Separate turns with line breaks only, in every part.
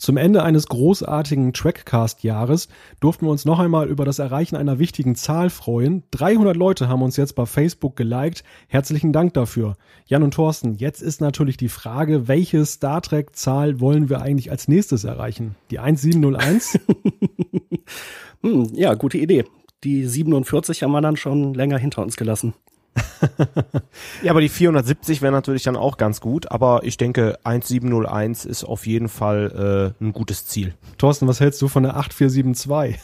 Zum Ende eines großartigen Trackcast-Jahres durften wir uns noch einmal über das Erreichen einer wichtigen Zahl freuen. 300 Leute haben uns jetzt bei Facebook geliked. Herzlichen Dank dafür. Jan und Thorsten, jetzt ist natürlich die Frage, welche Star Trek-Zahl wollen wir eigentlich als nächstes erreichen? Die 1701?
hm, ja, gute Idee. Die 47 haben wir dann schon länger hinter uns gelassen.
ja, aber die 470 wäre natürlich dann auch ganz gut, aber ich denke 1701 ist auf jeden Fall äh, ein gutes Ziel.
Thorsten, was hältst du von der 8472?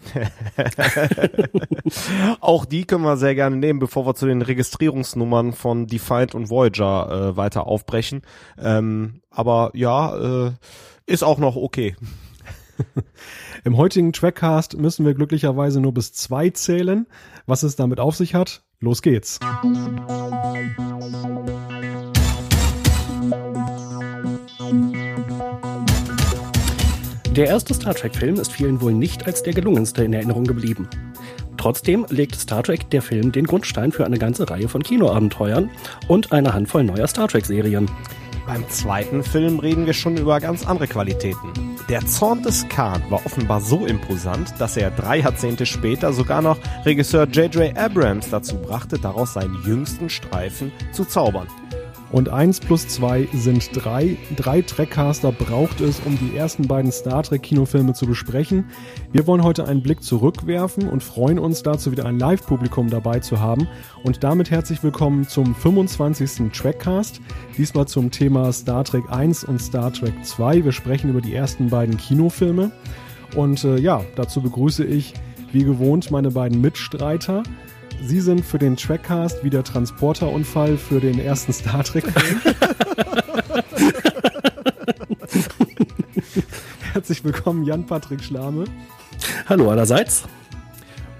auch die können wir sehr gerne nehmen, bevor wir zu den Registrierungsnummern von Defiant und Voyager äh, weiter aufbrechen. Ähm, aber ja, äh, ist auch noch okay.
Im heutigen Trackcast müssen wir glücklicherweise nur bis zwei zählen. Was es damit auf sich hat, Los geht's.
Der erste Star Trek-Film ist vielen wohl nicht als der gelungenste in Erinnerung geblieben. Trotzdem legt Star Trek der Film den Grundstein für eine ganze Reihe von Kinoabenteuern und eine Handvoll neuer Star Trek-Serien.
Beim zweiten Film reden wir schon über ganz andere Qualitäten. Der Zorn des Khan war offenbar so imposant, dass er drei Jahrzehnte später sogar noch Regisseur J.J. Abrams dazu brachte, daraus seinen jüngsten Streifen zu zaubern.
Und eins plus zwei sind drei. Drei Trackcaster braucht es, um die ersten beiden Star Trek Kinofilme zu besprechen. Wir wollen heute einen Blick zurückwerfen und freuen uns dazu wieder ein Live-Publikum dabei zu haben. Und damit herzlich willkommen zum 25. Trackcast. Diesmal zum Thema Star Trek 1 und Star Trek 2. Wir sprechen über die ersten beiden Kinofilme. Und äh, ja, dazu begrüße ich wie gewohnt meine beiden Mitstreiter. Sie sind für den Trackcast wie der Transporterunfall für den ersten Star Trek-Film. Herzlich willkommen, Jan-Patrick Schlame.
Hallo allerseits.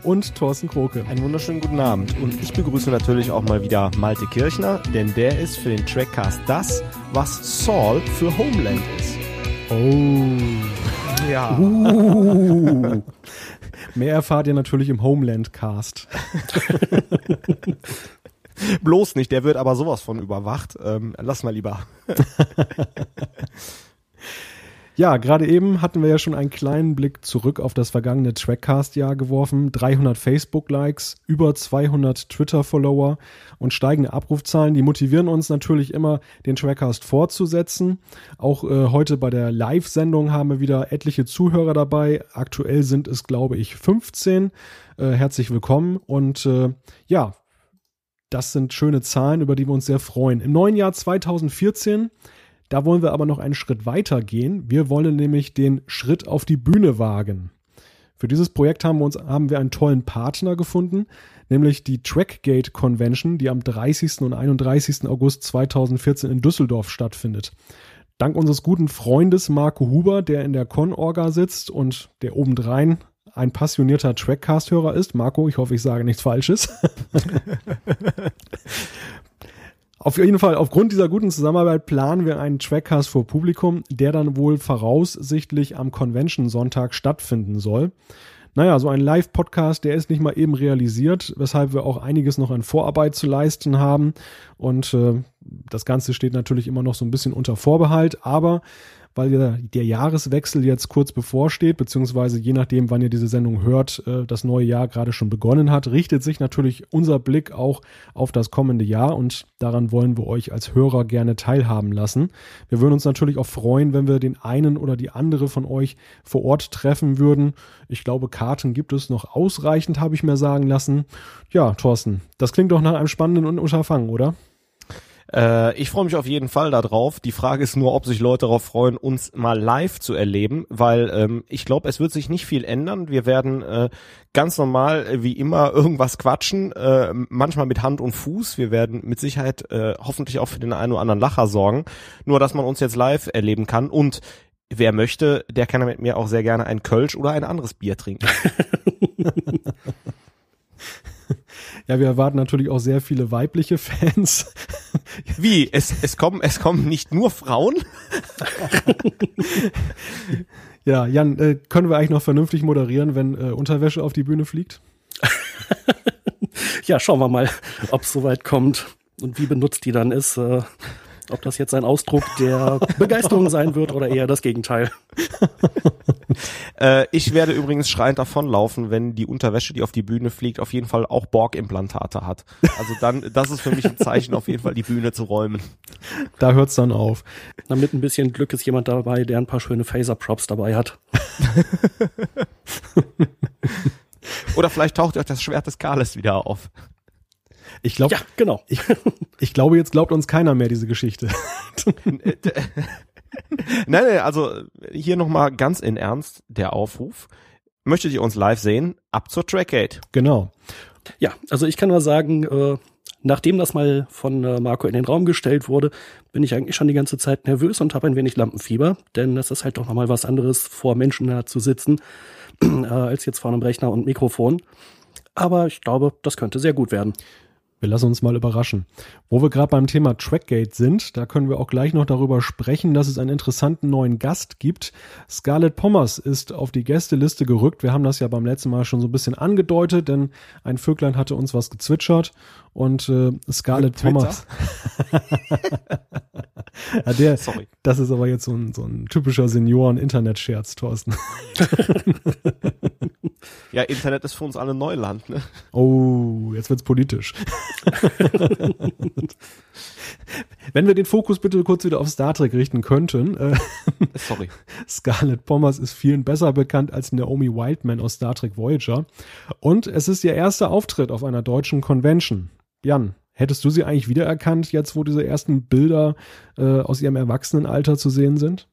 Und Thorsten Kroke.
Einen wunderschönen guten Abend. Und ich begrüße natürlich auch mal wieder Malte Kirchner, denn der ist für den Trackcast das, was Saul für Homeland ist.
Oh. Ja. Uh. Mehr erfahrt ihr natürlich im Homeland Cast.
Bloß nicht, der wird aber sowas von überwacht. Ähm, lass mal lieber.
Ja, gerade eben hatten wir ja schon einen kleinen Blick zurück auf das vergangene Trackcast-Jahr geworfen. 300 Facebook-Likes, über 200 Twitter-Follower und steigende Abrufzahlen, die motivieren uns natürlich immer, den Trackcast fortzusetzen. Auch äh, heute bei der Live-Sendung haben wir wieder etliche Zuhörer dabei. Aktuell sind es, glaube ich, 15. Äh, herzlich willkommen und äh, ja, das sind schöne Zahlen, über die wir uns sehr freuen. Im neuen Jahr 2014 da wollen wir aber noch einen Schritt weiter gehen. Wir wollen nämlich den Schritt auf die Bühne wagen. Für dieses Projekt haben wir uns, haben wir einen tollen Partner gefunden, nämlich die Trackgate Convention, die am 30. und 31. August 2014 in Düsseldorf stattfindet. Dank unseres guten Freundes Marco Huber, der in der Con-Orga sitzt und der obendrein ein passionierter Trackcast-Hörer ist. Marco, ich hoffe, ich sage nichts Falsches. Auf jeden Fall, aufgrund dieser guten Zusammenarbeit planen wir einen Trackcast vor Publikum, der dann wohl voraussichtlich am Convention-Sonntag stattfinden soll. Naja, so ein Live-Podcast, der ist nicht mal eben realisiert, weshalb wir auch einiges noch an Vorarbeit zu leisten haben. Und äh, das Ganze steht natürlich immer noch so ein bisschen unter Vorbehalt, aber weil der, der Jahreswechsel jetzt kurz bevorsteht, beziehungsweise je nachdem, wann ihr diese Sendung hört, äh, das neue Jahr gerade schon begonnen hat, richtet sich natürlich unser Blick auch auf das kommende Jahr und daran wollen wir euch als Hörer gerne teilhaben lassen. Wir würden uns natürlich auch freuen, wenn wir den einen oder die andere von euch vor Ort treffen würden. Ich glaube, Karten gibt es noch ausreichend, habe ich mir sagen lassen. Ja, Thorsten, das klingt doch nach einem spannenden Unterfangen, oder?
Äh, ich freue mich auf jeden Fall darauf. Die Frage ist nur, ob sich Leute darauf freuen, uns mal live zu erleben, weil ähm, ich glaube, es wird sich nicht viel ändern. Wir werden äh, ganz normal äh, wie immer irgendwas quatschen, äh, manchmal mit Hand und Fuß. Wir werden mit Sicherheit äh, hoffentlich auch für den einen oder anderen Lacher sorgen. Nur, dass man uns jetzt live erleben kann und wer möchte, der kann mit mir auch sehr gerne ein Kölsch oder ein anderes Bier trinken.
Ja, wir erwarten natürlich auch sehr viele weibliche Fans.
Wie? Es, es kommen, es kommen nicht nur Frauen?
ja, Jan, äh, können wir eigentlich noch vernünftig moderieren, wenn äh, Unterwäsche auf die Bühne fliegt?
ja, schauen wir mal, ob es soweit kommt und wie benutzt die dann ist. Äh, ob das jetzt ein Ausdruck der Begeisterung sein wird oder eher das Gegenteil.
äh, ich werde übrigens schreiend davonlaufen, wenn die Unterwäsche, die auf die Bühne fliegt, auf jeden Fall auch Borg-Implantate hat. Also dann, das ist für mich ein Zeichen, auf jeden Fall die Bühne zu räumen.
Da hört's dann auf.
Damit ein bisschen Glück ist jemand dabei, der ein paar schöne Phaser-Props dabei hat.
Oder vielleicht taucht euch das Schwert des Kales wieder auf.
Ich glaube,
ja, genau.
Ich, ich glaube, jetzt glaubt uns keiner mehr diese Geschichte.
nein, nein, also hier nochmal ganz in Ernst der Aufruf. Möchtet ihr uns live sehen? Ab zur Trackgate.
Genau.
Ja, also ich kann nur sagen, äh, nachdem das mal von äh, Marco in den Raum gestellt wurde, bin ich eigentlich schon die ganze Zeit nervös und habe ein wenig Lampenfieber, denn es ist halt doch nochmal was anderes, vor Menschen da zu sitzen, äh, als jetzt vor einem Rechner und Mikrofon. Aber ich glaube, das könnte sehr gut werden.
Wir lassen uns mal überraschen. Wo wir gerade beim Thema Trackgate sind, da können wir auch gleich noch darüber sprechen, dass es einen interessanten neuen Gast gibt. Scarlett Pommers ist auf die Gästeliste gerückt. Wir haben das ja beim letzten Mal schon so ein bisschen angedeutet, denn ein Vöglein hatte uns was gezwitschert und äh, Scarlett Pommers. ja, der, Sorry. Das ist aber jetzt so ein, so ein typischer Senioren-Internet-Scherz, Thorsten.
ja, Internet ist für uns alle Neuland, ne?
Oh, jetzt wird's politisch. Wenn wir den Fokus bitte kurz wieder auf Star Trek richten könnten. Äh,
Sorry.
Scarlett Pommers ist vielen besser bekannt als Naomi Wildman aus Star Trek Voyager. Und es ist ihr erster Auftritt auf einer deutschen Convention. Jan, hättest du sie eigentlich wiedererkannt, jetzt wo diese ersten Bilder äh, aus ihrem Erwachsenenalter zu sehen sind?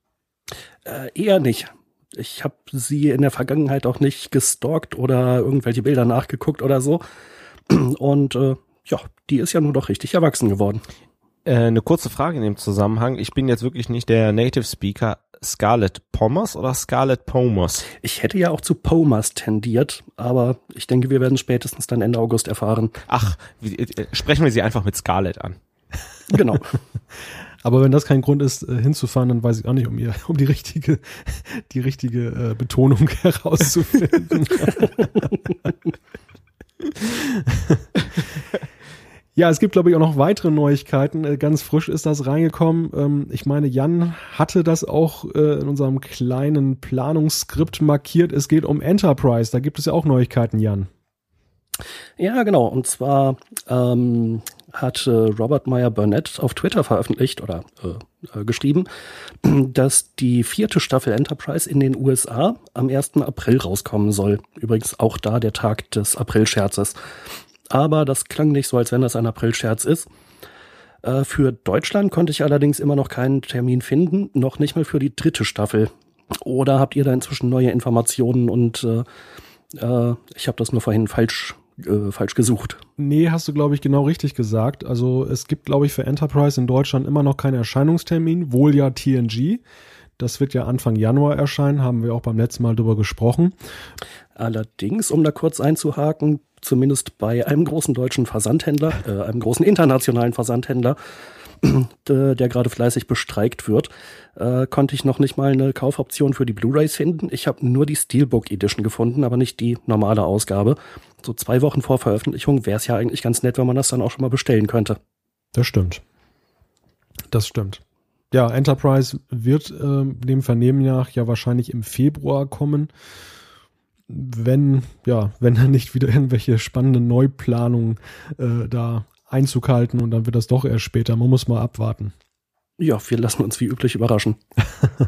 Äh, eher nicht. Ich habe sie in der Vergangenheit auch nicht gestalkt oder irgendwelche Bilder nachgeguckt oder so. Und äh, ja, die ist ja nur doch richtig erwachsen geworden.
Äh, eine kurze Frage in dem Zusammenhang. Ich bin jetzt wirklich nicht der Native Speaker. Scarlett Pommers oder Scarlett Pomers?
Ich hätte ja auch zu Pomers tendiert, aber ich denke, wir werden spätestens dann Ende August erfahren.
Ach, wie, äh, sprechen wir sie einfach mit Scarlett an.
Genau.
Aber wenn das kein Grund ist, äh, hinzufahren, dann weiß ich auch nicht, um ihr, um die richtige, die richtige äh, Betonung herauszufinden. Ja, es gibt, glaube ich, auch noch weitere Neuigkeiten. Äh, ganz frisch ist das reingekommen. Ähm, ich meine, Jan hatte das auch äh, in unserem kleinen Planungsskript markiert. Es geht um Enterprise. Da gibt es ja auch Neuigkeiten, Jan.
Ja, genau. Und zwar ähm, hat äh, Robert Meyer Burnett auf Twitter veröffentlicht oder äh, äh, geschrieben, dass die vierte Staffel Enterprise in den USA am 1. April rauskommen soll. Übrigens auch da der Tag des Aprilscherzes aber das klang nicht so, als wenn das ein April-Scherz ist. Äh, für Deutschland konnte ich allerdings immer noch keinen Termin finden, noch nicht mal für die dritte Staffel. Oder habt ihr da inzwischen neue Informationen und äh, äh, ich habe das nur vorhin falsch äh, falsch gesucht.
Nee, hast du, glaube ich, genau richtig gesagt. Also es gibt, glaube ich, für Enterprise in Deutschland immer noch keinen Erscheinungstermin, wohl ja TNG. Das wird ja Anfang Januar erscheinen, haben wir auch beim letzten Mal drüber gesprochen.
Allerdings, um da kurz einzuhaken, zumindest bei einem großen deutschen Versandhändler, äh, einem großen internationalen Versandhändler, der, gerade fleißig bestreikt wird, äh, konnte ich noch nicht mal eine Kaufoption für die Blu-rays finden. Ich habe nur die Steelbook Edition gefunden, aber nicht die normale Ausgabe. So zwei Wochen vor Veröffentlichung wäre es ja eigentlich ganz nett, wenn man das dann auch schon mal bestellen könnte.
Das stimmt. Das stimmt. Ja, Enterprise wird äh, dem Vernehmen nach ja wahrscheinlich im Februar kommen wenn, ja, wenn da nicht wieder irgendwelche spannenden Neuplanungen äh, da Einzug halten und dann wird das doch erst später. Man muss mal abwarten.
Ja, wir lassen uns wie üblich überraschen.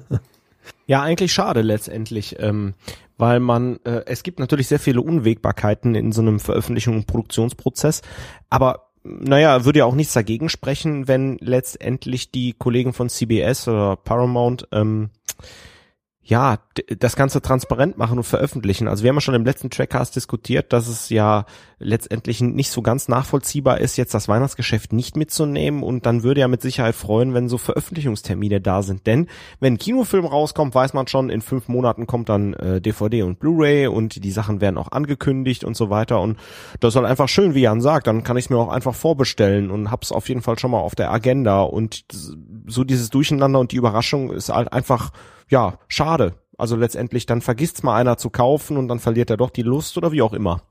ja, eigentlich schade letztendlich, ähm, weil man, äh, es gibt natürlich sehr viele Unwägbarkeiten in so einem Veröffentlichung- und Produktionsprozess, aber naja, würde ja auch nichts dagegen sprechen, wenn letztendlich die Kollegen von CBS oder Paramount ähm, ja, das Ganze transparent machen und veröffentlichen. Also wir haben ja schon im letzten Trackcast diskutiert, dass es ja letztendlich nicht so ganz nachvollziehbar ist, jetzt das Weihnachtsgeschäft nicht mitzunehmen und dann würde ja mit Sicherheit freuen, wenn so Veröffentlichungstermine da sind. Denn wenn ein Kinofilm rauskommt, weiß man schon, in fünf Monaten kommt dann äh, DVD und Blu-ray und die Sachen werden auch angekündigt und so weiter und das ist halt einfach schön, wie Jan sagt, dann kann ich es mir auch einfach vorbestellen und hab's auf jeden Fall schon mal auf der Agenda und so dieses Durcheinander und die Überraschung ist halt einfach ja, schade. Also letztendlich dann vergisst's mal einer zu kaufen und dann verliert er doch die Lust oder wie auch immer.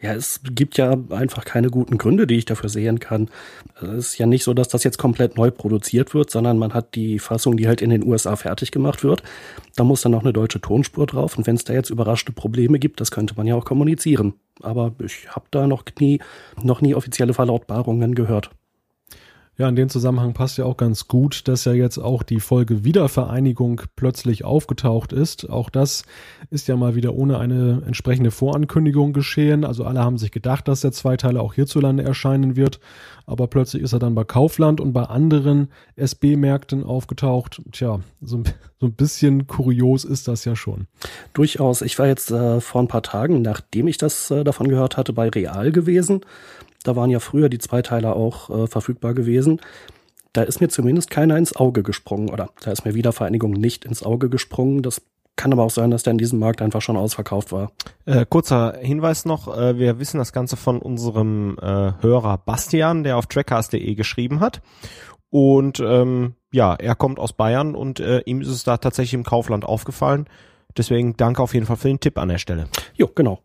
Ja, es gibt ja einfach keine guten Gründe, die ich dafür sehen kann. Es ist ja nicht so, dass das jetzt komplett neu produziert wird, sondern man hat die Fassung, die halt in den USA fertig gemacht wird. Da muss dann noch eine deutsche Tonspur drauf. Und wenn es da jetzt überraschte Probleme gibt, das könnte man ja auch kommunizieren. Aber ich habe da noch nie, noch nie offizielle Verlautbarungen gehört.
Ja, in dem Zusammenhang passt ja auch ganz gut, dass ja jetzt auch die Folge Wiedervereinigung plötzlich aufgetaucht ist. Auch das ist ja mal wieder ohne eine entsprechende Vorankündigung geschehen. Also alle haben sich gedacht, dass der Zweiteiler auch hierzulande erscheinen wird. Aber plötzlich ist er dann bei Kaufland und bei anderen SB-Märkten aufgetaucht. Tja, so, so, ein bisschen kurios ist das ja schon.
Durchaus. Ich war jetzt äh, vor ein paar Tagen, nachdem ich das äh, davon gehört hatte, bei Real gewesen da waren ja früher die Zweiteiler auch äh, verfügbar gewesen. Da ist mir zumindest keiner ins Auge gesprungen oder da ist mir Wiedervereinigung nicht ins Auge gesprungen. Das kann aber auch sein, dass der in diesem Markt einfach schon ausverkauft war.
Äh, kurzer Hinweis noch, äh, wir wissen das Ganze von unserem äh, Hörer Bastian, der auf trackcast.de geschrieben hat. Und ähm, ja, er kommt aus Bayern und äh, ihm ist es da tatsächlich im Kaufland aufgefallen. Deswegen danke auf jeden Fall für den Tipp an der Stelle.
Jo, genau.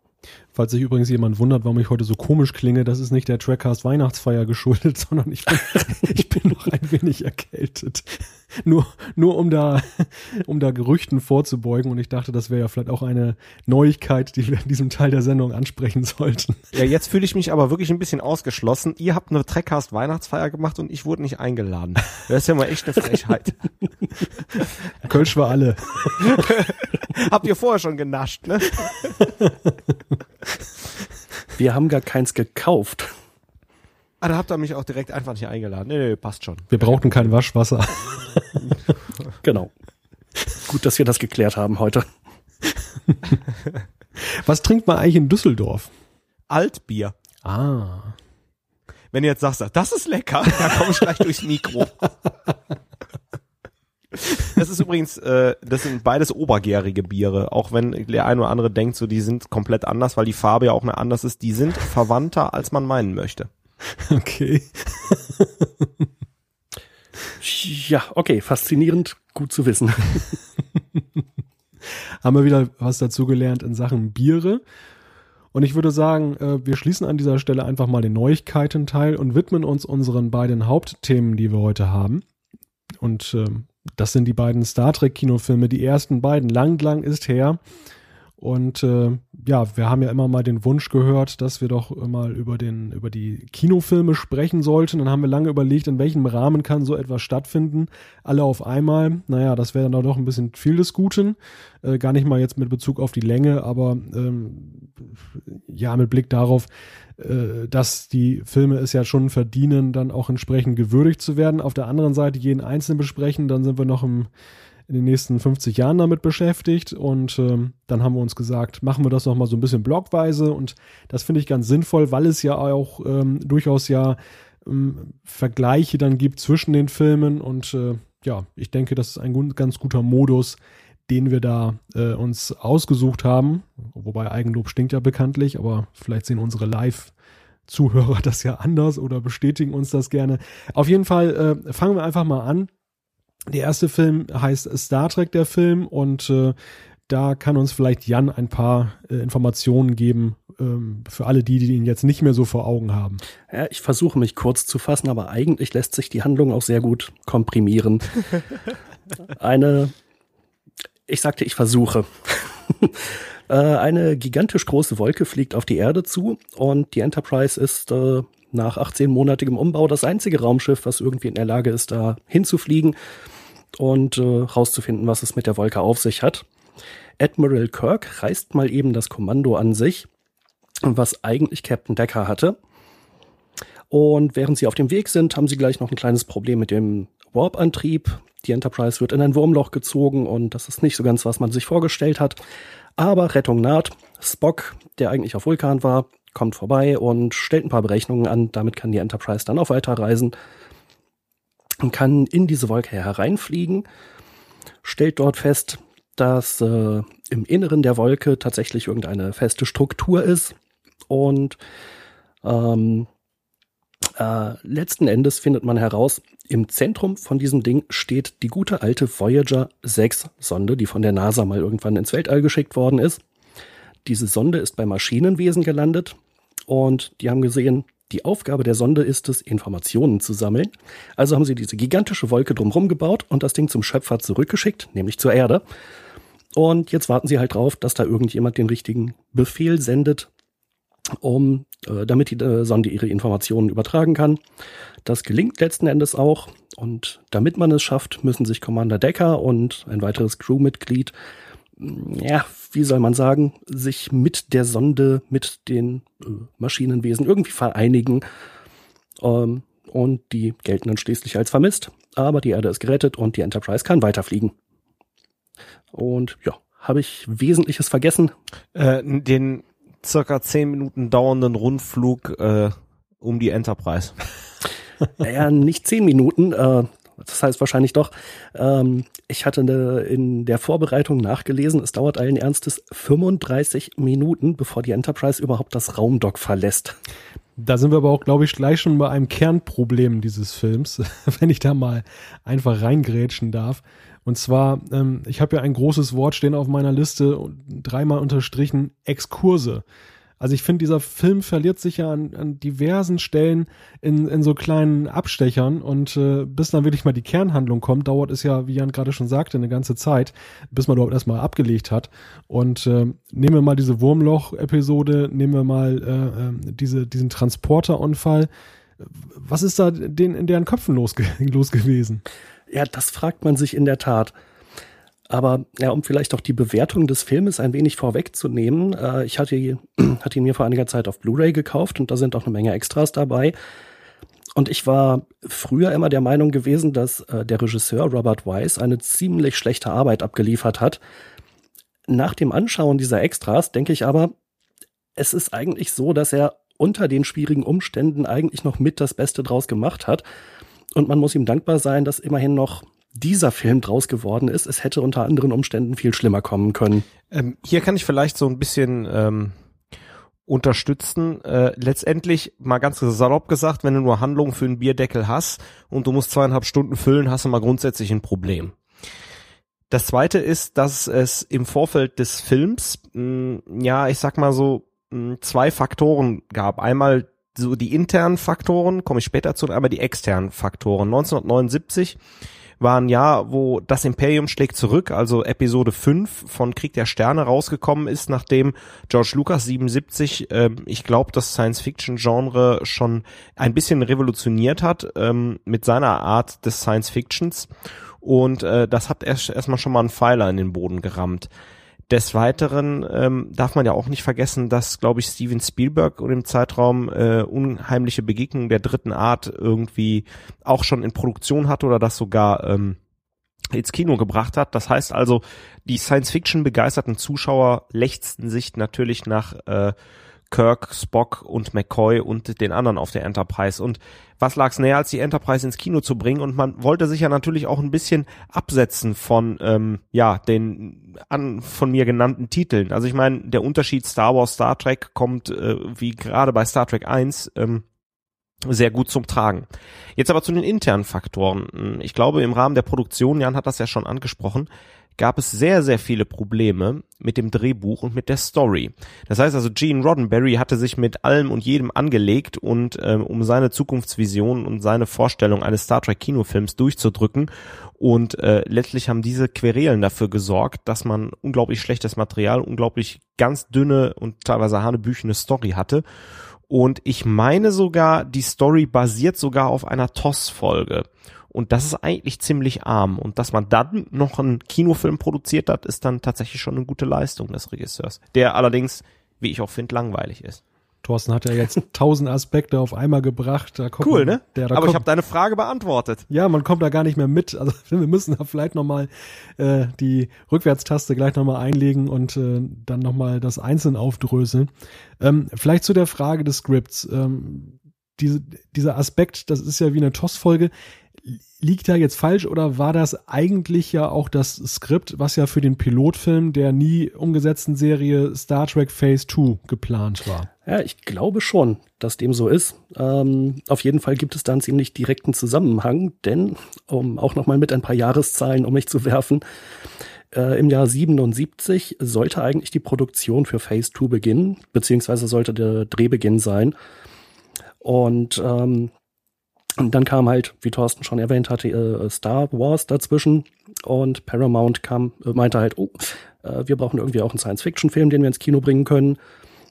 Falls sich übrigens jemand wundert, warum ich heute so komisch klinge, das ist nicht der Trackcast Weihnachtsfeier geschuldet, sondern ich bin, ich bin noch ein wenig erkältet. Nur, nur um da, um da Gerüchten vorzubeugen und ich dachte, das wäre ja vielleicht auch eine Neuigkeit, die wir in diesem Teil der Sendung ansprechen sollten.
Ja, jetzt fühle ich mich aber wirklich ein bisschen ausgeschlossen. Ihr habt eine Trackcast Weihnachtsfeier gemacht und ich wurde nicht eingeladen. Das ist ja mal echt eine Frechheit.
Kölsch war alle.
Habt ihr vorher schon genascht, ne?
Wir haben gar keins gekauft.
Ah, da habt ihr mich auch direkt einfach nicht eingeladen. Nee, nee, passt schon.
Wir brauchten kein Waschwasser.
genau. Gut, dass wir das geklärt haben heute.
Was trinkt man eigentlich in Düsseldorf?
Altbier.
Ah.
Wenn du jetzt sagst, das ist lecker, da komme ich gleich durchs Mikro. Das ist übrigens, äh, das sind beides obergärige Biere, auch wenn der eine oder andere denkt, so die sind komplett anders, weil die Farbe ja auch eine anders ist. Die sind verwandter, als man meinen möchte.
Okay.
ja, okay, faszinierend, gut zu wissen.
Haben wir wieder was dazugelernt in Sachen Biere. Und ich würde sagen, äh, wir schließen an dieser Stelle einfach mal den Neuigkeiten-Teil und widmen uns unseren beiden Hauptthemen, die wir heute haben. Und ähm, das sind die beiden Star Trek Kinofilme, die ersten beiden. Lang, lang ist her. Und äh, ja, wir haben ja immer mal den Wunsch gehört, dass wir doch mal über den über die Kinofilme sprechen sollten. Dann haben wir lange überlegt, in welchem Rahmen kann so etwas stattfinden. Alle auf einmal. Naja, das wäre dann doch ein bisschen viel des Guten. Äh, gar nicht mal jetzt mit Bezug auf die Länge, aber ähm, ja, mit Blick darauf, dass die Filme es ja schon verdienen, dann auch entsprechend gewürdigt zu werden. Auf der anderen Seite jeden einzelnen besprechen, dann sind wir noch im in den nächsten 50 Jahren damit beschäftigt. Und ähm, dann haben wir uns gesagt, machen wir das noch mal so ein bisschen blockweise. Und das finde ich ganz sinnvoll, weil es ja auch ähm, durchaus ja ähm, Vergleiche dann gibt zwischen den Filmen. Und äh, ja, ich denke, das ist ein ganz guter Modus, den wir da äh, uns ausgesucht haben. Wobei Eigenlob stinkt ja bekanntlich, aber vielleicht sehen unsere Live- Zuhörer das ja anders oder bestätigen uns das gerne. Auf jeden Fall äh, fangen wir einfach mal an der erste Film heißt Star Trek, der Film, und äh, da kann uns vielleicht Jan ein paar äh, Informationen geben ähm, für alle die, die ihn jetzt nicht mehr so vor Augen haben.
Ja, ich versuche mich kurz zu fassen, aber eigentlich lässt sich die Handlung auch sehr gut komprimieren. Eine, ich sagte, ich versuche. äh, eine gigantisch große Wolke fliegt auf die Erde zu und die Enterprise ist äh, nach 18-monatigem Umbau das einzige Raumschiff, was irgendwie in der Lage ist, da hinzufliegen und äh, rauszufinden, was es mit der Wolke auf sich hat. Admiral Kirk reißt mal eben das Kommando an sich, was eigentlich Captain Decker hatte. Und während sie auf dem Weg sind, haben sie gleich noch ein kleines Problem mit dem Warp-Antrieb. Die Enterprise wird in ein Wurmloch gezogen und das ist nicht so ganz, was man sich vorgestellt hat. Aber Rettung naht. Spock, der eigentlich auf Vulkan war, kommt vorbei und stellt ein paar Berechnungen an. Damit kann die Enterprise dann auch weiterreisen und kann in diese Wolke hereinfliegen, stellt dort fest, dass äh, im Inneren der Wolke tatsächlich irgendeine feste Struktur ist und ähm, äh, letzten Endes findet man heraus, im Zentrum von diesem Ding steht die gute alte Voyager 6 Sonde, die von der NASA mal irgendwann ins Weltall geschickt worden ist. Diese Sonde ist bei Maschinenwesen gelandet, und die haben gesehen, die Aufgabe der Sonde ist es, Informationen zu sammeln. Also haben sie diese gigantische Wolke drumherum gebaut und das Ding zum Schöpfer zurückgeschickt, nämlich zur Erde. Und jetzt warten sie halt drauf, dass da irgendjemand den richtigen Befehl sendet, um, äh, damit die äh, Sonde ihre Informationen übertragen kann. Das gelingt letzten Endes auch. Und damit man es schafft, müssen sich Commander Decker und ein weiteres Crewmitglied, mm, ja, wie soll man sagen, sich mit der Sonde, mit den äh, Maschinenwesen irgendwie vereinigen. Ähm, und die gelten dann schließlich als vermisst. Aber die Erde ist gerettet und die Enterprise kann weiterfliegen. Und ja, habe ich Wesentliches vergessen?
Äh, den circa zehn Minuten dauernden Rundflug äh, um die Enterprise.
Naja, nicht zehn Minuten, äh, das heißt wahrscheinlich doch. Ähm, ich hatte in der Vorbereitung nachgelesen, es dauert allen Ernstes 35 Minuten, bevor die Enterprise überhaupt das Raumdock verlässt.
Da sind wir aber auch, glaube ich, gleich schon bei einem Kernproblem dieses Films, wenn ich da mal einfach reingrätschen darf. Und zwar, ähm, ich habe ja ein großes Wort stehen auf meiner Liste dreimal unterstrichen, Exkurse. Also ich finde, dieser Film verliert sich ja an, an diversen Stellen in, in so kleinen Abstechern und äh, bis dann wirklich mal die Kernhandlung kommt, dauert es ja, wie Jan gerade schon sagte, eine ganze Zeit, bis man überhaupt erstmal abgelegt hat. Und äh, nehmen wir mal diese Wurmloch-Episode, nehmen wir mal äh, äh, diese, diesen Transporterunfall. Was ist da den, in deren Köpfen los, los gewesen?
Ja, das fragt man sich in der Tat. Aber ja, um vielleicht auch die Bewertung des Filmes ein wenig vorwegzunehmen, äh, ich hatte, hatte ihn mir vor einiger Zeit auf Blu-ray gekauft und da sind auch eine Menge Extras dabei. Und ich war früher immer der Meinung gewesen, dass äh, der Regisseur Robert Weiss eine ziemlich schlechte Arbeit abgeliefert hat. Nach dem Anschauen dieser Extras denke ich aber, es ist eigentlich so, dass er unter den schwierigen Umständen eigentlich noch mit das Beste draus gemacht hat. Und man muss ihm dankbar sein, dass immerhin noch dieser Film draus geworden ist. Es hätte unter anderen Umständen viel schlimmer kommen können.
Ähm, hier kann ich vielleicht so ein bisschen ähm, unterstützen. Äh, letztendlich, mal ganz salopp gesagt, wenn du nur Handlungen für einen Bierdeckel hast und du musst zweieinhalb Stunden füllen, hast du mal grundsätzlich ein Problem. Das zweite ist, dass es im Vorfeld des Films, mh, ja, ich sag mal so, mh, zwei Faktoren gab. Einmal so die internen Faktoren, komme ich später zu, einmal die externen Faktoren. 1979 war ein Jahr, wo das Imperium schlägt zurück, also Episode 5 von Krieg der Sterne rausgekommen ist, nachdem George Lucas 77, äh, ich glaube, das Science-Fiction-Genre schon ein bisschen revolutioniert hat ähm, mit seiner Art des Science-Fictions. Und äh, das hat erst erstmal schon mal einen Pfeiler in den Boden gerammt. Des Weiteren ähm, darf man ja auch nicht vergessen, dass, glaube ich, Steven Spielberg und im Zeitraum äh, unheimliche Begegnungen der dritten Art irgendwie auch schon in Produktion hatte oder das sogar ähm, ins Kino gebracht hat. Das heißt also, die Science-Fiction begeisterten Zuschauer lechzten sich natürlich nach äh, Kirk, Spock und McCoy und den anderen auf der Enterprise. Und was lag's näher, als die Enterprise ins Kino zu bringen? Und man wollte sich ja natürlich auch ein bisschen absetzen von ähm, ja den an von mir genannten Titeln. Also ich meine, der Unterschied Star Wars, Star Trek kommt äh, wie gerade bei Star Trek 1 ähm, sehr gut zum Tragen. Jetzt aber zu den internen Faktoren. Ich glaube, im Rahmen der Produktion, Jan hat das ja schon angesprochen, gab es sehr, sehr viele Probleme mit dem Drehbuch und mit der Story. Das heißt also, Gene Roddenberry hatte sich mit allem und jedem angelegt und ähm, um seine Zukunftsvision und seine Vorstellung eines Star Trek Kinofilms durchzudrücken und äh, letztlich haben diese Querelen dafür gesorgt, dass man unglaublich schlechtes Material, unglaublich ganz dünne und teilweise hanebüchene Story hatte. Und ich meine sogar, die Story basiert sogar auf einer TOS-Folge. Und das ist eigentlich ziemlich arm. Und dass man dann noch einen Kinofilm produziert hat, ist dann tatsächlich schon eine gute Leistung des Regisseurs. Der allerdings, wie ich auch finde, langweilig ist.
Thorsten hat ja jetzt tausend Aspekte auf einmal gebracht.
Cool, man, ne? Der, Aber kommt, ich habe deine Frage beantwortet.
Ja, man kommt da gar nicht mehr mit. Also wir müssen da vielleicht nochmal äh, die Rückwärtstaste gleich nochmal einlegen und äh, dann nochmal das einzeln aufdröseln. Ähm, vielleicht zu der Frage des Scripts. Ähm, diese, dieser Aspekt, das ist ja wie eine TOS-Folge liegt da jetzt falsch oder war das eigentlich ja auch das Skript, was ja für den Pilotfilm der nie umgesetzten Serie Star Trek Phase 2 geplant war?
Ja, ich glaube schon, dass dem so ist. Ähm, auf jeden Fall gibt es da einen ziemlich direkten Zusammenhang, denn, um auch nochmal mit ein paar Jahreszahlen um mich zu werfen, äh, im Jahr 77 sollte eigentlich die Produktion für Phase 2 beginnen, beziehungsweise sollte der Drehbeginn sein. Und ähm, und dann kam halt, wie Thorsten schon erwähnt hatte, äh, Star Wars dazwischen und Paramount kam, äh, meinte halt, oh, äh, wir brauchen irgendwie auch einen Science-Fiction-Film, den wir ins Kino bringen können.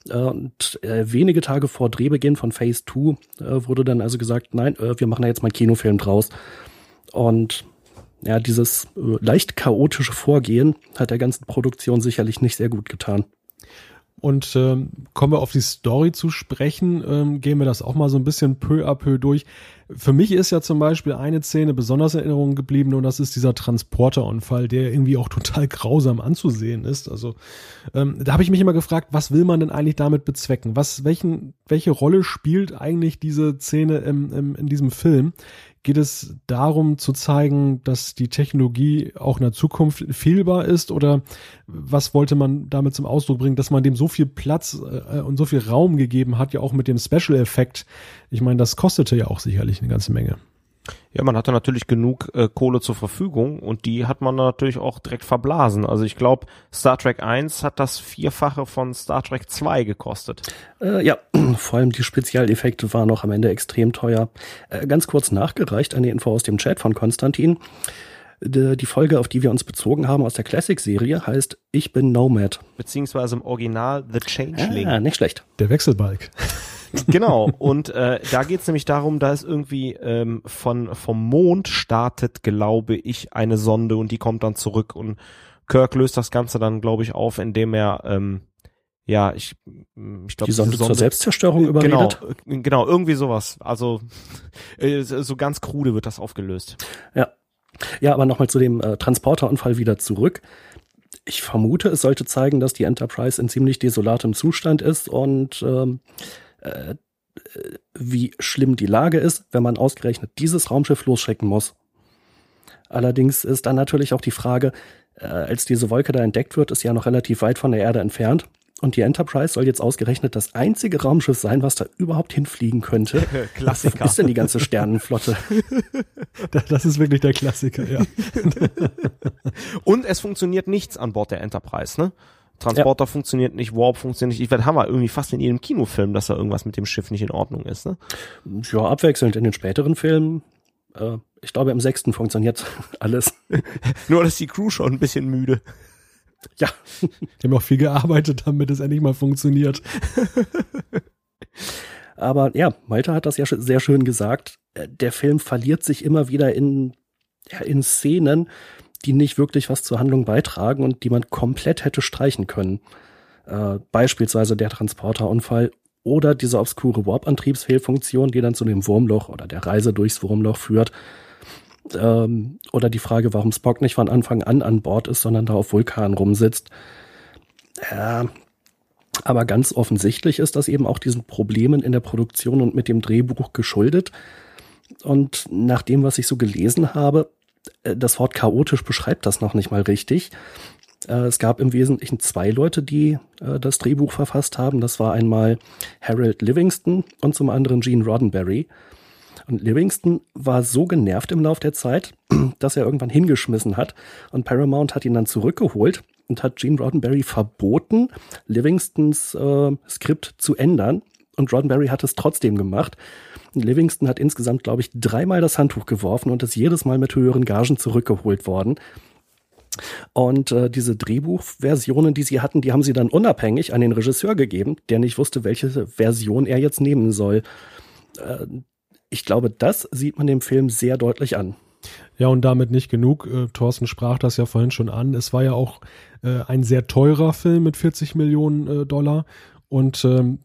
Äh, und äh, wenige Tage vor Drehbeginn von Phase 2 äh, wurde dann also gesagt, nein, wir machen da jetzt mal einen Kinofilm draus. Und ja, dieses leicht chaotische Vorgehen hat der ganzen Produktion sicherlich nicht sehr gut getan.
Und ähm, kommen wir auf die Story zu sprechen, ähm, gehen wir das auch mal so ein bisschen peu à peu durch. Für mich ist ja zum Beispiel eine Szene besonders in Erinnerung geblieben und das ist dieser Transporterunfall, der irgendwie auch total grausam anzusehen ist. Also ähm, da habe ich mich immer gefragt, was will man denn eigentlich damit bezwecken? Was, welchen, welche Rolle spielt eigentlich diese Szene im, im, in diesem Film? geht es darum zu zeigen, dass die Technologie auch in der Zukunft fehlbar ist oder was wollte man damit zum Ausdruck bringen, dass man dem so viel Platz äh, und so viel Raum gegeben hat, ja auch mit dem Special Effekt. Ich meine, das kostete ja auch sicherlich eine ganze Menge.
Ja, man hatte natürlich genug äh, Kohle zur Verfügung und die hat man natürlich auch direkt verblasen. Also ich glaube, Star Trek 1 hat das Vierfache von Star Trek 2 gekostet.
Äh, ja, vor allem die Spezialeffekte waren noch am Ende extrem teuer. Äh, ganz kurz nachgereicht, eine Info aus dem Chat von Konstantin. Die Folge, auf die wir uns bezogen haben aus der Classic-Serie, heißt Ich bin Nomad.
Beziehungsweise im Original The Changeling.
Ah, nicht schlecht.
Der Wechselbalg.
Genau, und äh, da geht's nämlich darum, da ist irgendwie ähm, von vom Mond startet, glaube ich, eine Sonde und die kommt dann zurück und Kirk löst das Ganze dann, glaube ich, auf, indem er ähm, ja, ich,
ich glaube, die Sonde, Sonde zur Selbstzerstörung überredet.
Genau, genau, irgendwie sowas. Also äh, so ganz krude wird das aufgelöst.
Ja, ja, aber nochmal zu dem äh, Transporterunfall wieder zurück. Ich vermute, es sollte zeigen, dass die Enterprise in ziemlich desolatem Zustand ist und ähm, äh, wie schlimm die Lage ist, wenn man ausgerechnet dieses Raumschiff losschicken muss. Allerdings ist dann natürlich auch die Frage, äh, als diese Wolke da entdeckt wird, ist ja noch relativ weit von der Erde entfernt. Und die Enterprise soll jetzt ausgerechnet das einzige Raumschiff sein, was da überhaupt hinfliegen könnte.
Klassiker.
Was ist denn die ganze Sternenflotte?
das ist wirklich der Klassiker, ja.
Und es funktioniert nichts an Bord der Enterprise, ne? Transporter ja. funktioniert nicht, Warp funktioniert nicht. Ich werde Hammer irgendwie fast in jedem Kinofilm, dass da irgendwas mit dem Schiff nicht in Ordnung ist. Ne?
Ja, abwechselnd in den späteren Filmen. Äh, ich glaube, im sechsten funktioniert alles.
Nur, dass die Crew schon ein bisschen müde.
Ja. Die haben auch viel gearbeitet, damit es endlich mal funktioniert.
Aber ja, Malte hat das ja sehr schön gesagt. Äh, der Film verliert sich immer wieder in, ja, in Szenen, die nicht wirklich was zur Handlung beitragen und die man komplett hätte streichen können. Äh, beispielsweise der Transporterunfall oder diese obskure Warp-Antriebsfehlfunktion, die dann zu dem Wurmloch oder der Reise durchs Wurmloch führt. Ähm, oder die Frage, warum Spock nicht von Anfang an an Bord ist, sondern da auf Vulkan rumsitzt. Äh, aber ganz offensichtlich ist das eben auch diesen Problemen in der Produktion und mit dem Drehbuch geschuldet. Und nach dem, was ich so gelesen habe, das Wort chaotisch beschreibt das noch nicht mal richtig. Äh, es gab im Wesentlichen zwei Leute, die äh, das Drehbuch verfasst haben. Das war einmal Harold Livingston und zum anderen Gene Roddenberry. Und Livingston war so genervt im Lauf der Zeit, dass er irgendwann hingeschmissen hat. Und Paramount hat ihn dann zurückgeholt und hat Gene Roddenberry verboten, Livingstons äh, Skript zu ändern. Und Roddenberry hat es trotzdem gemacht. Livingston hat insgesamt, glaube ich, dreimal das Handtuch geworfen und ist jedes Mal mit höheren Gagen zurückgeholt worden. Und äh, diese Drehbuchversionen, die sie hatten, die haben sie dann unabhängig an den Regisseur gegeben, der nicht wusste, welche Version er jetzt nehmen soll. Äh, ich glaube, das sieht man dem Film sehr deutlich an.
Ja, und damit nicht genug. Äh, Thorsten sprach das ja vorhin schon an. Es war ja auch äh, ein sehr teurer Film mit 40 Millionen äh, Dollar. Und ähm,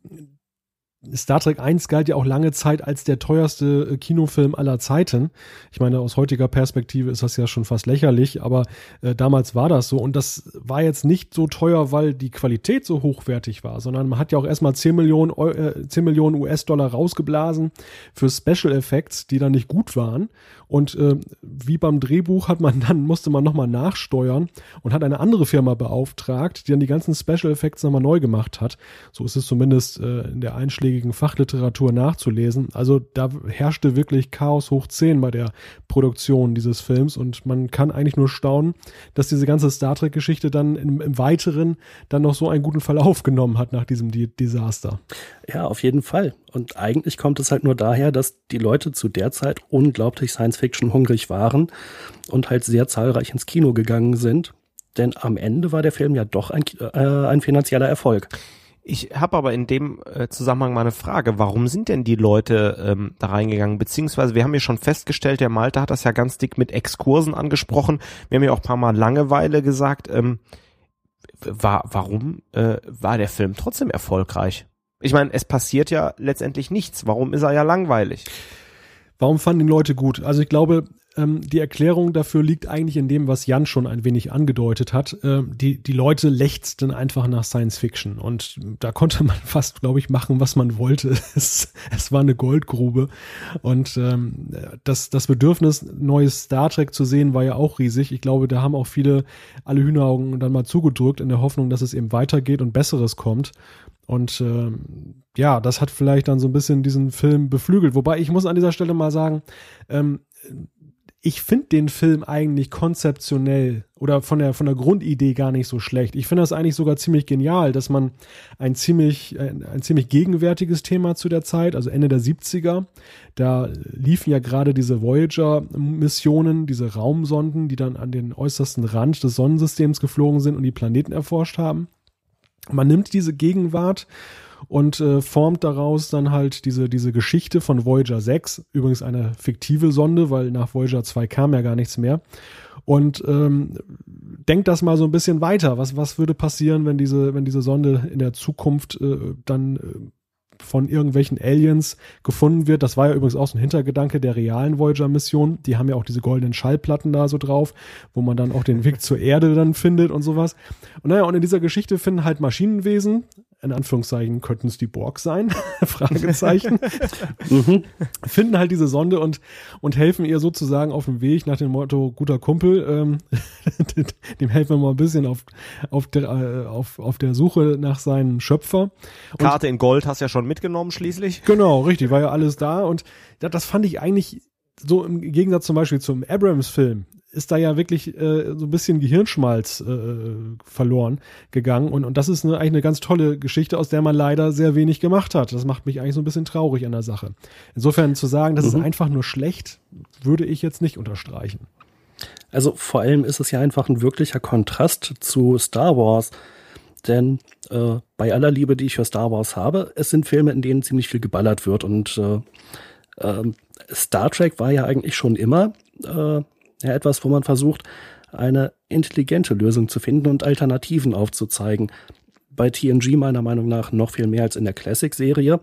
Star Trek 1 galt ja auch lange Zeit als der teuerste äh, Kinofilm aller Zeiten. Ich meine, aus heutiger Perspektive ist das ja schon fast lächerlich, aber äh, damals war das so. Und das war jetzt nicht so teuer, weil die Qualität so hochwertig war, sondern man hat ja auch erstmal 10 Millionen, äh, 10 Millionen US-Dollar rausgeblasen für Special Effects, die dann nicht gut waren. Und äh, wie beim Drehbuch hat man dann, musste man nochmal nachsteuern und hat eine andere Firma beauftragt, die dann die ganzen Special Effects nochmal neu gemacht hat. So ist es zumindest äh, in der einschlägigen einschlägigen Fachliteratur nachzulesen. Also da herrschte wirklich Chaos hoch 10 bei der Produktion dieses Films und man kann eigentlich nur staunen, dass diese ganze Star Trek-Geschichte dann im, im, Weiteren dann noch so einen guten Verlauf genommen hat nach diesem Desaster.
Ja, auf jeden Fall. Und eigentlich kommt es halt nur daher, dass die Leute zu der Zeit unglaublich Science-Fiction hungrig waren und halt sehr zahlreich ins Kino gegangen sind. Denn am Ende war der Film ja doch ein, äh, ein finanzieller Erfolg.
Ich habe aber in dem äh, Zusammenhang mal eine Frage. Warum sind denn die Leute ähm, da reingegangen? Beziehungsweise wir haben ja schon festgestellt, der Malte hat das ja ganz dick mit Exkursen angesprochen. Wir haben ja auch ein paar Mal Langeweile gesagt. Ähm, war, warum äh, war der Film trotzdem erfolgreich? Ich meine, es passiert ja letztendlich nichts. Warum ist er ja langweilig?
Warum fanden die Leute gut? Also ich glaube, ähm, die Erklärung dafür liegt eigentlich in dem, was Jan schon ein wenig angedeutet hat. Ähm, die, die Leute lechzten einfach nach Science Fiction und da konnte man fast, glaube ich, machen, was man wollte. Es, es war eine Goldgrube und ähm, das, das Bedürfnis, neues Star Trek zu sehen, war ja auch riesig. Ich glaube, da haben auch viele alle Hühneraugen dann mal zugedrückt in der Hoffnung, dass es eben weitergeht und Besseres kommt. Und ähm, ja, das hat vielleicht dann so ein bisschen diesen Film beflügelt. Wobei ich muss an dieser Stelle mal sagen, ähm, ich finde den Film eigentlich konzeptionell oder von der, von der Grundidee gar nicht so schlecht. Ich finde das eigentlich sogar ziemlich genial, dass man ein ziemlich, ein, ein, ziemlich gegenwärtiges Thema zu der Zeit, also Ende der 70er, da liefen ja gerade diese Voyager-Missionen, diese Raumsonden, die dann an den äußersten Rand des Sonnensystems geflogen sind und die Planeten erforscht haben. Man nimmt diese Gegenwart und äh, formt daraus dann halt diese, diese Geschichte von Voyager 6, übrigens eine fiktive Sonde, weil nach Voyager 2 kam ja gar nichts mehr. Und ähm, denkt das mal so ein bisschen weiter. Was, was würde passieren, wenn diese, wenn diese Sonde in der Zukunft äh, dann äh, von irgendwelchen Aliens gefunden wird. Das war ja übrigens auch so ein Hintergedanke der realen Voyager-Mission. Die haben ja auch diese goldenen Schallplatten da so drauf, wo man dann auch den Weg zur Erde dann findet und sowas. Und naja, und in dieser Geschichte finden halt Maschinenwesen, in Anführungszeichen könnten es die Borg sein, Fragezeichen, mhm. finden halt diese Sonde und, und helfen ihr sozusagen auf dem Weg nach dem Motto, guter Kumpel, ähm, dem helfen wir mal ein bisschen auf, auf, der, äh, auf, auf der Suche nach seinem Schöpfer.
Und, Karte in Gold hast du ja schon mitgenommen schließlich.
Genau, richtig, war ja alles da und ja, das fand ich eigentlich so im Gegensatz zum Beispiel zum Abrams-Film, ist da ja wirklich äh, so ein bisschen Gehirnschmalz äh, verloren gegangen. Und, und das ist eine, eigentlich eine ganz tolle Geschichte, aus der man leider sehr wenig gemacht hat. Das macht mich eigentlich so ein bisschen traurig an der Sache. Insofern zu sagen, das mhm. ist einfach nur schlecht, würde ich jetzt nicht unterstreichen.
Also vor allem ist es ja einfach ein wirklicher Kontrast zu Star Wars. Denn äh, bei aller Liebe, die ich für Star Wars habe, es sind Filme, in denen ziemlich viel geballert wird. Und äh, äh, Star Trek war ja eigentlich schon immer äh, ja, etwas, wo man versucht, eine intelligente Lösung zu finden und Alternativen aufzuzeigen. Bei TNG meiner Meinung nach noch viel mehr als in der Classic-Serie.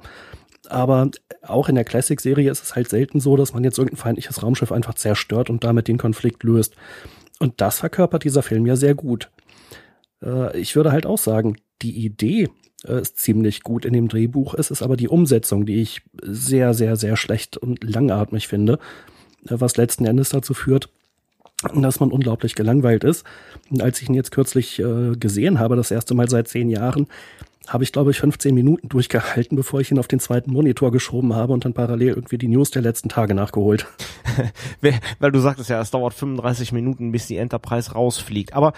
Aber auch in der Classic-Serie ist es halt selten so, dass man jetzt irgendein feindliches Raumschiff einfach zerstört und damit den Konflikt löst. Und das verkörpert dieser Film ja sehr gut. Äh, ich würde halt auch sagen, die Idee äh, ist ziemlich gut in dem Drehbuch. Es ist aber die Umsetzung, die ich sehr, sehr, sehr schlecht und langatmig finde, äh, was letzten Endes dazu führt, dass man unglaublich gelangweilt ist. Und als ich ihn jetzt kürzlich äh, gesehen habe, das erste Mal seit zehn Jahren, habe ich, glaube ich, 15 Minuten durchgehalten, bevor ich ihn auf den zweiten Monitor geschoben habe und dann parallel irgendwie die News der letzten Tage nachgeholt.
Weil du sagtest ja, es dauert 35 Minuten, bis die Enterprise rausfliegt. Aber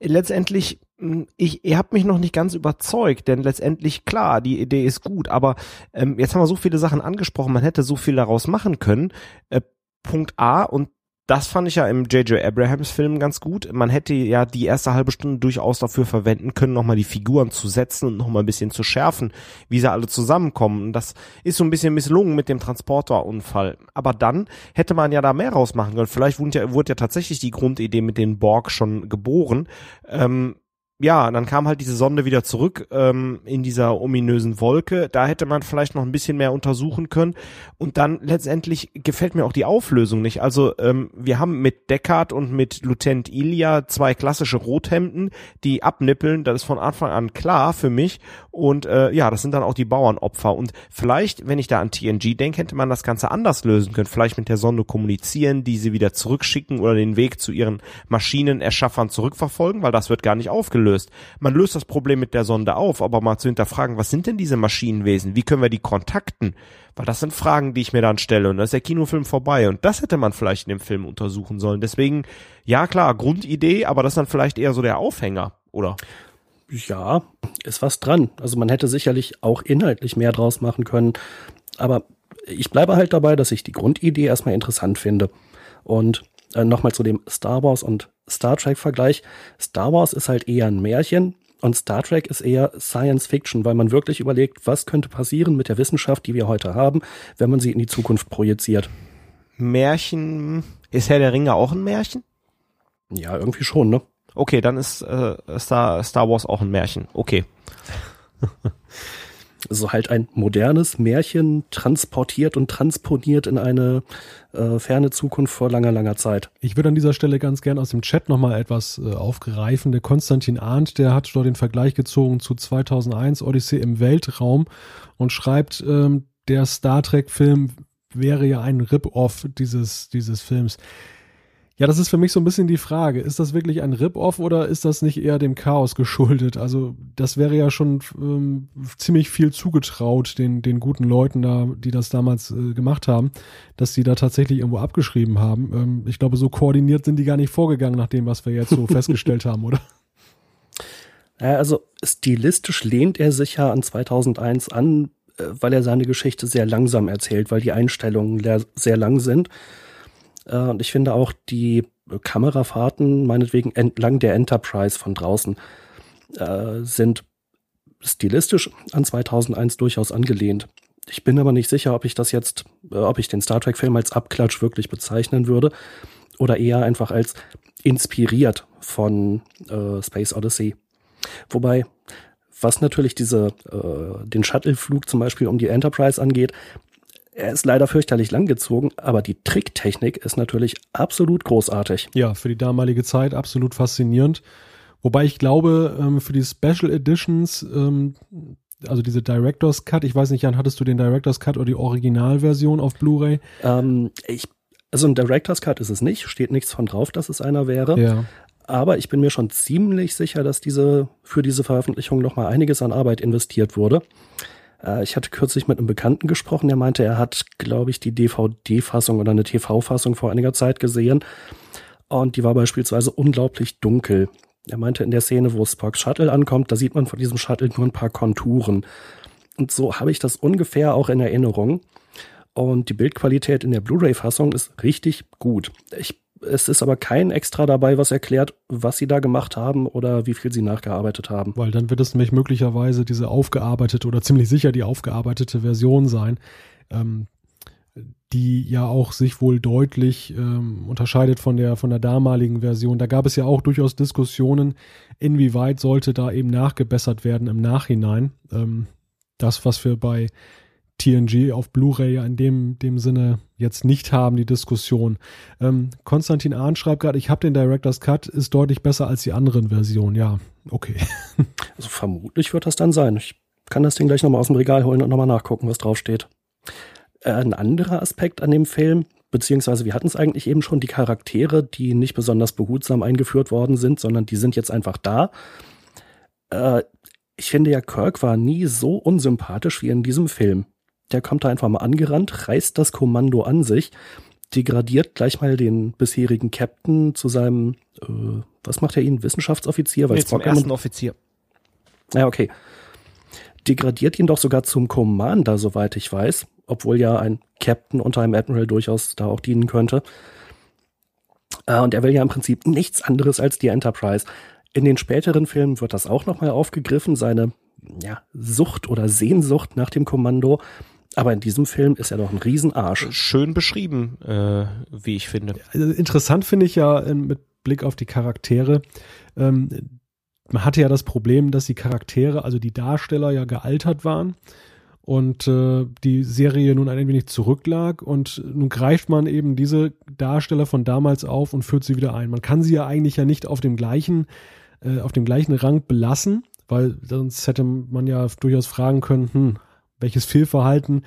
letztendlich, hm, ich, ihr habt mich noch nicht ganz überzeugt, denn letztendlich, klar, die Idee ist gut, aber ähm, jetzt haben wir so viele Sachen angesprochen, man hätte so viel daraus machen können. Äh, Punkt A und das fand ich ja im J.J. Abrahams Film ganz gut. Man hätte ja die erste halbe Stunde durchaus dafür verwenden können, nochmal die Figuren zu setzen und nochmal ein bisschen zu schärfen, wie sie alle zusammenkommen. Das ist so ein bisschen misslungen mit dem Transporterunfall. Aber dann hätte man ja da mehr rausmachen können. Vielleicht wurde ja, wurde ja tatsächlich die Grundidee mit den Borg schon geboren. Ähm, ja, dann kam halt diese Sonde wieder zurück ähm, in dieser ominösen Wolke. Da hätte man vielleicht noch ein bisschen mehr untersuchen können. Und dann letztendlich gefällt mir auch die Auflösung nicht. Also ähm, wir haben mit Deckard und mit Lieutenant Ilia zwei klassische Rothemden, die abnippeln. Das ist von Anfang an klar für mich. Und äh, ja, das sind dann auch die Bauernopfer. Und vielleicht, wenn ich da an TNG denke, hätte man das Ganze anders lösen können. Vielleicht mit der Sonde kommunizieren, die sie wieder zurückschicken oder den Weg zu ihren Maschinenerschaffern zurückverfolgen, weil das wird gar nicht aufgelöst aufgelöst. Man löst das Problem mit der Sonde auf, aber mal zu hinterfragen, was sind denn diese Maschinenwesen? Wie können wir die kontakten? Weil das sind Fragen, die ich mir dann stelle und da ist der Kinofilm vorbei und das hätte man vielleicht in dem Film untersuchen sollen. Deswegen, ja klar, Grundidee, aber das ist dann vielleicht eher so der Aufhänger, oder?
Ja, ist was dran. Also man hätte sicherlich auch inhaltlich mehr draus machen können, aber ich bleibe halt dabei, dass ich die Grundidee erstmal interessant finde. Und äh, nochmal zu dem Star Wars und Star Trek Vergleich. Star Wars ist halt eher ein Märchen und Star Trek ist eher Science Fiction, weil man wirklich überlegt, was könnte passieren mit der Wissenschaft, die wir heute haben, wenn man sie in die Zukunft projiziert.
Märchen, ist Herr der Ringe auch ein Märchen?
Ja, irgendwie schon, ne?
Okay, dann ist äh, Star, Star Wars auch ein Märchen. Okay.
Also halt ein modernes Märchen transportiert und transponiert in eine äh, ferne Zukunft vor langer, langer Zeit.
Ich würde an dieser Stelle ganz gern aus dem Chat nochmal etwas äh, aufgreifen. Der Konstantin Arndt, der hat dort den Vergleich gezogen zu 2001 Odyssee im Weltraum und schreibt, ähm, der Star Trek-Film wäre ja ein Rip-Off dieses, dieses Films. Ja, das ist für mich so ein bisschen die Frage. Ist das wirklich ein Rip-Off oder ist das nicht eher dem Chaos geschuldet? Also, das wäre ja schon ähm, ziemlich viel zugetraut, den, den guten Leuten da, die das damals äh, gemacht haben, dass die da tatsächlich irgendwo abgeschrieben haben. Ähm, ich glaube, so koordiniert sind die gar nicht vorgegangen, nach dem, was wir jetzt so festgestellt haben, oder?
Also, stilistisch lehnt er sich ja an 2001 an, äh, weil er seine Geschichte sehr langsam erzählt, weil die Einstellungen sehr lang sind. Äh, und ich finde auch die Kamerafahrten, meinetwegen entlang der Enterprise von draußen, äh, sind stilistisch an 2001 durchaus angelehnt. Ich bin aber nicht sicher, ob ich das jetzt, äh, ob ich den Star Trek-Film als Abklatsch wirklich bezeichnen würde oder eher einfach als inspiriert von äh, Space Odyssey. Wobei, was natürlich diese, äh, den Shuttle-Flug zum Beispiel um die Enterprise angeht, er ist leider fürchterlich langgezogen, aber die Tricktechnik ist natürlich absolut großartig.
Ja, für die damalige Zeit absolut faszinierend. Wobei ich glaube, ähm, für die Special Editions, ähm, also diese Director's Cut, ich weiß nicht, Jan, hattest du den Director's Cut oder die Originalversion auf Blu-ray?
Ähm, ich, also ein Director's Cut ist es nicht, steht nichts von drauf, dass es einer wäre. Ja. Aber ich bin mir schon ziemlich sicher, dass diese, für diese Veröffentlichung nochmal einiges an Arbeit investiert wurde. Äh, ich hatte kürzlich mit einem Bekannten gesprochen, der meinte, er hat, glaube ich, die DVD-Fassung oder eine TV-Fassung vor einiger Zeit gesehen. Und die war beispielsweise unglaublich dunkel. Er meinte, in der Szene, wo Spocks Shuttle ankommt, da sieht man von diesem Shuttle nur ein paar Konturen. Und so habe ich das ungefähr auch in Erinnerung. Und die Bildqualität in der Blu-ray-Fassung ist richtig gut. Ich es ist aber kein Extra dabei, was erklärt, was sie da gemacht haben oder wie viel sie nachgearbeitet haben.
Weil dann wird es nämlich möglicherweise diese aufgearbeitete oder ziemlich sicher die aufgearbeitete Version sein, ähm, die ja auch sich wohl deutlich ähm, unterscheidet von der, von der damaligen Version. Da gab es ja auch durchaus Diskussionen, inwieweit sollte da eben nachgebessert werden im Nachhinein. Ähm, das, was wir bei TNG auf Blu-ray ja in dem, dem Sinne jetzt nicht haben, die Diskussion. Ähm, Konstantin Ahn schreibt gerade, ich habe den Director's Cut, ist deutlich besser als die anderen Versionen. Ja, okay.
Also vermutlich wird das dann sein. Ich kann das Ding gleich nochmal aus dem Regal holen und nochmal nachgucken, was draufsteht. Äh, ein anderer Aspekt an dem Film, beziehungsweise wir hatten es eigentlich eben schon, die Charaktere, die nicht besonders behutsam eingeführt worden sind, sondern die sind jetzt einfach da. Äh, ich finde ja, Kirk war nie so unsympathisch wie in diesem Film. Der kommt da einfach mal angerannt, reißt das Kommando an sich, degradiert gleich mal den bisherigen Captain zu seinem, äh, was macht er ihn, Wissenschaftsoffizier?
Weil nee, zum ersten Offizier.
Ja, okay. Degradiert ihn doch sogar zum Commander, soweit ich weiß, obwohl ja ein Captain unter einem Admiral durchaus da auch dienen könnte. Äh, und er will ja im Prinzip nichts anderes als die Enterprise. In den späteren Filmen wird das auch nochmal aufgegriffen, seine ja, Sucht oder Sehnsucht nach dem Kommando. Aber in diesem Film ist er doch ein Riesenarsch.
Schön beschrieben, äh, wie ich finde.
Also interessant finde ich ja äh, mit Blick auf die Charaktere. Ähm, man hatte ja das Problem, dass die Charaktere, also die Darsteller ja gealtert waren und äh, die Serie nun ein wenig zurücklag und nun greift man eben diese Darsteller von damals auf und führt sie wieder ein. Man kann sie ja eigentlich ja nicht auf dem gleichen, äh, auf dem gleichen Rang belassen, weil sonst hätte man ja durchaus fragen können, hm, welches Fehlverhalten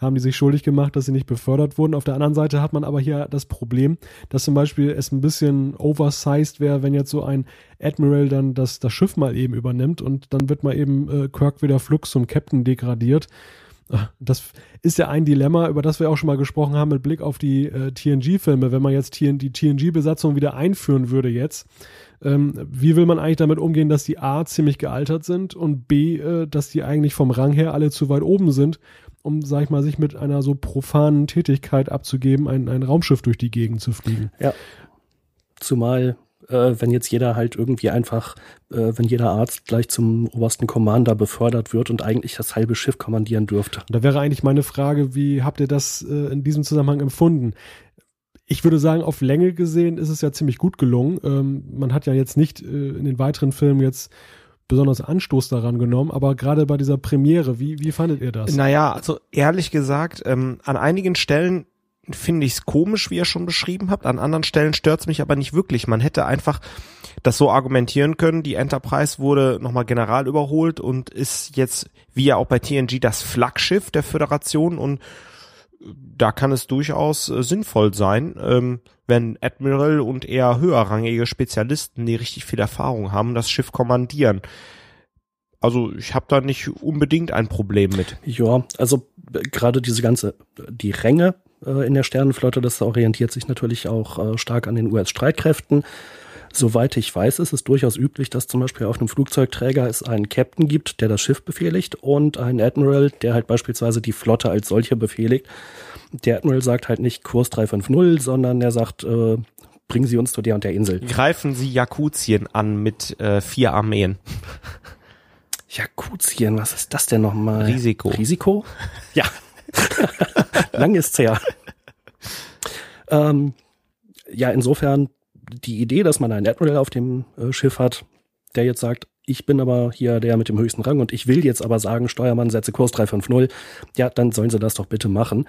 haben die sich schuldig gemacht, dass sie nicht befördert wurden. Auf der anderen Seite hat man aber hier das Problem, dass zum Beispiel es ein bisschen oversized wäre, wenn jetzt so ein Admiral dann das, das Schiff mal eben übernimmt und dann wird mal eben äh, Kirk wieder flugs zum Captain degradiert. Das ist ja ein Dilemma, über das wir auch schon mal gesprochen haben mit Blick auf die äh, TNG-Filme. Wenn man jetzt TN die TNG-Besatzung wieder einführen würde jetzt, ähm, wie will man eigentlich damit umgehen, dass die A ziemlich gealtert sind und B, äh, dass die eigentlich vom Rang her alle zu weit oben sind, um, sag ich mal, sich mit einer so profanen Tätigkeit abzugeben, ein, ein Raumschiff durch die Gegend zu fliegen.
Ja. Zumal äh, wenn jetzt jeder halt irgendwie einfach, äh, wenn jeder Arzt gleich zum obersten Commander befördert wird und eigentlich das halbe Schiff kommandieren dürfte.
Da wäre eigentlich meine Frage, wie habt ihr das äh, in diesem Zusammenhang empfunden? Ich würde sagen, auf Länge gesehen ist es ja ziemlich gut gelungen. Ähm, man hat ja jetzt nicht äh, in den weiteren Filmen jetzt besonders Anstoß daran genommen, aber gerade bei dieser Premiere, wie, wie fandet ihr das?
Naja, also ehrlich gesagt, ähm, an einigen Stellen finde ich es komisch, wie ihr schon beschrieben habt. An anderen Stellen stört es mich aber nicht wirklich. Man hätte einfach das so argumentieren können. Die Enterprise wurde nochmal general überholt und ist jetzt, wie ja auch bei TNG, das Flaggschiff der Föderation und da kann es durchaus äh, sinnvoll sein, ähm, wenn Admiral und eher höherrangige Spezialisten, die richtig viel Erfahrung haben, das Schiff kommandieren. Also ich habe da nicht unbedingt ein Problem mit.
Ja, also äh, gerade diese ganze, die Ränge äh, in der Sternenflotte. Das orientiert sich natürlich auch äh, stark an den US-Streitkräften. Soweit ich weiß, ist es durchaus üblich, dass zum Beispiel auf einem Flugzeugträger es einen Captain gibt, der das Schiff befehligt und einen Admiral, der halt beispielsweise die Flotte als solche befehligt. Der Admiral sagt halt nicht Kurs 350, sondern er sagt, äh, bringen Sie uns zu der und der Insel.
Greifen Sie Jakutien an mit äh, vier Armeen.
Jakutien, was ist das denn nochmal?
Risiko.
Risiko? Ja. Lang ist's her. ähm, ja, insofern die Idee, dass man einen Admiral auf dem äh, Schiff hat, der jetzt sagt, ich bin aber hier der mit dem höchsten Rang und ich will jetzt aber sagen, Steuermann, setze Kurs 350, ja, dann sollen sie das doch bitte machen.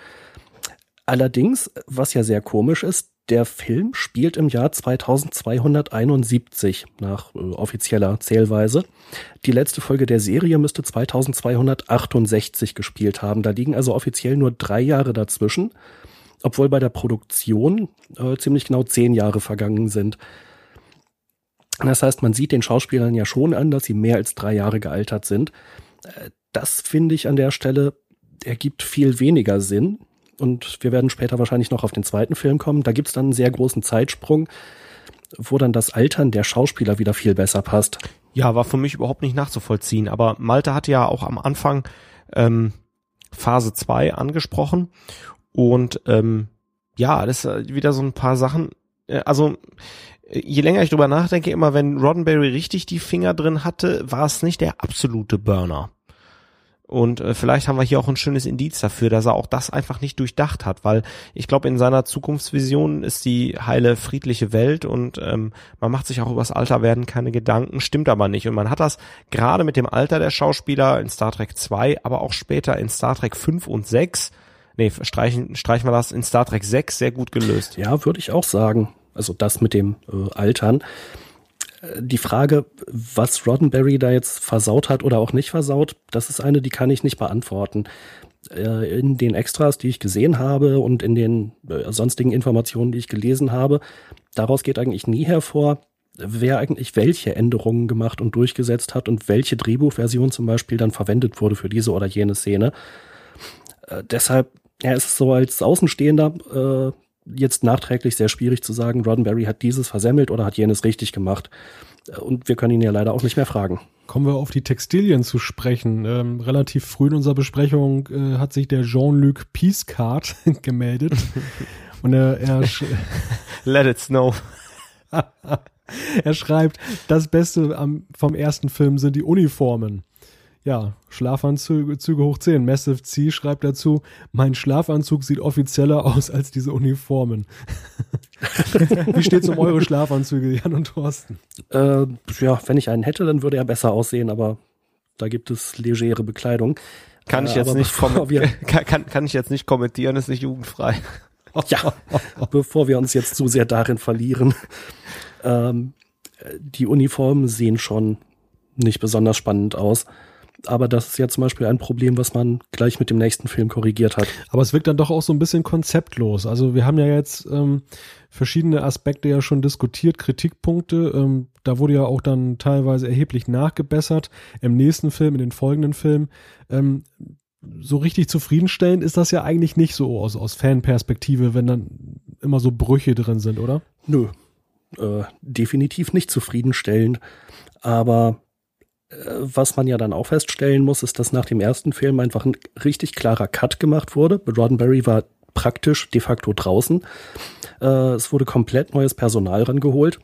Allerdings, was ja sehr komisch ist, der Film spielt im Jahr 2271 nach äh, offizieller Zählweise. Die letzte Folge der Serie müsste 2268 gespielt haben. Da liegen also offiziell nur drei Jahre dazwischen, obwohl bei der Produktion äh, ziemlich genau zehn Jahre vergangen sind. Das heißt, man sieht den Schauspielern ja schon an, dass sie mehr als drei Jahre gealtert sind. Äh, das finde ich an der Stelle ergibt viel weniger Sinn und wir werden später wahrscheinlich noch auf den zweiten Film kommen. Da gibt's dann einen sehr großen Zeitsprung, wo dann das Altern der Schauspieler wieder viel besser passt.
Ja, war für mich überhaupt nicht nachzuvollziehen. Aber Malte hatte ja auch am Anfang ähm, Phase 2 angesprochen. Und ähm, ja, das ist wieder so ein paar Sachen. Äh, also je länger ich drüber nachdenke, immer wenn Roddenberry richtig die Finger drin hatte, war es nicht der absolute Burner. Und äh, vielleicht haben wir hier auch ein schönes Indiz dafür, dass er auch das einfach nicht durchdacht hat, weil ich glaube, in seiner Zukunftsvision ist die heile, friedliche Welt und ähm, man macht sich auch übers Alterwerden keine Gedanken, stimmt aber nicht. Und man hat das gerade mit dem Alter der Schauspieler in Star Trek 2, aber auch später in Star Trek 5 und 6, nee, streichen, streichen wir das, in Star Trek 6 sehr gut gelöst.
Ja, würde ich auch sagen. Also das mit dem äh, Altern die Frage, was Roddenberry da jetzt versaut hat oder auch nicht versaut, das ist eine, die kann ich nicht beantworten. Äh, in den Extras, die ich gesehen habe und in den äh, sonstigen Informationen, die ich gelesen habe, daraus geht eigentlich nie hervor, wer eigentlich welche Änderungen gemacht und durchgesetzt hat und welche Drehbuchversion zum Beispiel dann verwendet wurde für diese oder jene Szene. Äh, deshalb ja, ist es so als Außenstehender äh, jetzt nachträglich sehr schwierig zu sagen, Roddenberry hat dieses versemmelt oder hat jenes richtig gemacht. Und wir können ihn ja leider auch nicht mehr fragen.
Kommen wir auf die Textilien zu sprechen. Ähm, relativ früh in unserer Besprechung äh, hat sich der Jean-Luc Peacecard gemeldet. Und er, er
Let it snow.
er schreibt, das Beste am, vom ersten Film sind die Uniformen ja, Schlafanzüge hoch 10. Massive C schreibt dazu, mein Schlafanzug sieht offizieller aus als diese Uniformen. Wie steht's um eure Schlafanzüge, Jan und Thorsten?
Äh, ja, wenn ich einen hätte, dann würde er besser aussehen, aber da gibt es legere Bekleidung.
Kann ich äh, jetzt nicht kann, kann, kann ich jetzt nicht kommentieren, ist nicht jugendfrei.
ja, bevor wir uns jetzt zu sehr darin verlieren. Ähm, die Uniformen sehen schon nicht besonders spannend aus Aber das ist ja zum Beispiel ein Problem, was man gleich mit dem nächsten Film korrigiert hat.
Aber es wirkt dann doch auch so ein bisschen konzeptlos. Also wir haben ja jetzt ähm, verschiedene Aspekte ja schon diskutiert, Kritikpunkte. Ähm, da wurde ja auch dann teilweise erheblich nachgebessert im nächsten Film, in den folgenden Filmen. Ähm, so richtig zufriedenstellend ist das ja eigentlich nicht so aus, aus Fanperspektive, wenn dann immer so Brüche drin sind, oder?
Nö, äh, definitiv nicht zufriedenstellend. Aber was man ja dann auch feststellen muss, ist, dass nach dem ersten Film einfach ein richtig klarer Cut gemacht wurde. Roddenberry war praktisch de facto draußen. Äh, es wurde komplett neues Personal rangeholt.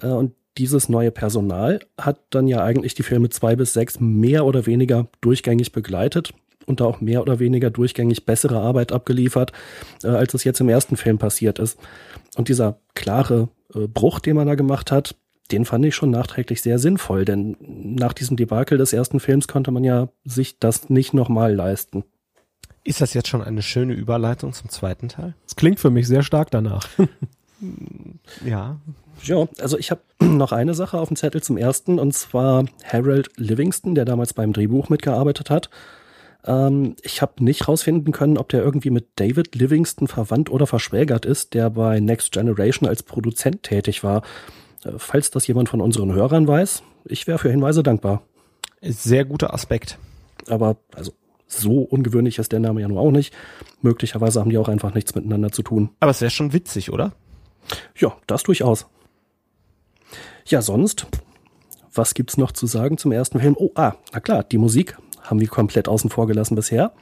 Äh, und dieses neue Personal hat dann ja eigentlich die Filme zwei bis sechs mehr oder weniger durchgängig begleitet und da auch mehr oder weniger durchgängig bessere Arbeit abgeliefert, äh, als es jetzt im ersten Film passiert ist. Und dieser klare Bruch, den man da gemacht hat, den fand ich schon nachträglich sehr sinnvoll, denn nach diesem Debakel des ersten Films konnte man ja sich das nicht nochmal leisten.
Ist das jetzt schon eine schöne Überleitung zum zweiten Teil?
Es klingt für mich sehr stark danach.
ja. Ja, also ich habe noch eine Sache auf dem Zettel zum ersten, und zwar Harold Livingston, der damals beim Drehbuch mitgearbeitet hat. Ähm, ich habe nicht rausfinden können, ob der irgendwie mit David Livingston verwandt oder verschwägert ist, der bei Next Generation als Produzent tätig war. Äh, falls das jemand von unseren Hörern weiß, ich wäre für Hinweise dankbar.
Sehr guter Aspekt.
Aber also so ungewöhnlich ist der Name ja nur auch nicht. Möglicherweise haben die auch einfach nichts miteinander zu tun.
Aber es wäre schon witzig, oder?
Ja, das durchaus. Ja, sonst, was gibt's noch zu sagen zum ersten Film? Oh, ah, na klar, die Musik haben wir komplett außen vor gelassen bisher.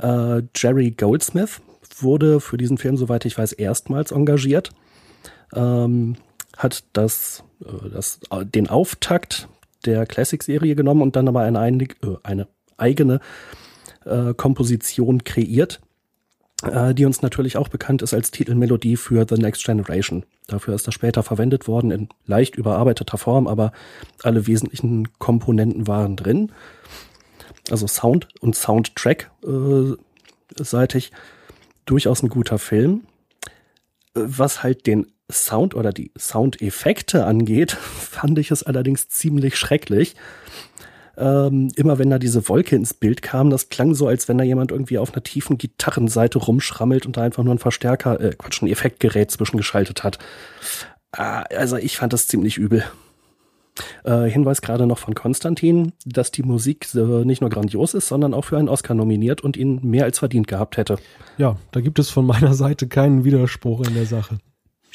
Äh, Jerry Goldsmith wurde für diesen Film, soweit ich weiß, erstmals engagiert. Ähm, hat das, äh, das, äh, den Auftakt der Classic-Serie genommen und dann aber eine, äh, eine eigene äh, Komposition kreiert, äh, die uns natürlich auch bekannt ist als Titelmelodie für The Next Generation. Dafür ist das später verwendet worden in leicht überarbeiteter Form, aber alle wesentlichen Komponenten waren drin. Also Sound und Soundtrack äh, seitig durchaus ein guter Film. Was halt den Sound oder die Soundeffekte angeht, fand ich es allerdings ziemlich schrecklich. Ähm, immer wenn da diese Wolke ins Bild kam, das klang so, als wenn da jemand irgendwie auf einer tiefen Gitarrenseite rumschrammelt und da einfach nur ein Verstärker, äh, Quatsch, ein Effektgerät zwischengeschaltet hat. Äh, also ich fand das ziemlich übel. Äh, Hinweis gerade noch von Konstantin, dass die Musik äh, nicht nur grandios ist, sondern auch für einen Oscar nominiert und ihn mehr als verdient gehabt hätte.
Ja, da gibt es von meiner Seite keinen Widerspruch in der Sache.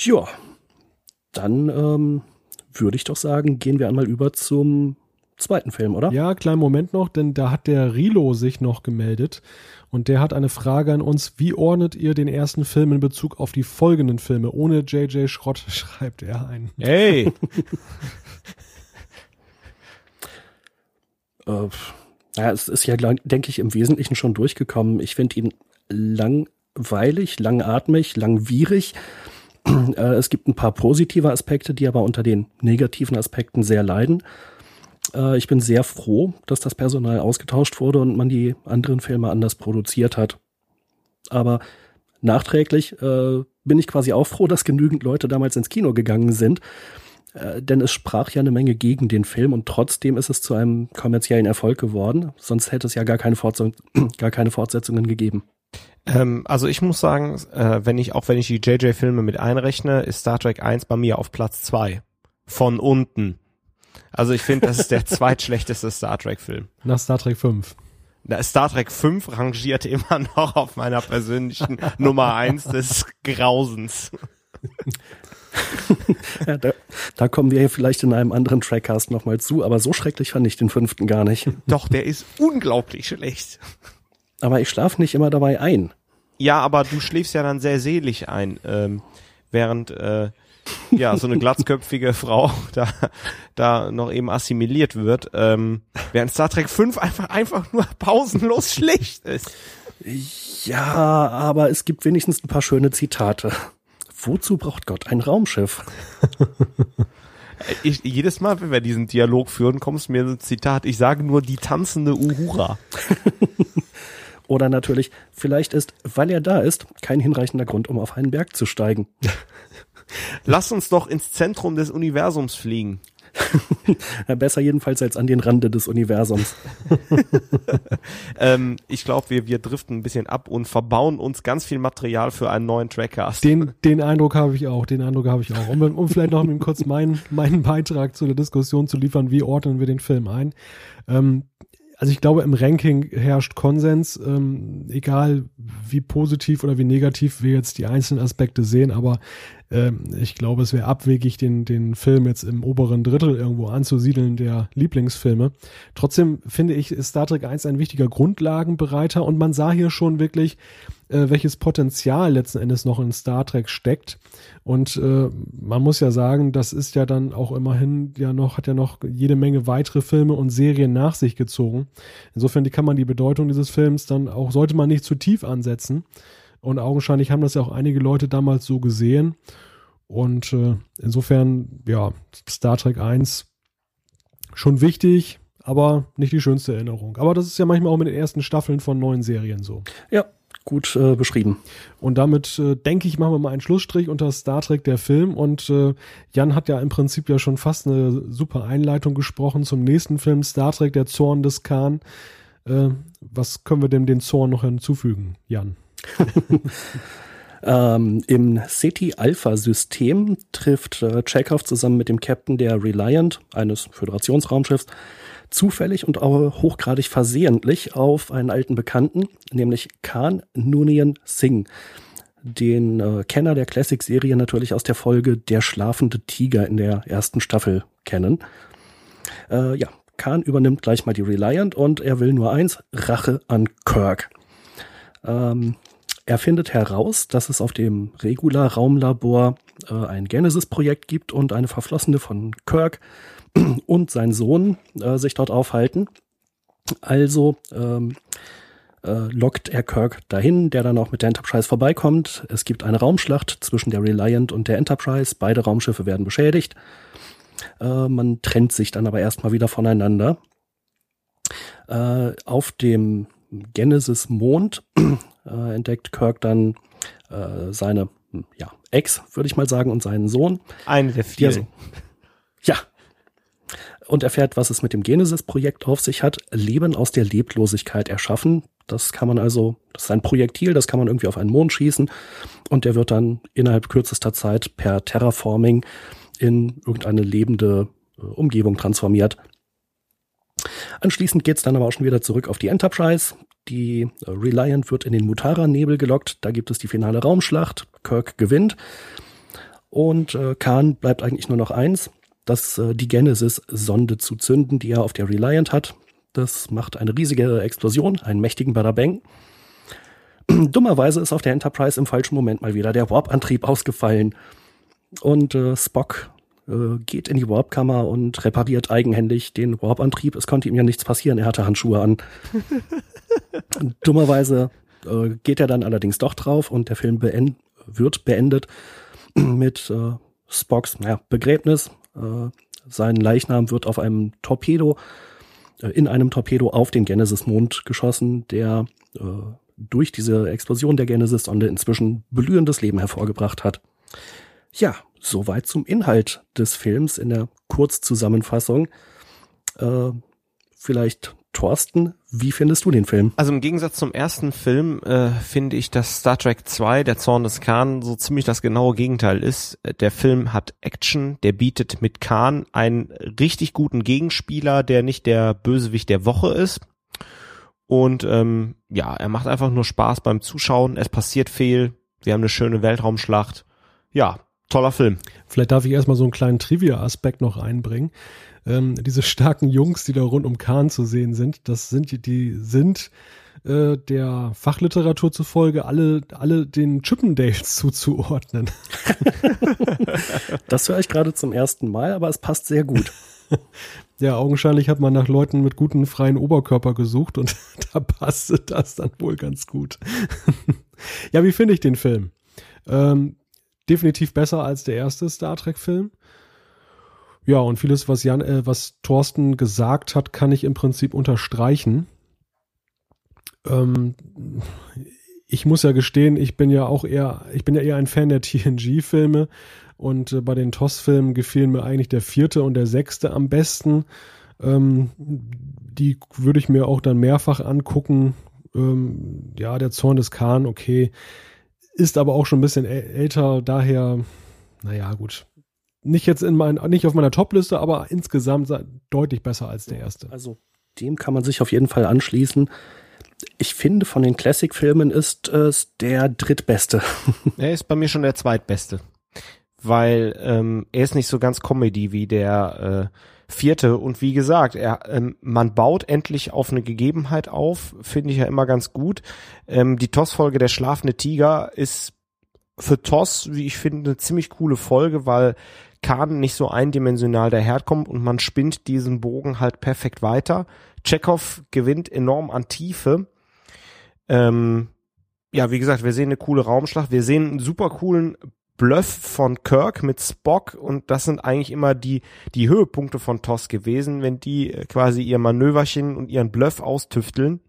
Ja, dann ähm, würde ich doch sagen, gehen wir einmal über zum zweiten Film, oder?
Ja, kleinen Moment noch, denn da hat der Rilo sich noch gemeldet und der hat eine Frage an uns. Wie ordnet ihr den ersten Film in Bezug auf die folgenden Filme? Ohne JJ Schrott schreibt er ein.
Hey!
äh, ja, es ist ja, denke ich, im Wesentlichen schon durchgekommen. Ich finde ihn langweilig, langatmig, langwierig. Äh, es gibt ein paar positive Aspekte, die aber unter den negativen Aspekten sehr leiden. Äh, ich bin sehr froh, dass das Personal ausgetauscht wurde und man die anderen Filme anders produziert hat. Aber nachträglich äh, bin ich quasi auch froh, dass genügend Leute damals ins Kino gegangen sind, denn es sprach ja eine Menge gegen den Film und trotzdem ist es zu einem kommerziellen Erfolg geworden. Sonst hätte es ja gar keine, Fortsetzung, gar keine Fortsetzungen gegeben.
Ähm, also ich muss sagen, äh, wenn ich auch wenn ich die JJ-Filme mit einrechne, ist Star Trek 1 bei mir auf Platz 2. Von unten. Also ich finde, das ist der zweitschlechteste Star Trek-Film.
Nach Star Trek 5.
Star Trek 5 rangiert immer noch auf meiner persönlichen Nummer 1 des Grausens.
ja, da, da, kommen wir vielleicht in einem anderen Trackcast nochmal zu, aber so schrecklich fand ich den fünften gar nicht.
Doch, der ist unglaublich schlecht.
Aber ich schlafe nicht immer dabei ein.
Ja, aber du schläfst ja dann sehr selig ein, ähm, während äh, ja, so eine glatzköpfige Frau da, da noch eben assimiliert wird, ähm, während Star Trek 5 einfach, einfach nur pausenlos schlecht ist.
Ja, aber es gibt wenigstens ein paar schöne Zitate. Wozu braucht Gott ein Raumschiff?
Ich, jedes Mal, wenn wir diesen Dialog führen, kommst mir ein Zitat. Ich sage nur die tanzende Uhura.
Oder natürlich, vielleicht ist, weil er da ist, kein hinreichender Grund, um auf einen Berg zu steigen.
Lass uns doch ins Zentrum des Universums fliegen.
besser jedenfalls als an den Rande des Universums.
ähm, ich glaube, wir, wir driften ein bisschen ab und verbauen uns ganz viel Material für einen neuen Trackcast.
Den, den Eindruck habe ich auch, den Eindruck habe ich auch. Um, um vielleicht noch kurz meinen, meinen Beitrag zu der Diskussion zu liefern, wie ordnen wir den Film ein. Ähm, also ich glaube, im Ranking herrscht Konsens, ähm, egal wie positiv oder wie negativ wir jetzt die einzelnen Aspekte sehen, aber ich glaube, es wäre abwegig, den, den Film jetzt im oberen Drittel irgendwo anzusiedeln, der Lieblingsfilme. Trotzdem finde ich, ist Star Trek 1 ein wichtiger Grundlagenbereiter und man sah hier schon wirklich, äh, welches Potenzial letzten Endes noch in Star Trek steckt. Und äh, man muss ja sagen, das ist ja dann auch immerhin ja noch, hat ja noch jede Menge weitere Filme und Serien nach sich gezogen. Insofern kann man die Bedeutung dieses Films dann auch, sollte man nicht zu tief ansetzen. Und augenscheinlich haben das ja auch einige Leute damals so gesehen. Und äh, insofern, ja, Star Trek 1 schon wichtig, aber nicht die schönste Erinnerung. Aber das ist ja manchmal auch mit den ersten Staffeln von neuen Serien so.
Ja, gut äh, beschrieben.
Und damit äh, denke ich, machen wir mal einen Schlussstrich unter Star Trek der Film. Und äh, Jan hat ja im Prinzip ja schon fast eine super Einleitung gesprochen zum nächsten Film Star Trek der Zorn des Khan. Äh, was können wir dem den Zorn noch hinzufügen, Jan?
ähm, Im SETI-Alpha-System trifft äh, Chekhov zusammen mit dem Captain der Reliant, eines Föderationsraumschiffs, zufällig und auch hochgradig versehentlich auf einen alten Bekannten, nämlich Khan Noonien Singh, den äh, Kenner der Classic-Serie natürlich aus der Folge Der schlafende Tiger in der ersten Staffel kennen. Äh, ja, Khan übernimmt gleich mal die Reliant und er will nur eins, Rache an Kirk. Ähm, er findet heraus, dass es auf dem Regular-Raumlabor äh, ein Genesis-Projekt gibt und eine Verflossene von Kirk und sein Sohn äh, sich dort aufhalten. Also ähm, äh, lockt er Kirk dahin, der dann auch mit der Enterprise vorbeikommt. Es gibt eine Raumschlacht zwischen der Reliant und der Enterprise. Beide Raumschiffe werden beschädigt. Äh, man trennt sich dann aber erstmal wieder voneinander. Äh, auf dem Genesis Mond äh, entdeckt Kirk dann äh, seine ja, Ex, würde ich mal sagen, und seinen Sohn.
Eine der vielen.
Also, ja. Und erfährt, was es mit dem Genesis-Projekt auf sich hat. Leben aus der Leblosigkeit erschaffen. Das kann man also, das ist ein Projektil, das kann man irgendwie auf einen Mond schießen und der wird dann innerhalb kürzester Zeit per Terraforming in irgendeine lebende äh, Umgebung transformiert. Anschließend geht's dann aber auch schon wieder zurück auf die Enterprise. Die Reliant wird in den Mutara-Nebel gelockt. Da gibt es die finale Raumschlacht. Kirk gewinnt. Und äh, Khan bleibt eigentlich nur noch eins, das äh, die Genesis-Sonde zu zünden, die er auf der Reliant hat. Das macht eine riesige Explosion, einen mächtigen Badabang. Dummerweise ist auf der Enterprise im falschen Moment mal wieder der Warp-Antrieb ausgefallen. Und äh, Spock äh, geht in die Warpkammer und repariert eigenhändig den Warp-Antrieb. Es konnte ihm ja nichts passieren, er hatte Handschuhe an. Dummerweise äh, geht er dann allerdings doch drauf und der Film beend wird beendet mit äh, Spocks naja, Begräbnis. Äh, sein Leichnam wird auf einem Torpedo, äh, in einem Torpedo auf den Genesis-Mond geschossen, der äh, durch diese Explosion der Genesis-Sonde inzwischen blühendes Leben hervorgebracht hat. Ja, soweit zum Inhalt des Films in der Kurzzusammenfassung. Äh, vielleicht Thorsten, wie findest du den Film?
Also im Gegensatz zum ersten Film äh, finde ich, dass Star Trek 2, der Zorn des Khan, so ziemlich das genaue Gegenteil ist. Der Film hat Action, der bietet mit Khan einen richtig guten Gegenspieler, der nicht der Bösewicht der Woche ist. Und ähm, ja, er macht einfach nur Spaß beim Zuschauen. Es passiert viel. Wir haben eine schöne Weltraumschlacht. Ja, toller Film.
Vielleicht darf ich erstmal so einen kleinen Trivia-Aspekt noch einbringen. Ähm, diese starken Jungs, die da rund um Kahn zu sehen sind, das sind die, die sind äh, der Fachliteratur zufolge alle, alle den Chippendales zuzuordnen.
das höre ich gerade zum ersten Mal, aber es passt sehr gut.
Ja, augenscheinlich hat man nach Leuten mit guten freien Oberkörper gesucht und da passte das dann wohl ganz gut. ja, wie finde ich den Film? Ähm, definitiv besser als der erste Star Trek Film. Ja, und vieles, was Jan, äh, was Thorsten gesagt hat, kann ich im Prinzip unterstreichen. Ähm, ich muss ja gestehen, ich bin ja auch eher, ich bin ja eher ein Fan der TNG-Filme Und äh, bei den TOS-Filmen gefielen mir eigentlich der vierte und der sechste am besten. Ähm, die würde ich mir auch dann mehrfach angucken. Ähm, ja, der Zorn des Khan, okay. Ist aber auch schon ein bisschen älter, daher, naja, gut. Nicht jetzt in mein, nicht auf meiner Top-Liste, aber insgesamt deutlich besser als der erste.
Also, dem kann man sich auf jeden Fall anschließen. Ich finde, von den Classic-Filmen ist es der drittbeste.
Er ist bei mir schon der zweitbeste. Weil ähm, er ist nicht so ganz Comedy wie der äh, vierte. Und wie gesagt, er, ähm, man baut endlich auf eine Gegebenheit auf, finde ich ja immer ganz gut. Ähm, die TOS-Folge Der schlafende Tiger ist für TOS, wie ich finde, eine ziemlich coole Folge, weil Khan nicht so eindimensional daherkommt und man spinnt diesen Bogen halt perfekt weiter. Chekhov gewinnt enorm an Tiefe. Ähm, ja, wie gesagt, wir sehen eine coole Raumschlacht, wir sehen einen super coolen Bluff von Kirk mit Spock und das sind eigentlich immer die, die Höhepunkte von TOS gewesen, wenn die äh, quasi ihr Manöverchen und ihren Bluff austüfteln.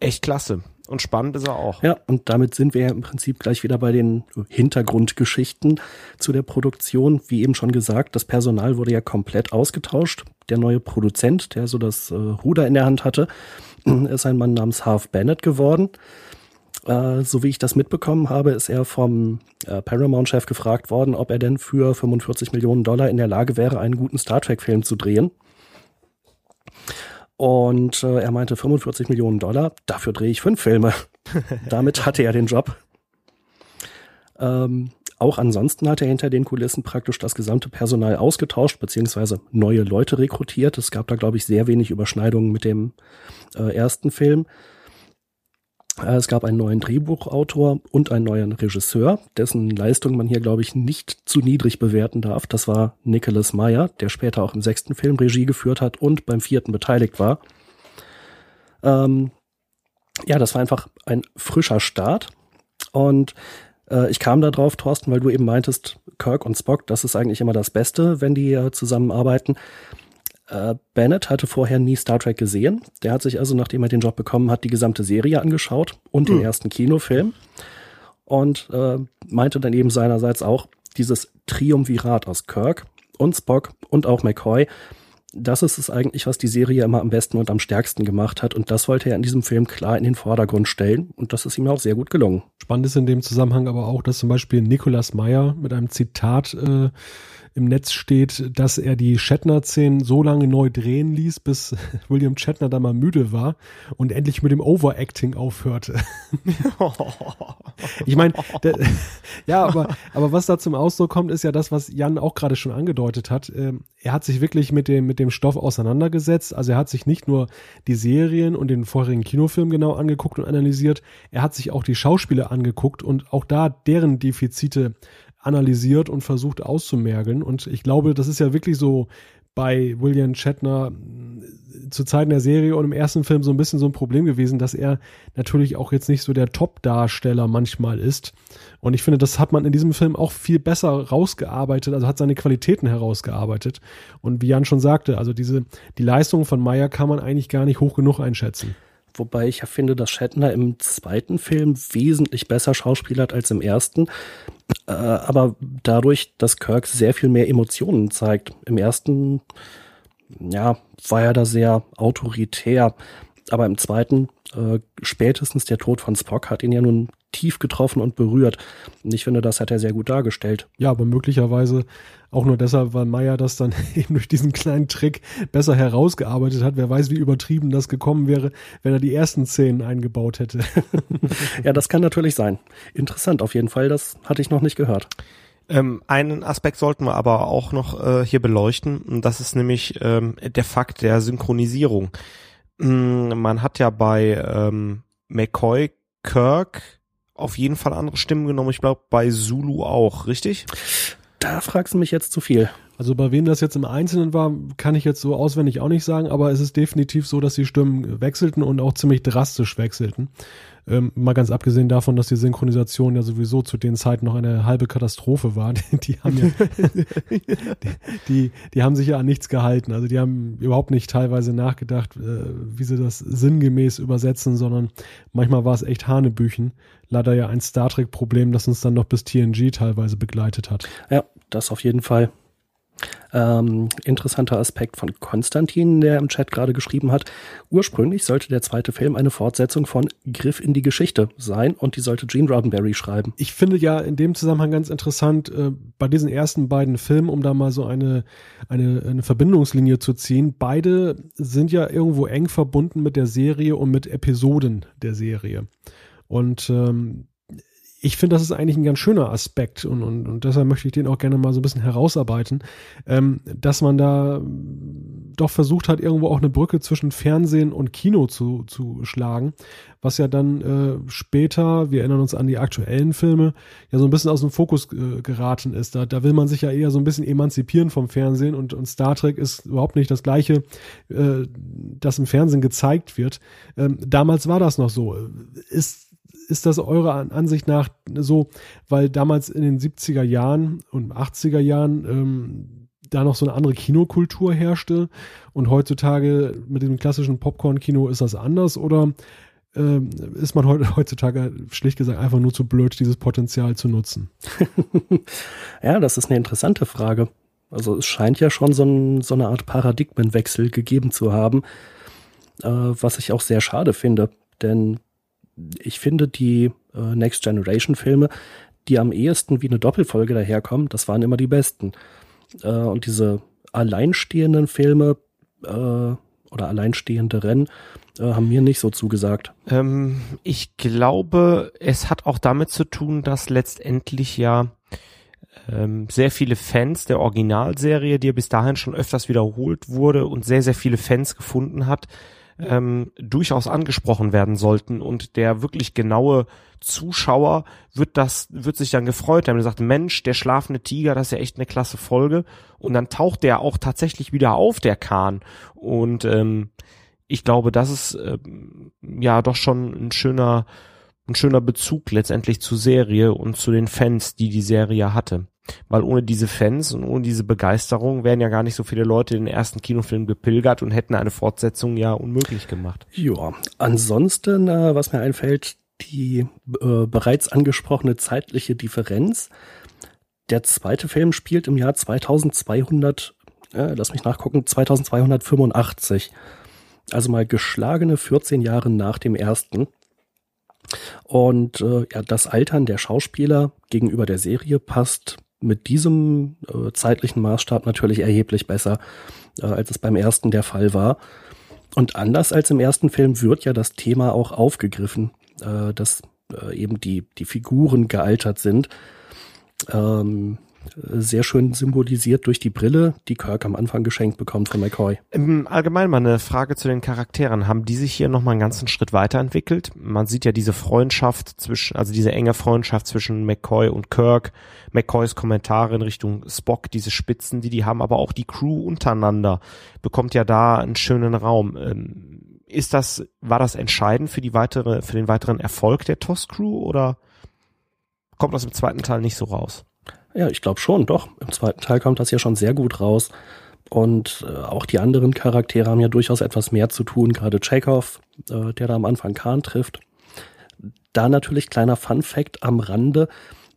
Echt klasse. Und spannend ist er auch.
Ja, und damit sind wir im Prinzip gleich wieder bei den Hintergrundgeschichten zu der Produktion. Wie eben schon gesagt, das Personal wurde ja komplett ausgetauscht. Der neue Produzent, der so das äh, Ruder in der Hand hatte, ist ein Mann namens Harv Bennett geworden. Äh, so wie ich das mitbekommen habe, ist er vom äh, Paramount-Chef gefragt worden, ob er denn für 45 Millionen Dollar in der Lage wäre, einen guten Star Trek-Film zu drehen. Und äh, er meinte 45 Millionen Dollar, dafür drehe ich fünf Filme. Damit hatte er den Job. Ähm, auch ansonsten hat er hinter den Kulissen praktisch das gesamte Personal ausgetauscht, beziehungsweise neue Leute rekrutiert. Es gab da, glaube ich, sehr wenig Überschneidungen mit dem äh, ersten Film. Äh, es gab einen neuen Drehbuchautor und einen neuen Regisseur, dessen Leistung man hier, glaube ich, nicht zu niedrig bewerten darf. Das war Nicholas Meyer, der später auch im sechsten Film Regie geführt hat und beim vierten beteiligt war. Ähm, ja, das war einfach ein frischer Start. Und äh, ich kam da drauf, Thorsten, weil du eben meintest, Kirk und Spock, das ist eigentlich immer das Beste, wenn die äh, zusammenarbeiten. Äh, Bennett hatte vorher nie Star Trek gesehen. Der hat sich also, nachdem er den Job bekommen hat, die gesamte Serie angeschaut und mhm. den hm. ersten Kinofilm und äh, meinte dann eben seinerseits auch, dieses Triumvirat aus Kirk und Spock und auch McCoy, das ist es eigentlich, was die Serie immer am besten und am stärksten gemacht hat. Und das wollte er in diesem Film klar in den Vordergrund stellen. Und das ist ihm auch sehr gut gelungen.
Spannend ist in dem Zusammenhang aber auch, dass zum Beispiel Nicolas Meyer mit einem Zitat äh, im Netz steht, dass er die Shatner-Szenen so lange neu drehen ließ, bis William Shatner da mal müde war und endlich mit dem Overacting aufhörte. ich meine, ja, aber, aber was da zum Ausdruck kommt, ist ja das, was Jan auch gerade schon angedeutet hat. Ähm, er hat sich wirklich mit dem, mit dem Stoff auseinandergesetzt. Also er hat sich nicht nur die Serien und den vorherigen Kinofilm genau angeguckt und analysiert, er hat sich auch die Schauspieler angeguckt und auch da deren Defizite analysiert und versucht auszumergeln. Und ich glaube, das ist ja wirklich so bei William Shatner äh, zu Zeiten der Serie und im ersten Film so ein bisschen so ein Problem gewesen, dass er natürlich auch jetzt nicht so der Top-Darsteller manchmal ist. Und ich finde, das hat man in diesem Film auch viel besser rausgearbeitet, also hat seine Qualitäten herausgearbeitet. Und wie Jan schon sagte, also diese, die Leistung von Meyer kann man eigentlich gar nicht hoch genug einschätzen.
Wobei ich ja finde, dass Shatner im zweiten Film wesentlich besser schauspielert als im ersten. Äh, aber dadurch, dass Kirk sehr viel mehr Emotionen zeigt. Im ersten, ja, war er da sehr autoritär. Aber im zweiten, äh, spätestens der Tod von Spock hat ihn ja nun tief getroffen und berührt. Und ich finde, das hat er sehr gut dargestellt.
Ja, aber möglicherweise auch nur deshalb, weil Meyer das dann eben durch diesen kleinen Trick besser herausgearbeitet hat. Wer weiß, wie übertrieben das gekommen wäre, wenn er die ersten Szenen eingebaut hätte.
ja, das kann natürlich sein. Interessant auf jeden Fall. Das hatte ich noch nicht gehört.
Ähm, einen Aspekt sollten wir aber auch noch äh, hier beleuchten. Und das ist nämlich ähm, der Fakt der Synchronisierung. Mm, man hat ja bei ähm, McCoy Kirk auf jeden Fall andere Stimmen genommen. Ich glaube, bei Zulu auch, richtig?
Da fragst du mich jetzt zu viel.
Also bei wem das jetzt im Einzelnen war, kann ich jetzt so auswendig auch nicht sagen, aber es ist definitiv so, dass die Stimmen wechselten und auch ziemlich drastisch wechselten. Ähm, mal ganz abgesehen davon, dass die Synchronisation ja sowieso zu den Zeiten noch eine halbe Katastrophe war. Die, haben ja, die, die, die, haben sich ja an nichts gehalten. Also die haben überhaupt nicht teilweise nachgedacht, äh, wie sie das sinngemäß übersetzen, sondern manchmal war es echt Hanebüchen. Leider ja ein Star Trek-Problem, das uns dann noch bis TNG teilweise begleitet hat.
Ja, das auf jeden Fall. Ähm, interessanter Aspekt von Konstantin, der im Chat gerade geschrieben hat. Ursprünglich sollte der zweite Film eine Fortsetzung von Griff in die Geschichte sein und die sollte Gene Roddenberry schreiben.
Ich finde ja in dem Zusammenhang ganz interessant, äh, bei diesen ersten beiden Filmen, um da mal so eine, eine, eine Verbindungslinie zu ziehen, beide sind ja irgendwo eng verbunden mit der Serie und mit Episoden der Serie. Und ähm, ich finde, das ist eigentlich ein ganz schöner Aspekt und, und, und deshalb möchte ich den auch gerne mal so ein bisschen herausarbeiten, ähm, dass man da doch versucht hat, irgendwo auch eine Brücke zwischen Fernsehen und Kino zu, zu schlagen, was ja dann äh, später, wir erinnern uns an die aktuellen Filme, ja so ein bisschen aus dem Fokus äh, geraten ist. Da, da will man sich ja eher so ein bisschen emanzipieren vom Fernsehen und, und Star Trek ist überhaupt nicht das gleiche, äh, das im Fernsehen gezeigt wird. Ähm, damals war das noch so. Ist ist das eurer Ansicht nach so, weil damals in den 70er Jahren und 80er Jahren ähm, da noch so eine andere Kinokultur herrschte und heutzutage mit dem klassischen Popcorn-Kino ist das anders oder ähm, ist man heutzutage schlicht gesagt einfach nur zu blöd, dieses Potenzial zu nutzen?
ja, das ist eine interessante Frage. Also es scheint ja schon so, ein, so eine Art Paradigmenwechsel gegeben zu haben, äh, was ich auch sehr schade finde. Denn ich finde die äh, Next Generation Filme, die am ehesten wie eine Doppelfolge daherkommen, das waren immer die besten. Äh, und diese alleinstehenden Filme äh, oder alleinstehende Rennen äh, haben mir nicht so zugesagt.
Ähm, ich glaube, es hat auch damit zu tun, dass letztendlich ja ähm, sehr viele Fans der Originalserie, die ja bis dahin schon öfters wiederholt wurde und sehr, sehr viele Fans gefunden hat, ähm, durchaus angesprochen werden sollten und der wirklich genaue Zuschauer wird das, wird sich dann gefreut haben. Er sagt, Mensch, der schlafende Tiger, das ist ja echt eine klasse Folge. Und dann taucht der auch tatsächlich wieder auf, der Kahn. Und ähm, ich glaube, das ist ähm, ja doch schon ein schöner, ein schöner Bezug letztendlich zur Serie und zu den Fans, die die Serie hatte. Weil ohne diese Fans und ohne diese Begeisterung wären ja gar nicht so viele Leute den ersten Kinofilm gepilgert und hätten eine Fortsetzung ja unmöglich gemacht.
Ja, ansonsten, äh, was mir einfällt, die äh, bereits angesprochene zeitliche Differenz. Der zweite Film spielt im Jahr 2200, äh, lass mich nachgucken, 2285. Also mal geschlagene 14 Jahre nach dem ersten. Und äh, ja, das Altern der Schauspieler gegenüber der Serie passt mit diesem äh, zeitlichen Maßstab natürlich erheblich besser, äh, als es beim ersten der Fall war. Und anders als im ersten Film wird ja das Thema auch aufgegriffen, äh, dass äh, eben die, die Figuren gealtert sind. Ähm, sehr schön symbolisiert durch die Brille, die Kirk am Anfang geschenkt bekommt von McCoy.
Im Allgemeinen mal eine Frage zu den Charakteren. Haben die sich hier nochmal einen ganzen Schritt weiterentwickelt? Man sieht ja diese Freundschaft zwischen, also diese enge Freundschaft zwischen McCoy und Kirk, McCoys Kommentare in Richtung Spock, diese Spitzen, die die haben, aber auch die Crew untereinander bekommt ja da einen schönen Raum. Ähm, ist das, war das entscheidend für die weitere, für den weiteren Erfolg der TOS Crew oder kommt das im zweiten Teil nicht so raus?
Ja, ich glaube schon, doch. Im zweiten Teil kommt das ja schon sehr gut raus. Und äh, auch die anderen Charaktere haben ja durchaus etwas mehr zu tun, gerade Chekhov, äh, der da am Anfang Khan trifft. Da natürlich kleiner Fun Fact am Rande.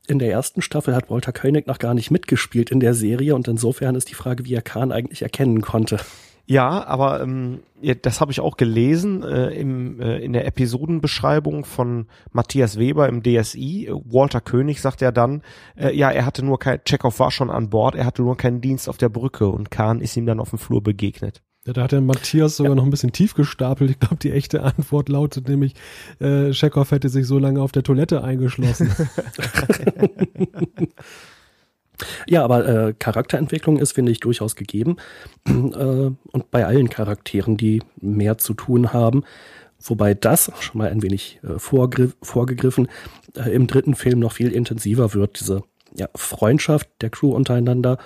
In der ersten Staffel hat Walter Koenig noch gar nicht mitgespielt in der Serie und insofern ist die Frage, wie er Khan eigentlich erkennen konnte.
Ja, aber ähm, ja, das habe ich auch gelesen äh, im, äh, in der Episodenbeschreibung von Matthias Weber im DSI. Walter König sagt ja dann, äh, ja, er hatte nur kein, Chekhov war schon an Bord, er hatte nur keinen Dienst auf der Brücke und Kahn ist ihm dann auf dem Flur begegnet.
Ja, da hat der Matthias sogar ja. noch ein bisschen tief gestapelt. Ich glaube, die echte Antwort lautet nämlich, äh, Chekhov hätte sich so lange auf der Toilette eingeschlossen.
Ja, aber äh, Charakterentwicklung ist, finde ich, durchaus gegeben. äh, und bei allen Charakteren, die mehr zu tun haben. Wobei das schon mal ein wenig äh, vorgegriffen äh, im dritten Film noch viel intensiver wird. Diese ja, Freundschaft der Crew untereinander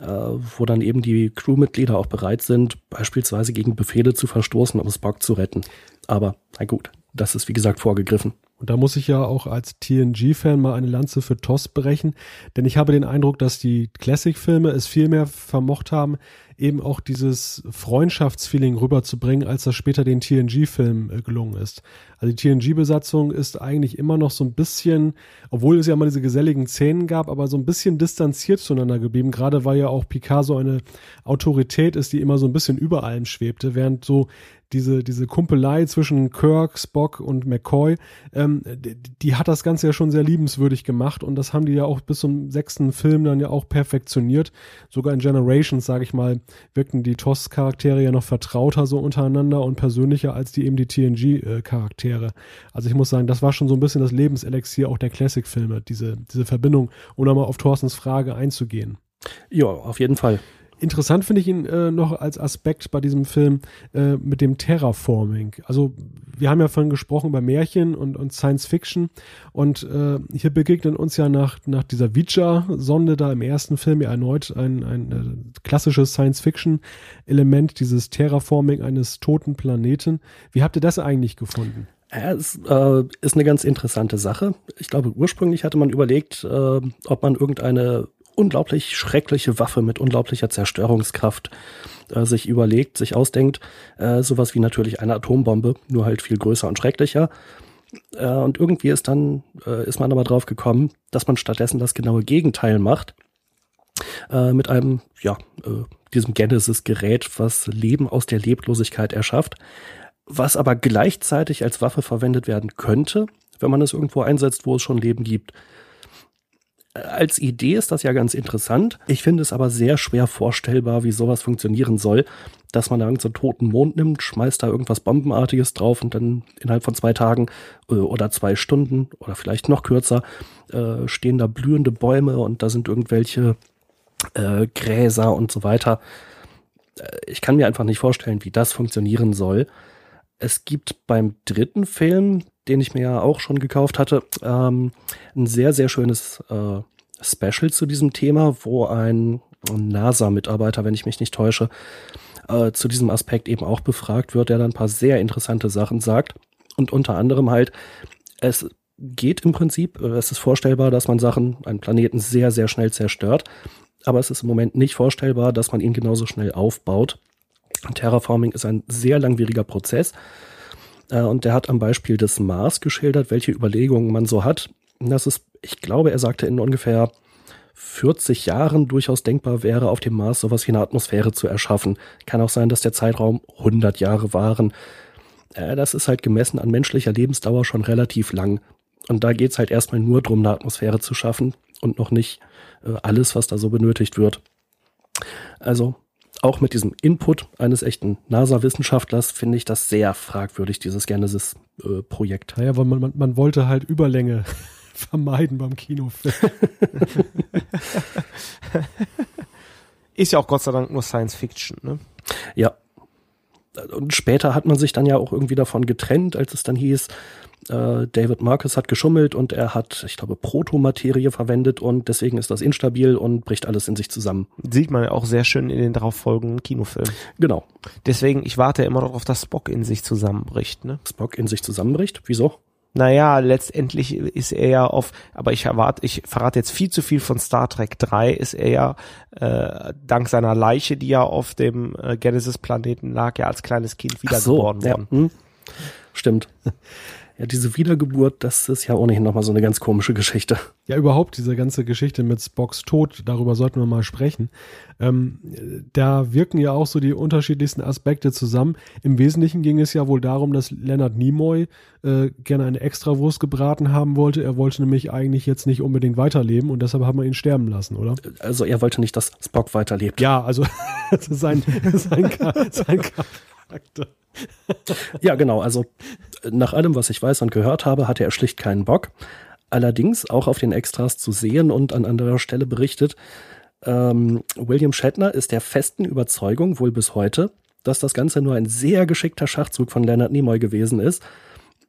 äh, wo dann eben die Crewmitglieder auch bereit sind, beispielsweise gegen Befehle zu verstoßen, um Spock zu retten. Aber na gut, das ist wie gesagt vorgegriffen.
Und da muss ich ja auch als TNG-Fan mal eine Lanze für TOS brechen, denn ich habe den Eindruck, dass die Classic-Filme es viel mehr vermocht haben, eben auch dieses Freundschaftsfeeling rüberzubringen, als das später den TNG-Film äh, gelungen ist. Also die TNG-Besatzung ist eigentlich immer noch so ein bisschen, obwohl es ja mal diese geselligen Szenen gab, aber so ein bisschen distanziert zueinander geblieben, gerade weil ja auch Picard so eine Autorität ist, die immer so ein bisschen über allem schwebte, während so diese, diese Kumpelei zwischen Kirk, Spock und McCoy, ähm, die, die, hat das Ganze ja schon sehr liebenswürdig gemacht und das haben die ja auch bis zum sechsten Film dann ja auch perfektioniert. Sogar in Generations, sage ich mal, wirkten die TOS-Charaktere ja noch vertrauter so untereinander und persönlicher als die eben die TNG-Charaktere. Also ich muss sagen, das war schon so ein bisschen das Lebenselixier auch der Classic-Filme, diese, diese Verbindung, um nochmal auf Thorstens Frage einzugehen.
Ja, auf jeden Fall.
Interessant finde ich ihn äh, noch als Aspekt bei diesem Film äh, mit dem Terraforming. Also wir haben ja vorhin gesprochen über Märchen und, und Science Fiction und äh, hier begegnet uns ja nach, nach dieser Vija-Sonde da im ersten Film ja erneut ein, ein äh, klassisches Science Fiction-Element, dieses Terraforming eines toten Planeten. Wie habt ihr das eigentlich gefunden?
Es äh, ist eine ganz interessante Sache. Ich glaube, ursprünglich hatte man überlegt, äh, ob man irgendeine unglaublich schreckliche Waffe mit unglaublicher Zerstörungskraft äh, sich überlegt, sich ausdenkt. Äh, sowas wie natürlich eine Atombombe, nur halt viel größer und schrecklicher. Äh, und irgendwie ist dann, äh, ist man aber drauf gekommen, dass man stattdessen das genaue Gegenteil macht. Äh, mit einem, ja, äh, diesem Genesis-Gerät, was Leben aus der Leblosigkeit erschafft, was aber gleichzeitig als Waffe verwendet werden könnte, wenn man es irgendwo einsetzt, wo es schon Leben gibt als Idee ist das ja ganz interessant. Ich finde es aber sehr schwer vorstellbar, wie sowas funktionieren soll, dass man da irgendeinen toten Mond nimmt, schmeißt da irgendwas Bombenartiges drauf und dann innerhalb von zwei Tagen äh, oder zwei Stunden oder vielleicht noch kürzer äh, stehen da blühende Bäume und da sind irgendwelche äh, Gräser und so weiter. Äh, ich kann mir einfach nicht vorstellen, wie das funktionieren soll. Es gibt beim dritten Film, den ich mir ja auch schon gekauft hatte, ähm, ein sehr, sehr schönes äh, Special zu diesem Thema, wo ein NASA-Mitarbeiter, wenn ich mich nicht täusche, äh, zu diesem Aspekt eben auch befragt wird, der dann ein paar sehr interessante Sachen sagt. Und unter anderem halt, es geht im Prinzip, äh, es ist vorstellbar, dass man Sachen, einen Planeten sehr, sehr schnell zerstört, aber es ist im Moment nicht vorstellbar, dass man ihn genauso schnell aufbaut. Terraforming ist ein sehr langwieriger Prozess äh, und der hat am Beispiel des Mars geschildert, welche Überlegungen man so hat. Das ist, ich glaube, er sagte in ungefähr 40 Jahren durchaus denkbar wäre, auf dem Mars sowas wie eine Atmosphäre zu erschaffen. Kann auch sein, dass der Zeitraum 100 Jahre waren. Äh, das ist halt gemessen an menschlicher Lebensdauer schon relativ lang. Und da geht's halt erstmal nur darum, eine Atmosphäre zu schaffen und noch nicht äh, alles, was da so benötigt wird. Also auch mit diesem Input eines echten NASA-Wissenschaftlers finde ich das sehr fragwürdig, dieses Genesis-Projekt.
Äh, naja, weil man, man, man wollte halt Überlänge vermeiden beim Kinofilm.
Ist ja auch Gott sei Dank nur Science Fiction, ne?
Ja. Und später hat man sich dann ja auch irgendwie davon getrennt, als es dann hieß, äh, David Marcus hat geschummelt und er hat, ich glaube, Protomaterie verwendet und deswegen ist das instabil und bricht alles in sich zusammen.
Sieht man ja auch sehr schön in den darauffolgenden Kinofilmen.
Genau.
Deswegen, ich warte immer noch auf, dass Spock in sich zusammenbricht, ne?
Spock in sich zusammenbricht? Wieso?
Naja, letztendlich ist er ja auf, aber ich erwarte, ich verrate jetzt viel zu viel von Star Trek 3, ist er ja äh, dank seiner Leiche, die ja auf dem äh, Genesis-Planeten lag, ja als kleines Kind wiedergeboren so, worden. Ja. Hm.
Stimmt. Ja, diese Wiedergeburt, das ist ja ohnehin nochmal so eine ganz komische Geschichte.
Ja, überhaupt diese ganze Geschichte mit Spocks Tod, darüber sollten wir mal sprechen. Ähm, da wirken ja auch so die unterschiedlichsten Aspekte zusammen. Im Wesentlichen ging es ja wohl darum, dass Leonard Nimoy äh, gerne eine Extrawurst gebraten haben wollte. Er wollte nämlich eigentlich jetzt nicht unbedingt weiterleben und deshalb haben wir ihn sterben lassen, oder?
Also er wollte nicht, dass Spock weiterlebt.
Ja, also sein, sein, sein Charakter.
ja, genau. Also nach allem, was ich weiß und gehört habe, hatte er schlicht keinen Bock. Allerdings auch auf den Extras zu sehen und an anderer Stelle berichtet, ähm, William Shatner ist der festen Überzeugung, wohl bis heute, dass das Ganze nur ein sehr geschickter Schachzug von Leonard Nimoy gewesen ist,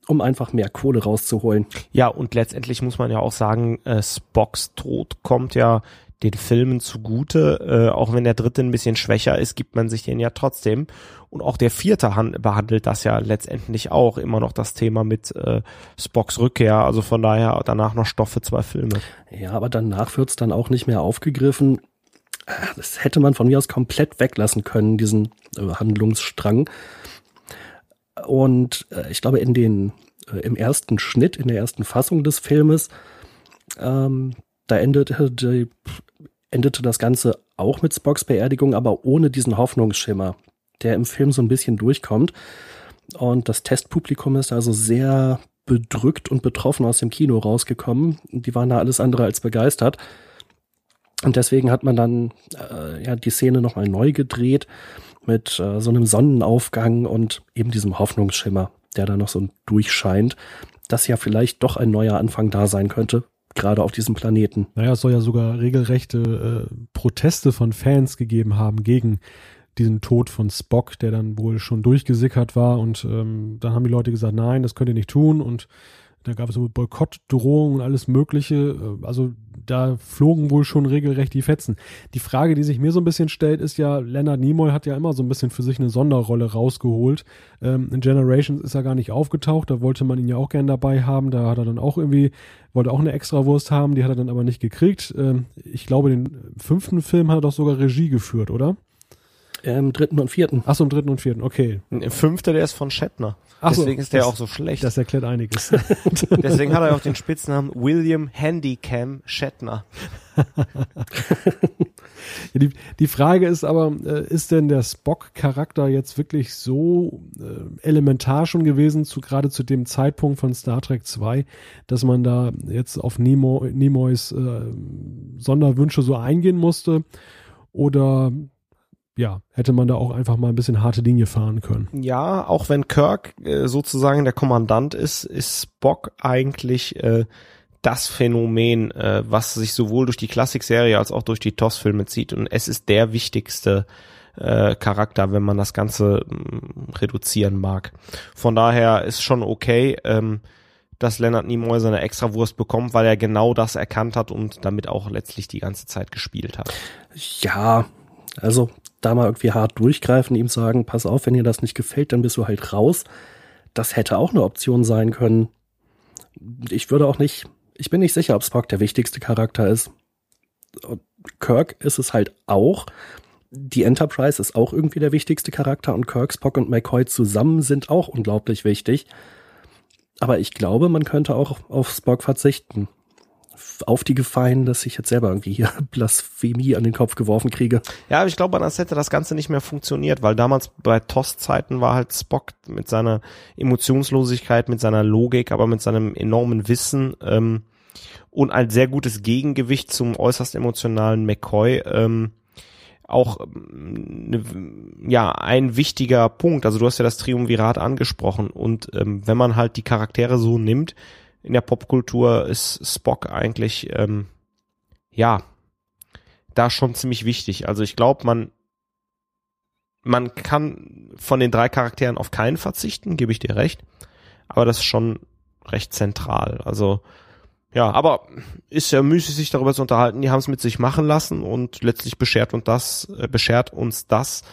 um einfach mehr Kohle rauszuholen.
Ja, und letztendlich muss man ja auch sagen, äh, Spocks Tod kommt ja den Filmen zugute. Äh, auch wenn der dritte ein bisschen schwächer ist, gibt man sich den ja trotzdem. Und auch der vierte hand behandelt das ja letztendlich auch immer noch das Thema mit äh, Spocks Rückkehr. Also von daher danach noch Stoff für zwei Filme.
Ja, aber danach wird's dann auch nicht mehr aufgegriffen. Das hätte man von mir aus komplett weglassen können, diesen äh, Handlungsstrang. Und äh, ich glaube, in den äh, im ersten Schnitt, in der ersten Fassung des Filmes, ähm, da endete, die, endete das Ganze auch mit Spocks Beerdigung, aber ohne diesen Hoffnungsschimmer, der im Film so ein bisschen durchkommt. Und das Testpublikum ist also sehr bedrückt und betroffen aus dem Kino rausgekommen. Die waren da alles andere als begeistert. Und deswegen hat man dann äh, ja die Szene nochmal neu gedreht mit äh, so einem Sonnenaufgang und eben diesem Hoffnungsschimmer, der da noch so durchscheint, dass ja vielleicht doch ein neuer Anfang da sein könnte, gerade auf diesem Planeten.
Naja, es soll ja sogar regelrechte äh, Proteste von Fans gegeben haben gegen diesen Tod von Spock, der dann wohl schon durchgesickert war und ähm, dann haben die Leute gesagt, nein, das könnt ihr nicht tun und da gab es so Boykottdrohungen und alles Mögliche. Äh, also da flogen wohl schon regelrecht die Fetzen. Die Frage, die sich mir so ein bisschen stellt, ist ja, Leonard Nimoy hat ja immer so ein bisschen für sich eine Sonderrolle rausgeholt. Ähm, in Generations ist er gar nicht aufgetaucht, da wollte man ihn ja auch gern dabei haben. Da hat er dann auch irgendwie, wollte auch eine Extrawurst haben, die hat er dann aber nicht gekriegt. Ähm, ich glaube, den fünften Film hat er doch sogar Regie geführt, oder?
Im dritten und vierten.
Ach so, im dritten und vierten, okay.
Im fünften, der ist von Shatner. Ach Deswegen so, ist der das, auch so schlecht.
Das erklärt einiges.
Deswegen hat er auch den Spitznamen William Handycam Shatner.
ja, die, die Frage ist aber, äh, ist denn der Spock-Charakter jetzt wirklich so äh, elementar schon gewesen, zu, gerade zu dem Zeitpunkt von Star Trek 2, dass man da jetzt auf Nemo, Nimoys äh, Sonderwünsche so eingehen musste? Oder ja, hätte man da auch einfach mal ein bisschen harte Linie fahren können.
Ja, auch wenn Kirk äh, sozusagen der Kommandant ist, ist Spock eigentlich äh, das Phänomen, äh, was sich sowohl durch die Klassikserie als auch durch die TOS-Filme zieht. Und es ist der wichtigste äh, Charakter, wenn man das Ganze mh, mm, reduzieren mag. Von daher ist schon okay, ähm, dass Leonard Nimoy seine Extrawurst bekommt, weil er genau das erkannt hat und damit auch letztlich die ganze Zeit gespielt hat.
Ja, also da mal irgendwie hart durchgreifen, ihm sagen, pass auf, wenn dir das nicht gefällt, dann bist du halt raus. Das hätte auch eine Option sein können. Ich würde auch nicht, ich bin nicht sicher, ob Spock der wichtigste Charakter ist. Kirk ist es halt auch. Die Enterprise ist auch irgendwie der wichtigste Charakter und Kirk, Spock und McCoy zusammen sind auch unglaublich wichtig. Aber ich glaube, man könnte auch auf Spock verzichten auf die Gefallen, dass ich jetzt selber irgendwie hier Blasphemie an den Kopf geworfen kriege.
Ja, aber ich glaube, anders hätte das Ganze nicht mehr funktioniert, weil damals bei TOS-Zeiten war halt Spock mit seiner Emotionslosigkeit, mit seiner Logik, aber mit seinem enormen Wissen ähm, und ein sehr gutes Gegengewicht zum äußerst emotionalen McCoy ähm, auch ne, ja ein wichtiger Punkt. Also du hast ja das Triumvirat angesprochen und ähm, wenn man halt die Charaktere so nimmt, in der Popkultur ist Spock eigentlich, ähm, ja, da schon ziemlich wichtig. Also ich glaube, man, man kann von den drei Charakteren auf keinen verzichten, gebe ich dir recht. Aber das ist schon recht zentral. Also, ja, aber ist ja müßig, sich darüber zu unterhalten. Die haben es mit sich machen lassen und letztlich beschert uns das, äh, beschert uns das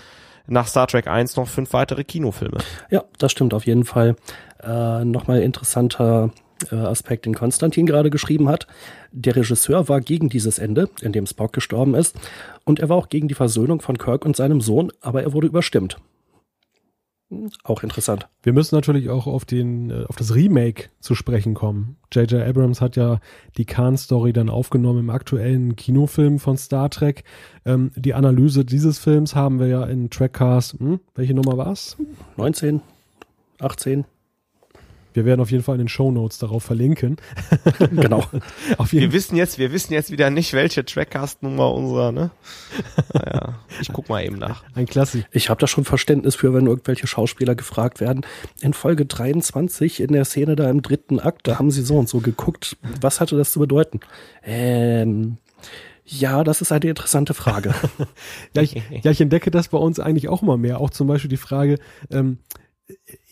nach Star Trek 1 noch fünf weitere Kinofilme.
Ja, das stimmt auf jeden Fall. Äh, Nochmal interessanter Aspekt, den Konstantin gerade geschrieben hat. Der Regisseur war gegen dieses Ende, in dem Spock gestorben ist, und er war auch gegen die Versöhnung von Kirk und seinem Sohn, aber er wurde überstimmt. Hm, auch interessant.
Wir müssen natürlich auch auf den, äh, auf das Remake zu sprechen kommen. J.J. Abrams hat ja die Khan-Story dann aufgenommen im aktuellen Kinofilm von Star Trek. Ähm, die Analyse dieses Films haben wir ja in Trackcast, hm, welche Nummer war's?
19, 18.
Wir werden auf jeden Fall in den Show Notes darauf verlinken.
genau. auf jeden wir wissen jetzt, wir wissen jetzt wieder nicht, welche Trackcast-Nummer unserer, ne? Naja, ich guck mal eben nach.
Ein Klassik.
Ich habe da schon Verständnis für, wenn irgendwelche Schauspieler gefragt werden. In Folge 23 in der Szene da im dritten Akt, da haben sie so und so geguckt. Was hatte das zu bedeuten? Ähm, ja, das ist eine interessante Frage.
ja, ich, ja, ich entdecke das bei uns eigentlich auch immer mehr. Auch zum Beispiel die Frage, ähm,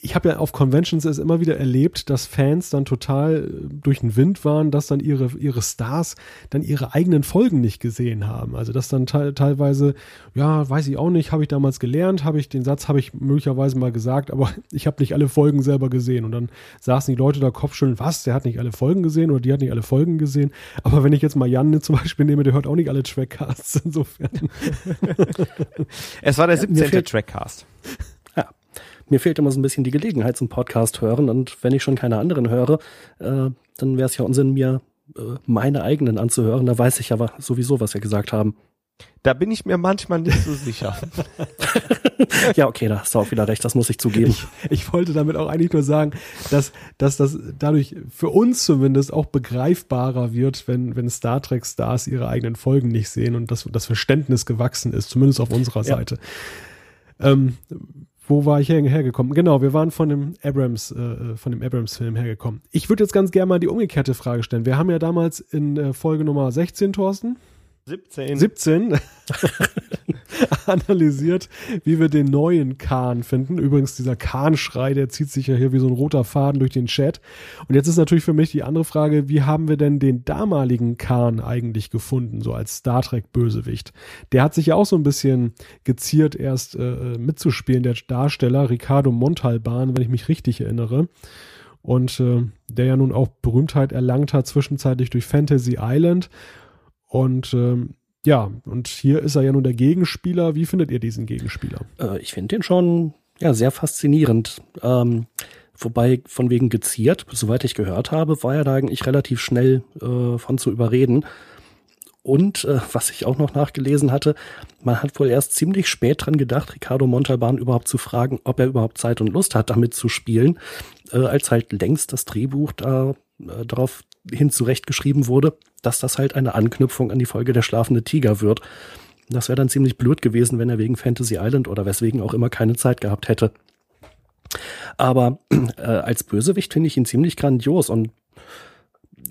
ich habe ja auf Conventions es immer wieder erlebt, dass Fans dann total äh, durch den Wind waren, dass dann ihre, ihre Stars dann ihre eigenen Folgen nicht gesehen haben. Also dass dann te teilweise, ja, weiß ich auch nicht, habe ich damals gelernt, habe ich den Satz, habe ich möglicherweise mal gesagt, aber ich habe nicht alle Folgen selber gesehen. Und dann saßen die Leute da Kopfschütteln, was, der hat nicht alle Folgen gesehen oder die hat nicht alle Folgen gesehen. Aber wenn ich jetzt mal Jan zum Beispiel nehme, der hört auch nicht alle Trackcasts insofern.
es war der 17. Trackcast.
Mir fehlt immer so ein bisschen die Gelegenheit zum Podcast hören und wenn ich schon keine anderen höre, äh, dann wäre es ja Unsinn, mir äh, meine eigenen anzuhören. Da weiß ich aber sowieso, was wir gesagt haben.
Da bin ich mir manchmal nicht so sicher.
ja, okay, da hast du auch wieder recht, das muss ich zugeben.
Ich, ich, wollte damit auch eigentlich nur sagen, dass, dass das dadurch für uns zumindest auch begreifbarer wird, wenn, wenn Star Trek-Stars ihre eigenen Folgen nicht sehen und dass das Verständnis gewachsen ist, zumindest auf unserer ja. Seite. Ähm, wo war ich her, hergekommen? Genau, wir waren von dem Abrams, äh, äh, von dem Abrams-Film hergekommen. Ich würde jetzt ganz gerne mal die umgekehrte Frage stellen. Wir haben ja damals in äh, Folge Nummer 16, Thorsten,
17.
17 analysiert, wie wir den neuen Kahn finden. Übrigens, dieser Kahn-Schrei, der zieht sich ja hier wie so ein roter Faden durch den Chat. Und jetzt ist natürlich für mich die andere Frage, wie haben wir denn den damaligen Kahn eigentlich gefunden, so als Star Trek-Bösewicht? Der hat sich ja auch so ein bisschen geziert, erst äh, mitzuspielen, der Darsteller Ricardo Montalban, wenn ich mich richtig erinnere. Und äh, der ja nun auch Berühmtheit erlangt hat, zwischenzeitlich durch Fantasy Island und ähm, ja, und hier ist er ja nun der Gegenspieler. Wie findet ihr diesen Gegenspieler?
Äh, ich finde den schon ja sehr faszinierend. Ähm, wobei von wegen geziert, soweit ich gehört habe, war er da eigentlich relativ schnell äh, von zu überreden. Und äh, was ich auch noch nachgelesen hatte, man hat wohl erst ziemlich spät dran gedacht, Ricardo Montalban überhaupt zu fragen, ob er überhaupt Zeit und Lust hat, damit zu spielen, äh, als halt längst das Drehbuch da äh, darauf hin zurechtgeschrieben wurde, dass das halt eine Anknüpfung an die Folge Der schlafende Tiger wird. Das wäre dann ziemlich blöd gewesen, wenn er wegen Fantasy Island oder weswegen auch immer keine Zeit gehabt hätte. Aber äh, als Bösewicht finde ich ihn ziemlich grandios und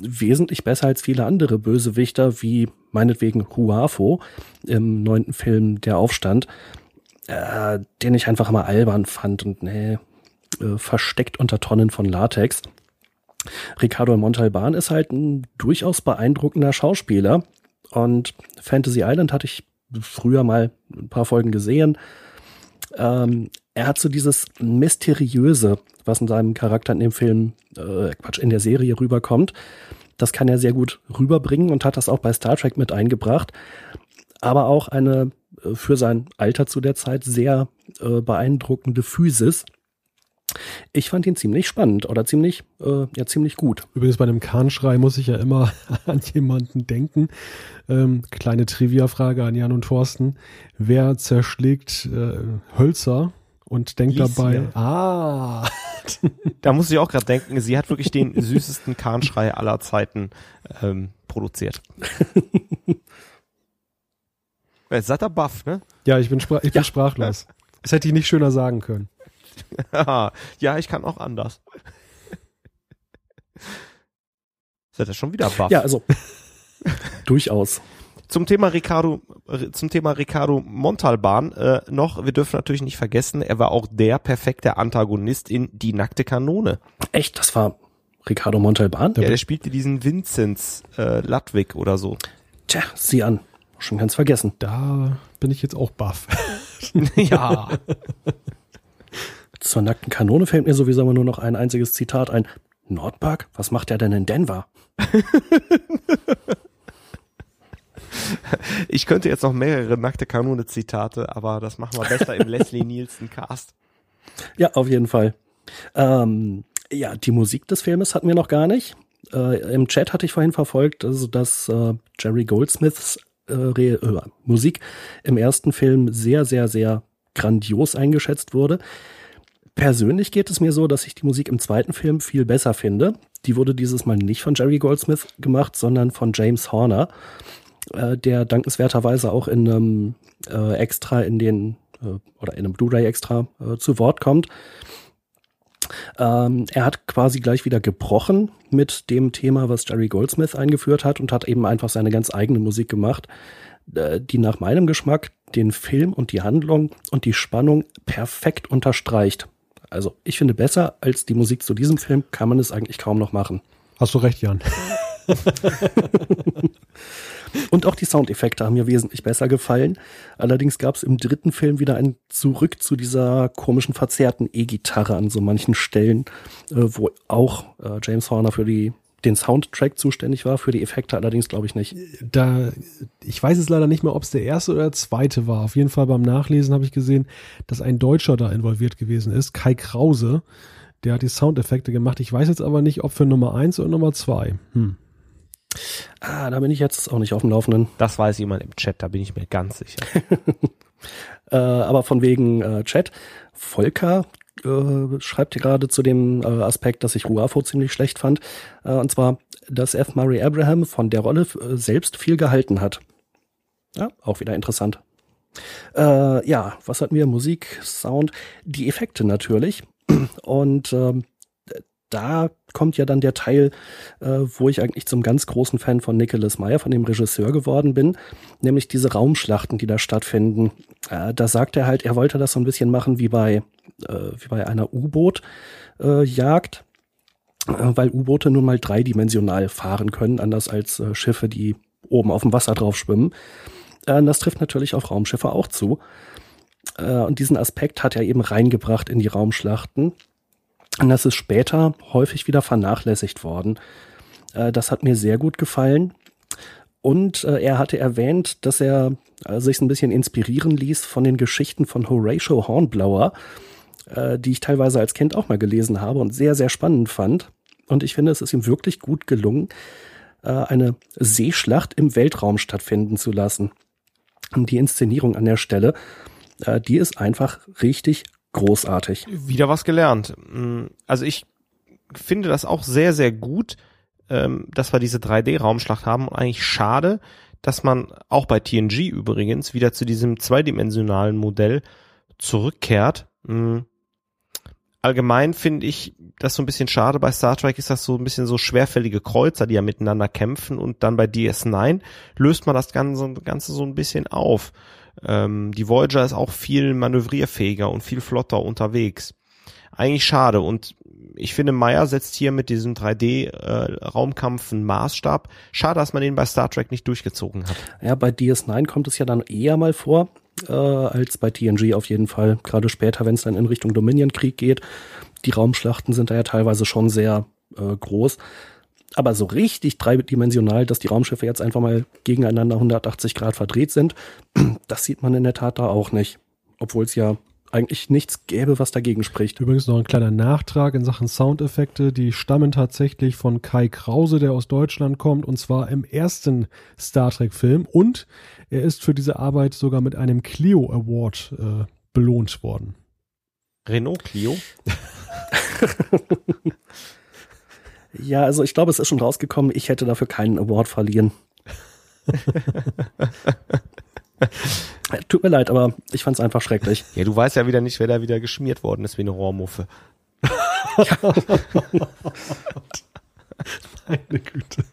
wesentlich besser als viele andere Bösewichter, wie meinetwegen Huafo im neunten Film Der Aufstand, äh, den ich einfach mal albern fand und nee, äh, versteckt unter Tonnen von Latex. Ricardo Montalban ist halt ein durchaus beeindruckender Schauspieler. Und Fantasy Island hatte ich früher mal ein paar Folgen gesehen. Ähm, er hat so dieses Mysteriöse, was in seinem Charakter in dem Film, äh, Quatsch, in der Serie rüberkommt. Das kann er sehr gut rüberbringen und hat das auch bei Star Trek mit eingebracht. Aber auch eine äh, für sein Alter zu der Zeit sehr äh, beeindruckende Physis ich fand ihn ziemlich spannend oder ziemlich, äh, ja, ziemlich gut.
Übrigens bei dem Kahnschrei muss ich ja immer an jemanden denken. Ähm, kleine Trivia-Frage an Jan und Thorsten. Wer zerschlägt äh, Hölzer und denkt Lies, dabei, ah.
da muss ich auch gerade denken, sie hat wirklich den süßesten Kahnschrei aller Zeiten ähm, produziert. Seid ihr baff, ne?
Ja, ich bin, sprach ich bin ja. sprachlos. Das hätte ich nicht schöner sagen können.
ja, ich kann auch anders. Seid ihr schon wieder baff?
Ja, also durchaus.
Zum Thema Ricardo, zum Thema Ricardo Montalban äh, noch, wir dürfen natürlich nicht vergessen, er war auch der perfekte Antagonist in Die nackte Kanone.
Echt, das war Ricardo Montalban?
Ja, der spielte diesen Vinzenz äh, Ludwig oder so.
Tja, sieh an. Schon ganz vergessen.
Da bin ich jetzt auch baff.
ja.
Zur nackten Kanone fällt mir sowieso immer nur noch ein einziges Zitat ein. Nordpark? Was macht er denn in Denver?
ich könnte jetzt noch mehrere nackte Kanone Zitate, aber das machen wir besser im Leslie Nielsen Cast.
Ja, auf jeden Fall. Ähm, ja, die Musik des Filmes hatten wir noch gar nicht. Äh, Im Chat hatte ich vorhin verfolgt, also dass äh, Jerry Goldsmiths äh, äh Musik im ersten Film sehr, sehr, sehr grandios eingeschätzt wurde. Persönlich geht es mir so, dass ich die Musik im zweiten Film viel besser finde. Die wurde dieses Mal nicht von Jerry Goldsmith gemacht, sondern von James Horner, äh, der dankenswerterweise auch in einem äh, Extra in den äh, oder in einem Blu-ray Extra äh, zu Wort kommt. Ähm, er hat quasi gleich wieder gebrochen mit dem Thema, was Jerry Goldsmith eingeführt hat und hat eben einfach seine ganz eigene Musik gemacht, äh, die nach meinem Geschmack den Film und die Handlung und die Spannung perfekt unterstreicht. Also ich finde, besser als die Musik zu diesem Film kann man es eigentlich kaum noch machen.
Hast du recht, Jan.
Und auch die Soundeffekte haben mir wesentlich besser gefallen. Allerdings gab es im dritten Film wieder ein Zurück zu dieser komischen verzerrten E-Gitarre an so manchen Stellen, äh, wo auch äh, James Horner für die den Soundtrack zuständig war, für die Effekte allerdings glaube ich nicht.
Da, ich weiß es leider nicht mehr, ob es der erste oder der zweite war. Auf jeden Fall beim Nachlesen habe ich gesehen, dass ein Deutscher da involviert gewesen ist, Kai Krause. Der hat die Soundeffekte gemacht. Ich weiß jetzt aber nicht, ob für Nummer eins oder Nummer zwei. Hm.
Ah, da bin ich jetzt auch nicht auf dem Laufenden.
Das weiß jemand im Chat, da bin ich mir ganz sicher.
äh, aber von wegen äh, Chat, Volker äh, schreibt hier gerade zu dem äh, Aspekt, dass ich Ruafo ziemlich schlecht fand. Äh, und zwar, dass F. Murray Abraham von der Rolle äh, selbst viel gehalten hat. Ja, auch wieder interessant. Äh, ja, was hatten wir? Musik, Sound, die Effekte natürlich. Und ähm, da kommt ja dann der Teil, äh, wo ich eigentlich zum ganz großen Fan von Nicholas Meyer, von dem Regisseur geworden bin, nämlich diese Raumschlachten, die da stattfinden. Äh, da sagt er halt, er wollte das so ein bisschen machen wie bei, äh, wie bei einer U-Boot-Jagd, äh, weil U-Boote nun mal dreidimensional fahren können, anders als äh, Schiffe, die oben auf dem Wasser drauf schwimmen. Äh, das trifft natürlich auf Raumschiffe auch zu. und diesen Aspekt hat er eben reingebracht in die Raumschlachten. Und das ist später häufig wieder vernachlässigt worden. Äh, das hat mir sehr gut gefallen. Und äh, er hatte erwähnt, dass er äh, sich ein bisschen inspirieren ließ von den Geschichten von Horatio Hornblower, die ich teilweise als Kind auch mal gelesen habe und sehr, sehr spannend fand. Und ich finde, es ist ihm wirklich gut gelungen, eine Seeschlacht im Weltraum stattfinden zu lassen. Und die Inszenierung an der Stelle, die ist einfach richtig großartig.
Wieder was gelernt. Mm, also ich finde das auch sehr, sehr gut, ähm, dass wir diese 3D-Raumschlacht haben. Und eigentlich schade, dass man auch bei TNG übrigens wieder zu diesem zweidimensionalen Modell zurückkehrt. Mm. Allgemein finde ich das so ein bisschen schade. Bei Star Trek ist das so ein bisschen so schwerfällige Kreuzer, die ja miteinander kämpfen und dann bei DS9 löst man das Ganze, Ganze so ein bisschen auf. Ähm, die Voyager ist auch viel manövrierfähiger und viel flotter unterwegs. Eigentlich schade und ich finde, Meyer setzt hier mit diesem 3D-Raumkampf äh, einen Maßstab. Schade, dass man den bei Star Trek nicht durchgezogen hat.
Ja, bei DS9 kommt es ja dann eher mal vor, äh, als bei TNG auf jeden Fall. Gerade später, wenn es dann in Richtung Dominion-Krieg geht. Die Raumschlachten sind da ja teilweise schon sehr äh, groß aber so richtig dreidimensional, dass die Raumschiffe jetzt einfach mal gegeneinander 180 Grad verdreht sind, das sieht man in der Tat da auch nicht. Obwohl es ja eigentlich nichts gäbe, was dagegen spricht.
Übrigens noch ein kleiner Nachtrag in Sachen Soundeffekte. Die stammen tatsächlich von Kai Krause, der aus Deutschland kommt, und zwar im ersten Star Trek-Film. Und er ist für diese Arbeit sogar mit einem Clio Award äh, belohnt worden.
Renault Clio?
Ja, also ich glaube, es ist schon rausgekommen, ich hätte dafür keinen Award verlieren. Tut mir leid, aber ich fand es einfach schrecklich.
Ja, du weißt ja wieder nicht, wer da wieder geschmiert worden ist wie eine Rohrmuffe.
Meine Güte.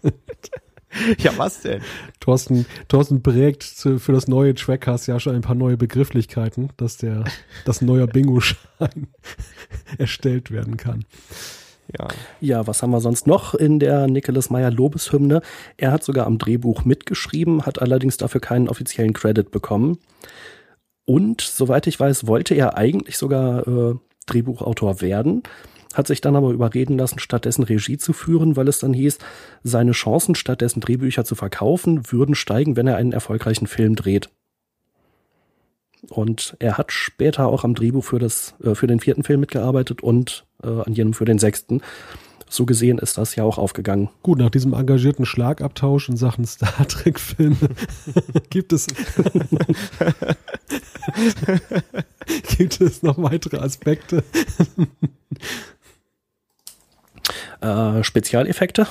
Ja, was denn?
Thorsten, Thorsten prägt für das neue Trackcast ja schon ein paar neue Begrifflichkeiten, dass der, das neue Bingo-Schein erstellt werden kann.
Ja. ja, was haben wir sonst noch in der Nicholas Meyer Lobeshymne? Er hat sogar am Drehbuch mitgeschrieben, hat allerdings dafür keinen offiziellen Credit bekommen. Und soweit ich weiß, wollte er eigentlich sogar äh, Drehbuchautor werden, hat sich dann aber überreden lassen, stattdessen Regie zu führen, weil es dann hieß, seine Chancen stattdessen Drehbücher zu verkaufen würden steigen, wenn er einen erfolgreichen Film dreht. Und er hat später auch am Drehbuch für, das, äh, für den vierten Film mitgearbeitet und äh, an jenem für den sechsten. So gesehen ist das ja auch aufgegangen.
Gut, nach diesem engagierten Schlagabtausch in Sachen Star Trek-Filme gibt es gibt es noch weitere Aspekte.
äh, Spezialeffekte.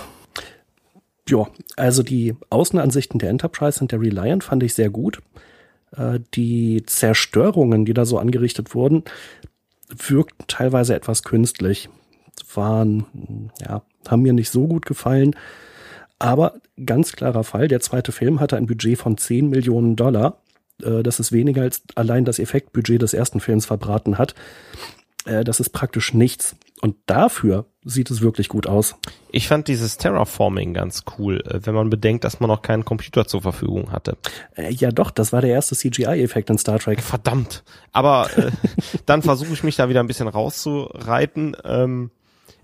Ja, also die Außenansichten der Enterprise und der Reliant fand ich sehr gut. Äh, die Zerstörungen, die da so angerichtet wurden, wirkten teilweise etwas künstlich. Waren, ja, haben mir nicht so gut gefallen. Aber ganz klarer Fall, der zweite Film hatte ein Budget von 10 Millionen Dollar. Äh, das ist weniger als allein das Effektbudget des ersten Films verbraten hat. Äh, das ist praktisch nichts. Und dafür sieht es wirklich gut aus.
Ich fand dieses Terraforming ganz cool, äh, wenn man bedenkt, dass man noch keinen Computer zur Verfügung hatte.
Äh, ja doch, das war der erste CGI-Effekt in Star Trek.
Verdammt. Aber äh, dann versuche ich mich da wieder ein bisschen rauszureiten. Ähm,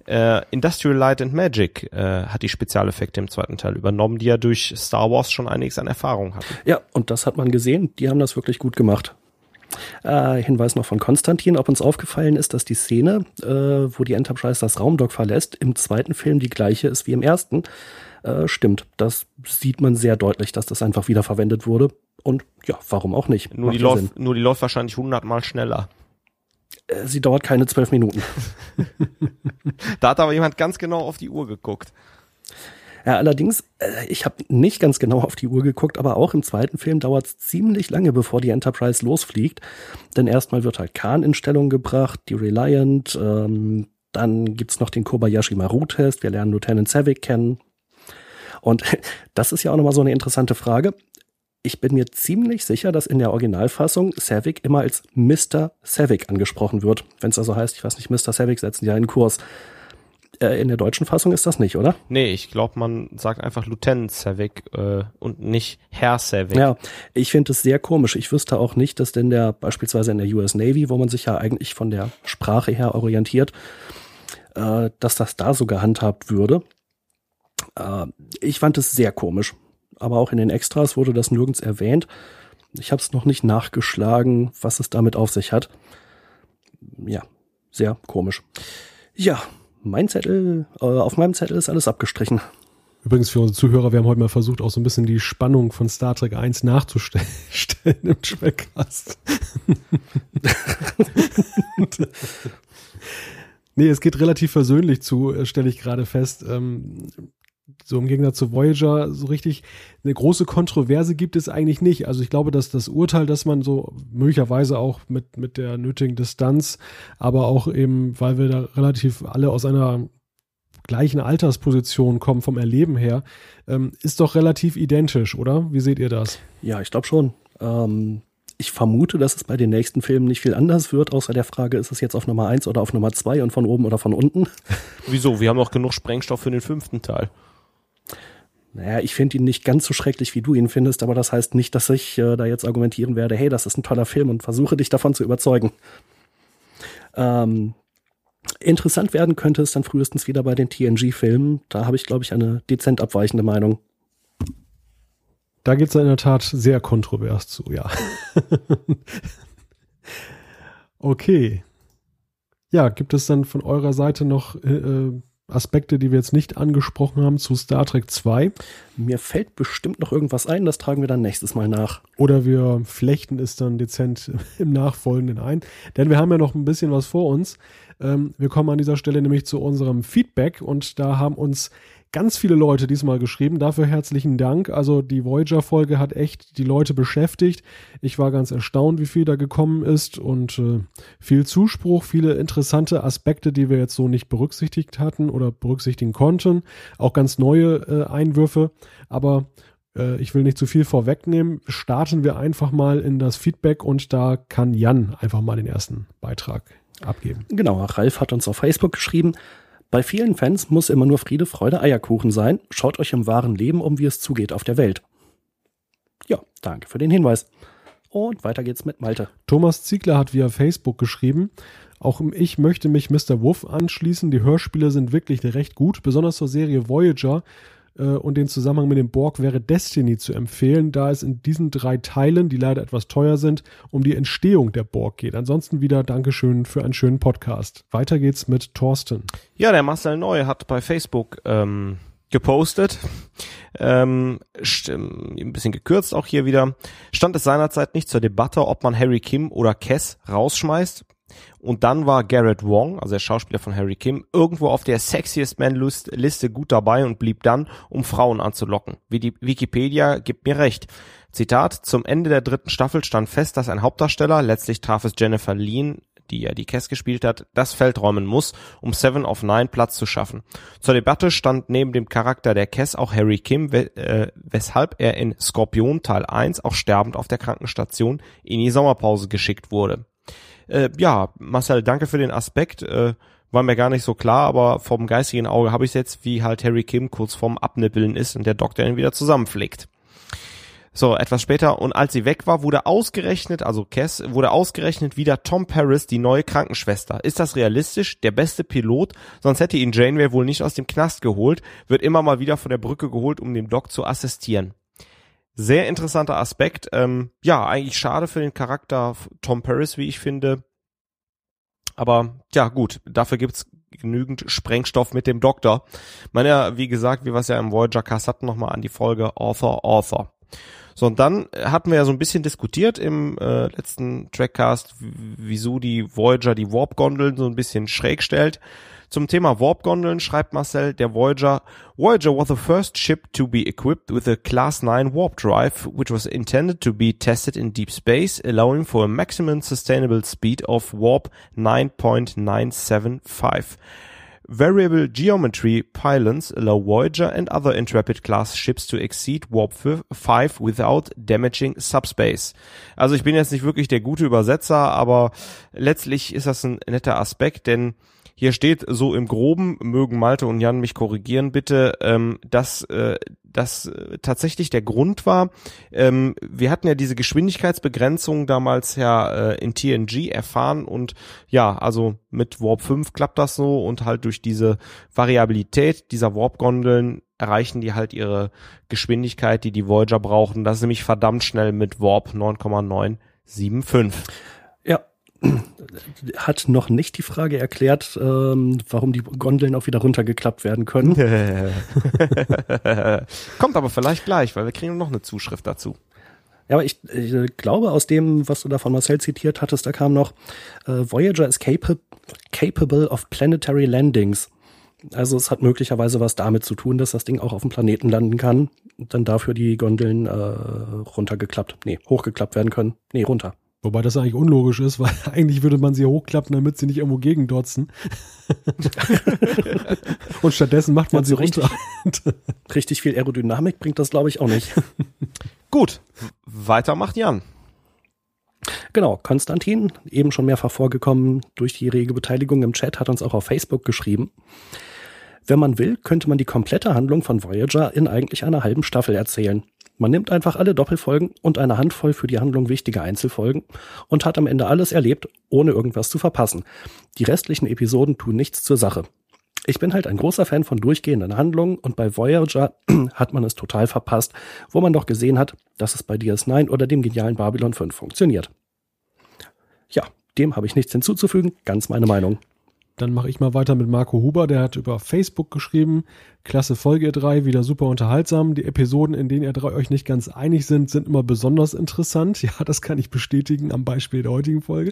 äh, Industrial Light and Magic äh, hat die Spezialeffekte im zweiten Teil übernommen, die ja durch Star Wars schon einiges an Erfahrung hatten.
Ja, und das hat man gesehen. Die haben das wirklich gut gemacht. Äh, Hinweis noch von Konstantin, ob uns aufgefallen ist, dass die Szene, äh, wo die Enterprise das Raumdock verlässt, im zweiten Film die gleiche ist wie im ersten. Äh, stimmt, das sieht man sehr deutlich, dass das einfach wieder verwendet wurde. Und ja, warum auch nicht?
Nur, die, läuft, nur die läuft wahrscheinlich hundertmal schneller.
Äh, sie dauert keine zwölf Minuten.
da hat aber jemand ganz genau auf die Uhr geguckt.
Ja, allerdings, äh, ich habe nicht ganz genau auf die Uhr geguckt, aber auch im zweiten Film dauert es ziemlich lange, bevor die Enterprise losfliegt. Denn erstmal wird halt Khan in Stellung gebracht, die Reliant, ähm, dann gibt's noch den Kobayashi Maru-Test, wir lernen Lieutenant Savick kennen. Und das ist ja auch nochmal so eine interessante Frage. Ich bin mir ziemlich sicher, dass in der Originalfassung Savick immer als Mr. Savick angesprochen wird. Wenn es also heißt, ich weiß nicht, Mr. Savick setzen ja einen Kurs. Äh, in der deutschen Fassung ist das nicht, oder?
Nee, ich glaube, man sagt einfach Lieutenant Savick äh, und nicht Herr Savick.
Ja, ich finde es sehr komisch. Ich wüsste auch nicht, dass denn der beispielsweise in der US Navy, wo man sich ja eigentlich von der Sprache her orientiert, äh, dass das da so gehandhabt würde. Äh, ich fand es sehr komisch. Aber auch in den Extras wurde das nirgends erwähnt. Ich habe es noch nicht nachgeschlagen, was es damit auf sich hat. Ja, sehr komisch. Ja, mein Zettel, äh, auf meinem Zettel ist alles abgestrichen.
Übrigens für unsere Zuhörer, wir haben heute mal versucht, auch so ein bisschen die Spannung von Star Trek 1 nachzustellen im Trackcast. nee, es geht relativ versöhnlich zu, äh, stelle ich gerade fest. Ähm, so im Gegensatz zu Voyager so richtig eine große Kontroverse gibt es eigentlich nicht. Also ich glaube, dass das Urteil, dass man so möglicherweise auch mit, mit der nötigen Distanz, aber auch eben, weil wir da relativ alle aus einer gleichen Altersposition kommen vom Erleben her, ähm, ist doch relativ identisch, oder? Wie seht ihr das?
Ja, ich glaube schon. Ähm, ich vermute, dass es bei den nächsten Filmen nicht viel anders wird, außer der Frage, ist es jetzt auf Nummer eins oder auf Nummer zwei und von oben oder von unten?
Wieso? Wir haben auch genug Sprengstoff für den fünften Teil.
Naja, ich finde ihn nicht ganz so schrecklich, wie du ihn findest, aber das heißt nicht, dass ich äh, da jetzt argumentieren werde, hey, das ist ein toller Film und versuche dich davon zu überzeugen. Ähm, interessant werden könnte es dann frühestens wieder bei den TNG-Filmen. Da habe ich, glaube ich, eine dezent abweichende Meinung.
Da geht es in der Tat sehr kontrovers zu, ja. okay. Ja, gibt es dann von eurer Seite noch äh, äh Aspekte, die wir jetzt nicht angesprochen haben zu Star Trek 2.
Mir fällt bestimmt noch irgendwas ein, das tragen wir dann nächstes Mal nach.
Oder wir flechten es dann dezent im Nachfolgenden ein. Denn wir haben ja noch ein bisschen was vor uns. Ähm, wir kommen an dieser Stelle nämlich zu unserem Feedback und da haben uns ganz viele Leute diesmal geschrieben. Dafür herzlichen Dank. Also die Voyager-Folge hat echt die Leute beschäftigt. Ich war ganz erstaunt, wie viel da gekommen ist und äh, viel Zuspruch, viele interessante Aspekte, die wir jetzt so nicht berücksichtigt hatten oder berücksichtigen konnten. Auch ganz neue äh, Einwürfe. Aber äh, ich will nicht zu viel vorwegnehmen. Starten wir einfach mal in das Feedback und da kann Jan einfach mal den ersten Beitrag abgeben.
Genau, Ralf hat uns auf Facebook geschrieben. Bei vielen Fans muss immer nur Friede, Freude, Eierkuchen sein. Schaut euch im wahren Leben um, wie es zugeht auf der Welt. Ja, danke für den Hinweis. Und weiter geht's mit Malte.
Thomas Ziegler hat via Facebook geschrieben, auch ich möchte mich Mr. Wolf anschließen. Die Hörspiele sind wirklich recht gut, besonders zur Serie Voyager und den Zusammenhang mit dem Borg wäre Destiny zu empfehlen, da es in diesen drei Teilen, die leider etwas teuer sind, um die Entstehung der Borg geht. Ansonsten wieder Dankeschön für einen schönen Podcast. Weiter geht's mit Thorsten.
Ja, der Marcel Neu hat bei Facebook ähm, gepostet. Ähm, ein bisschen gekürzt auch hier wieder. Stand es seinerzeit nicht zur Debatte, ob man Harry Kim oder Kess rausschmeißt. Und dann war Garrett Wong, also der Schauspieler von Harry Kim, irgendwo auf der Sexiest Man Liste gut dabei und blieb dann, um Frauen anzulocken. Wikipedia gibt mir recht. Zitat, zum Ende der dritten Staffel stand fest, dass ein Hauptdarsteller, letztlich traf es Jennifer Lean, die ja die Cass gespielt hat, das Feld räumen muss, um Seven of Nine Platz zu schaffen. Zur Debatte stand neben dem Charakter der Cass auch Harry Kim, äh, weshalb er in Skorpion Teil 1 auch sterbend auf der Krankenstation in die Sommerpause geschickt wurde. Äh, ja, Marcel, danke für den Aspekt. Äh, war mir gar nicht so klar, aber vom geistigen Auge habe ich jetzt, wie halt Harry Kim kurz vorm Abnippeln ist und der Doktor ihn wieder zusammenpflegt. So, etwas später, und als sie weg war, wurde ausgerechnet, also Cass, wurde ausgerechnet wieder Tom Paris die neue Krankenschwester. Ist das realistisch? Der beste Pilot? Sonst hätte ihn Janeway wohl nicht aus dem Knast geholt, wird immer mal wieder von der Brücke geholt, um dem Doc zu assistieren. Sehr interessanter Aspekt. Ähm, ja, eigentlich schade für den Charakter Tom Paris, wie ich finde. Aber ja, gut, dafür gibt's genügend Sprengstoff mit dem Doktor. Man ja, wie gesagt, wie wir es ja im Voyager Cast hatten, nochmal an die Folge Author, Author. So, und dann hatten wir ja so ein bisschen diskutiert im äh, letzten Trackcast, wieso die Voyager die Warp-Gondeln so ein bisschen schräg stellt. Zum Thema Warp-Gondeln schreibt Marcel, der Voyager, Voyager was the first ship to be equipped with a Class 9 warp drive, which was intended to be tested in deep space, allowing for a maximum sustainable speed of warp 9.975. Variable geometry pylons allow Voyager and other Intrepid class ships to exceed Warp 5 without damaging subspace. Also ich bin jetzt nicht wirklich der gute Übersetzer, aber letztlich ist das ein netter Aspekt, denn hier steht so im Groben, mögen Malte und Jan mich korrigieren bitte, ähm, dass äh, das äh, tatsächlich der Grund war. Ähm, wir hatten ja diese Geschwindigkeitsbegrenzung damals ja äh, in TNG erfahren und ja, also mit Warp 5 klappt das so und halt durch diese Variabilität dieser Warp-Gondeln erreichen die halt ihre Geschwindigkeit, die die Voyager brauchen. Das ist nämlich verdammt schnell mit Warp 9,975
hat noch nicht die Frage erklärt, ähm, warum die Gondeln auch wieder runtergeklappt werden können.
Kommt aber vielleicht gleich, weil wir kriegen noch eine Zuschrift dazu.
Ja, aber ich, ich glaube, aus dem, was du da von Marcel zitiert hattest, da kam noch, äh, Voyager is capa capable of planetary landings. Also es hat möglicherweise was damit zu tun, dass das Ding auch auf dem Planeten landen kann und dann dafür die Gondeln äh, runtergeklappt, nee, hochgeklappt werden können. Nee, runter.
Wobei das eigentlich unlogisch ist, weil eigentlich würde man sie hochklappen, damit sie nicht irgendwo gegendotzen. Und stattdessen macht man sie
richtig, runter. richtig viel Aerodynamik bringt das, glaube ich, auch nicht.
Gut, weiter macht Jan.
Genau, Konstantin, eben schon mehrfach vorgekommen durch die rege Beteiligung im Chat, hat uns auch auf Facebook geschrieben. Wenn man will, könnte man die komplette Handlung von Voyager in eigentlich einer halben Staffel erzählen. Man nimmt einfach alle Doppelfolgen und eine Handvoll für die Handlung wichtige Einzelfolgen und hat am Ende alles erlebt, ohne irgendwas zu verpassen. Die restlichen Episoden tun nichts zur Sache. Ich bin halt ein großer Fan von durchgehenden Handlungen und bei Voyager hat man es total verpasst, wo man doch gesehen hat, dass es bei DS9 oder dem genialen Babylon 5 funktioniert. Ja, dem habe ich nichts hinzuzufügen, ganz meine Meinung.
Dann mache ich mal weiter mit Marco Huber, der hat über Facebook geschrieben, klasse Folge 3, wieder super unterhaltsam. Die Episoden, in denen ihr drei euch nicht ganz einig sind, sind immer besonders interessant. Ja, das kann ich bestätigen am Beispiel der heutigen Folge.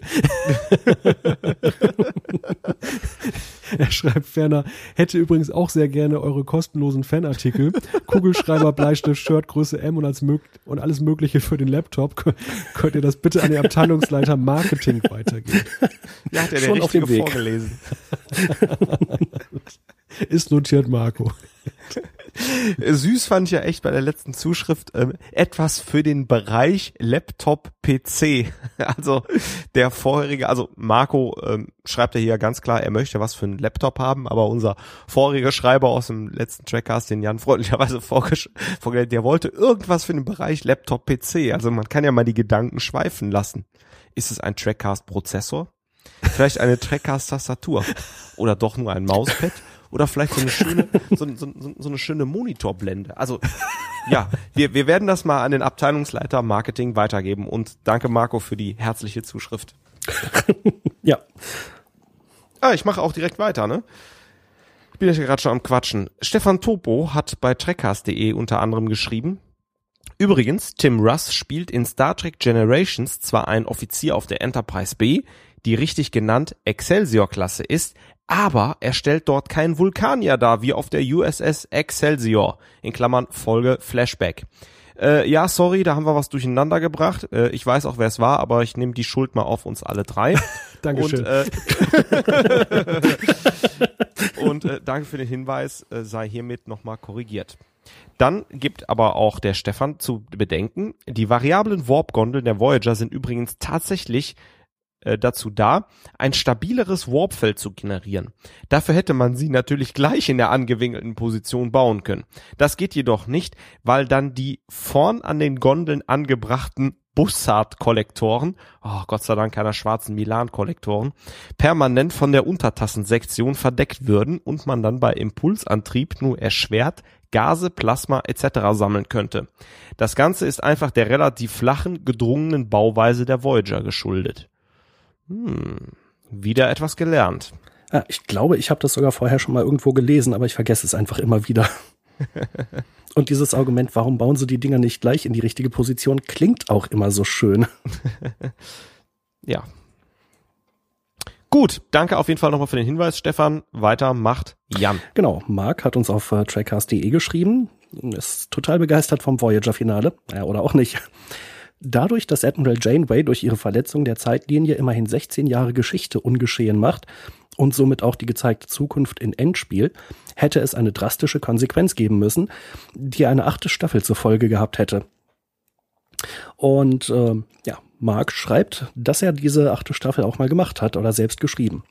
er schreibt ferner, hätte übrigens auch sehr gerne eure kostenlosen Fanartikel. Kugelschreiber, Bleistift, Shirt, Größe M und, als mög und alles Mögliche für den Laptop. Könnt ihr das bitte an den Abteilungsleiter Marketing weitergeben?
Ja, hat er Schon auf dem Weg. vorgelesen.
Ist notiert, Marco.
Süß fand ich ja echt bei der letzten Zuschrift ähm, etwas für den Bereich Laptop-PC. Also der vorherige, also Marco ähm, schreibt ja hier ganz klar, er möchte was für einen Laptop haben, aber unser vorheriger Schreiber aus dem letzten Trackcast, den Jan freundlicherweise vorgestellt, der wollte irgendwas für den Bereich Laptop-PC. Also man kann ja mal die Gedanken schweifen lassen. Ist es ein Trackcast-Prozessor? Vielleicht eine Trackcast-Tastatur? Oder doch nur ein Mauspad? Oder vielleicht so eine schöne, so, so, so eine schöne Monitorblende. Also ja, wir, wir werden das mal an den Abteilungsleiter Marketing weitergeben und danke Marco für die herzliche Zuschrift.
ja.
Ah, ich mache auch direkt weiter, ne? Ich bin ja gerade schon am Quatschen. Stefan Topo hat bei trekkast.de unter anderem geschrieben, Übrigens, Tim Russ spielt in Star Trek Generations zwar ein Offizier auf der Enterprise B, die richtig genannt Excelsior-Klasse ist, aber er stellt dort keinen Vulkanier dar, wie auf der USS Excelsior, in Klammern Folge Flashback. Äh, ja, sorry, da haben wir was durcheinander gebracht. Äh, ich weiß auch, wer es war, aber ich nehme die Schuld mal auf uns alle drei.
Dankeschön.
Und, äh, und äh, danke für den Hinweis, äh, sei hiermit nochmal korrigiert. Dann gibt aber auch der Stefan zu bedenken, die variablen Warp-Gondeln der Voyager sind übrigens tatsächlich äh, dazu da, ein stabileres Warpfeld zu generieren. Dafür hätte man sie natürlich gleich in der angewinkelten Position bauen können. Das geht jedoch nicht, weil dann die vorn an den Gondeln angebrachten Bussard-Kollektoren, oh Gott sei Dank keiner schwarzen Milan-Kollektoren, permanent von der Untertassensektion verdeckt würden und man dann bei Impulsantrieb nur erschwert Gase, Plasma etc. sammeln könnte. Das Ganze ist einfach der relativ flachen, gedrungenen Bauweise der Voyager geschuldet. Hm, wieder etwas gelernt.
Ja, ich glaube, ich habe das sogar vorher schon mal irgendwo gelesen, aber ich vergesse es einfach immer wieder. Und dieses Argument, warum bauen sie die Dinger nicht gleich in die richtige Position, klingt auch immer so schön.
ja. Gut, danke auf jeden Fall nochmal für den Hinweis, Stefan. Weiter macht Jan.
Genau, Marc hat uns auf äh, trackcast.de geschrieben, ist total begeistert vom Voyager-Finale, ja, oder auch nicht. Dadurch, dass Admiral Janeway durch ihre Verletzung der Zeitlinie immerhin 16 Jahre Geschichte ungeschehen macht und somit auch die gezeigte Zukunft in Endspiel, hätte es eine drastische Konsequenz geben müssen, die eine achte Staffel zur Folge gehabt hätte. Und äh, ja, Mark schreibt, dass er diese achte Staffel auch mal gemacht hat oder selbst geschrieben.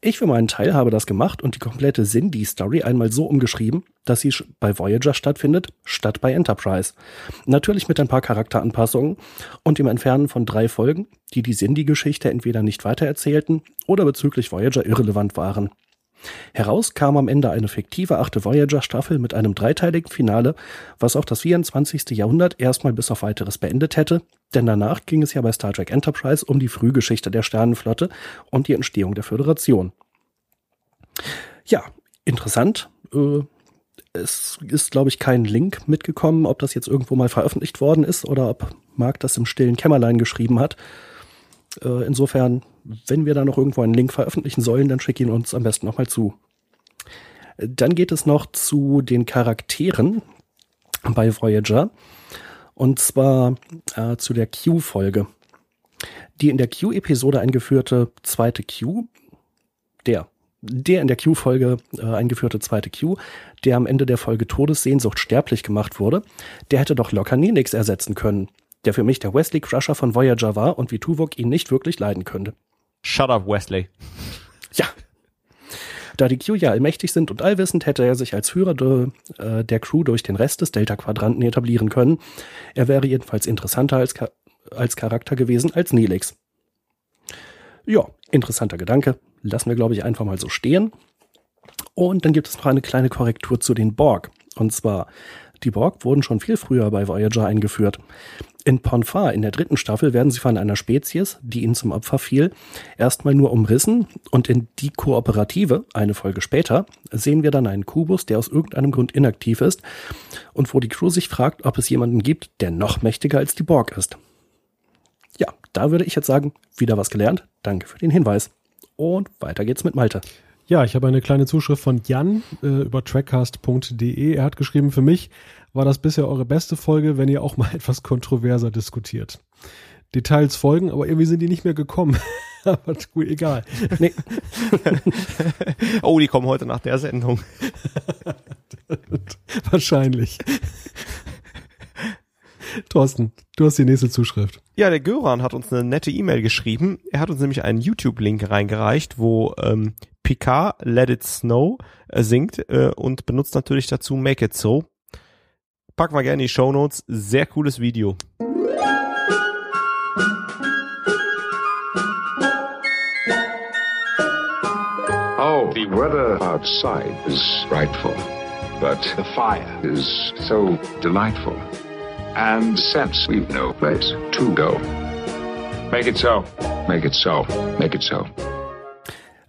Ich für meinen Teil habe das gemacht und die komplette Cindy-Story einmal so umgeschrieben, dass sie bei Voyager stattfindet, statt bei Enterprise. Natürlich mit ein paar Charakteranpassungen und dem Entfernen von drei Folgen, die die Cindy-Geschichte entweder nicht weitererzählten oder bezüglich Voyager irrelevant waren. Heraus kam am Ende eine fiktive achte Voyager-Staffel mit einem dreiteiligen Finale, was auch das 24. Jahrhundert erstmal bis auf weiteres beendet hätte, denn danach ging es ja bei Star Trek Enterprise um die Frühgeschichte der Sternenflotte und die Entstehung der Föderation. Ja, interessant. Äh, es ist, glaube ich, kein Link mitgekommen, ob das jetzt irgendwo mal veröffentlicht worden ist oder ob Marc das im stillen Kämmerlein geschrieben hat. Äh, insofern, wenn wir da noch irgendwo einen Link veröffentlichen sollen, dann schick ihn uns am besten nochmal zu. Dann geht es noch zu den Charakteren bei Voyager. Und zwar äh, zu der Q-Folge. Die in der Q-Episode eingeführte zweite Q, der, der in der Q-Folge äh, eingeführte zweite Q, der am Ende der Folge Todessehnsucht sterblich gemacht wurde, der hätte doch locker Nenix ersetzen können der für mich der Wesley Crusher von Voyager war und wie Tuvok ihn nicht wirklich leiden könnte.
Shut up, Wesley.
Ja. Da die Q ja allmächtig sind und allwissend, hätte er sich als Führer de, äh, der Crew durch den Rest des Delta-Quadranten etablieren können. Er wäre jedenfalls interessanter als, als Charakter gewesen als Nelix. Ja, interessanter Gedanke. Lassen wir, glaube ich, einfach mal so stehen. Und dann gibt es noch eine kleine Korrektur zu den Borg. Und zwar, die Borg wurden schon viel früher bei Voyager eingeführt. In Ponfar in der dritten Staffel werden sie von einer Spezies, die ihnen zum Opfer fiel, erstmal nur umrissen und in Die Kooperative, eine Folge später, sehen wir dann einen Kubus, der aus irgendeinem Grund inaktiv ist und wo die Crew sich fragt, ob es jemanden gibt, der noch mächtiger als die Borg ist. Ja, da würde ich jetzt sagen, wieder was gelernt. Danke für den Hinweis. Und weiter geht's mit Malte.
Ja, ich habe eine kleine Zuschrift von Jan äh, über trackcast.de. Er hat geschrieben, für mich war das bisher eure beste Folge, wenn ihr auch mal etwas kontroverser diskutiert. Details folgen, aber irgendwie sind die nicht mehr gekommen. aber gut, egal. Nee.
oh, die kommen heute nach der Sendung.
Wahrscheinlich. Thorsten, du hast die nächste Zuschrift.
Ja, der Göran hat uns eine nette E-Mail geschrieben. Er hat uns nämlich einen YouTube-Link reingereicht, wo ähm, Picard Let It Snow äh, singt äh, und benutzt natürlich dazu Make It So. Packen wir gerne in die Show Notes. Sehr cooles Video.
Oh, the weather outside is frightful, but the fire is so delightful. And since we've no place to go, make it so, make it so, make it so.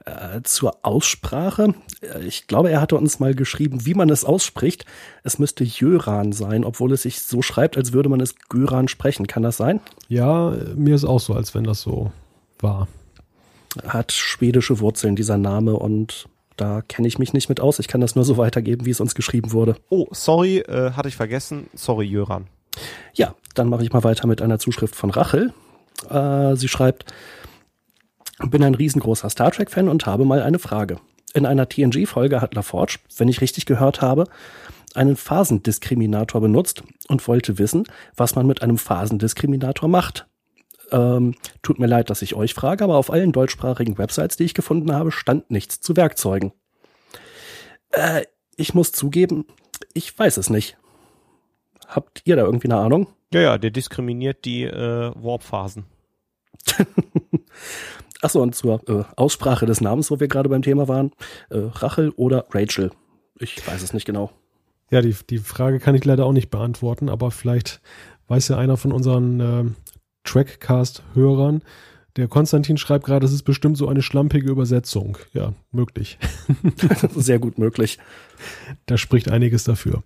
Äh, zur Aussprache. Äh, ich glaube, er hatte uns mal geschrieben, wie man es ausspricht. Es müsste Jöran sein, obwohl es sich so schreibt, als würde man es Göran sprechen. Kann das sein?
Ja, mir ist auch so, als wenn das so war.
Hat schwedische Wurzeln, dieser Name, und da kenne ich mich nicht mit aus. Ich kann das nur so weitergeben, wie es uns geschrieben wurde.
Oh, sorry, äh, hatte ich vergessen. Sorry, Jöran.
Ja, dann mache ich mal weiter mit einer Zuschrift von Rachel. Äh, sie schreibt, bin ein riesengroßer Star Trek-Fan und habe mal eine Frage. In einer TNG-Folge hat LaForge, wenn ich richtig gehört habe, einen Phasendiskriminator benutzt und wollte wissen, was man mit einem Phasendiskriminator macht. Ähm, tut mir leid, dass ich euch frage, aber auf allen deutschsprachigen Websites, die ich gefunden habe, stand nichts zu Werkzeugen. Äh, ich muss zugeben, ich weiß es nicht. Habt ihr da irgendwie eine Ahnung?
Ja, ja, der diskriminiert die äh, Warp-Phasen.
Achso, und zur äh, Aussprache des Namens, wo wir gerade beim Thema waren. Äh, Rachel oder Rachel? Ich weiß es nicht genau.
Ja, die, die Frage kann ich leider auch nicht beantworten, aber vielleicht weiß ja einer von unseren äh, Trackcast-Hörern. Der Konstantin schreibt gerade, es ist bestimmt so eine schlampige Übersetzung. Ja, möglich.
Sehr gut möglich.
Da spricht einiges dafür.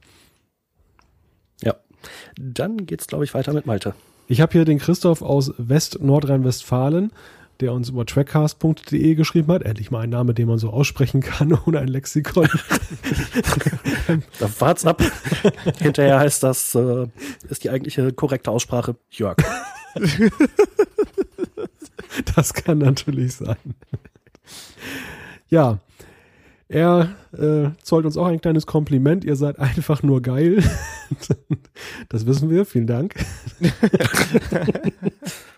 Dann geht's, glaube ich, weiter mit Malte.
Ich habe hier den Christoph aus West-Nordrhein-Westfalen, der uns über trackcast.de geschrieben hat. Endlich mal ein Name, den man so aussprechen kann, ohne ein Lexikon.
da wart's ab. Hinterher heißt das, äh, ist die eigentliche korrekte Aussprache Jörg.
das kann natürlich sein. Ja, er äh, zollt uns auch ein kleines Kompliment. Ihr seid einfach nur geil. das wissen wir. Vielen Dank.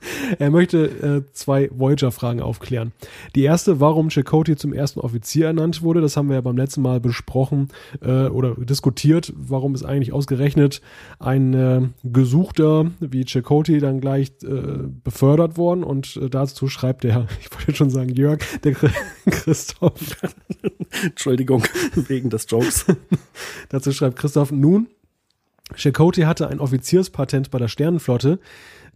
er möchte äh, zwei Voyager-Fragen aufklären. Die erste, warum Chakotay zum ersten Offizier ernannt wurde, das haben wir ja beim letzten Mal besprochen äh, oder diskutiert. Warum ist eigentlich ausgerechnet ein äh, Gesuchter wie Chakotay dann gleich äh, befördert worden? Und äh, dazu schreibt der, ich wollte schon sagen Jörg, der Christoph.
Entschuldigung, wegen des Jokes.
Dazu schreibt Christoph, nun, Chakotay hatte ein Offizierspatent bei der Sternenflotte,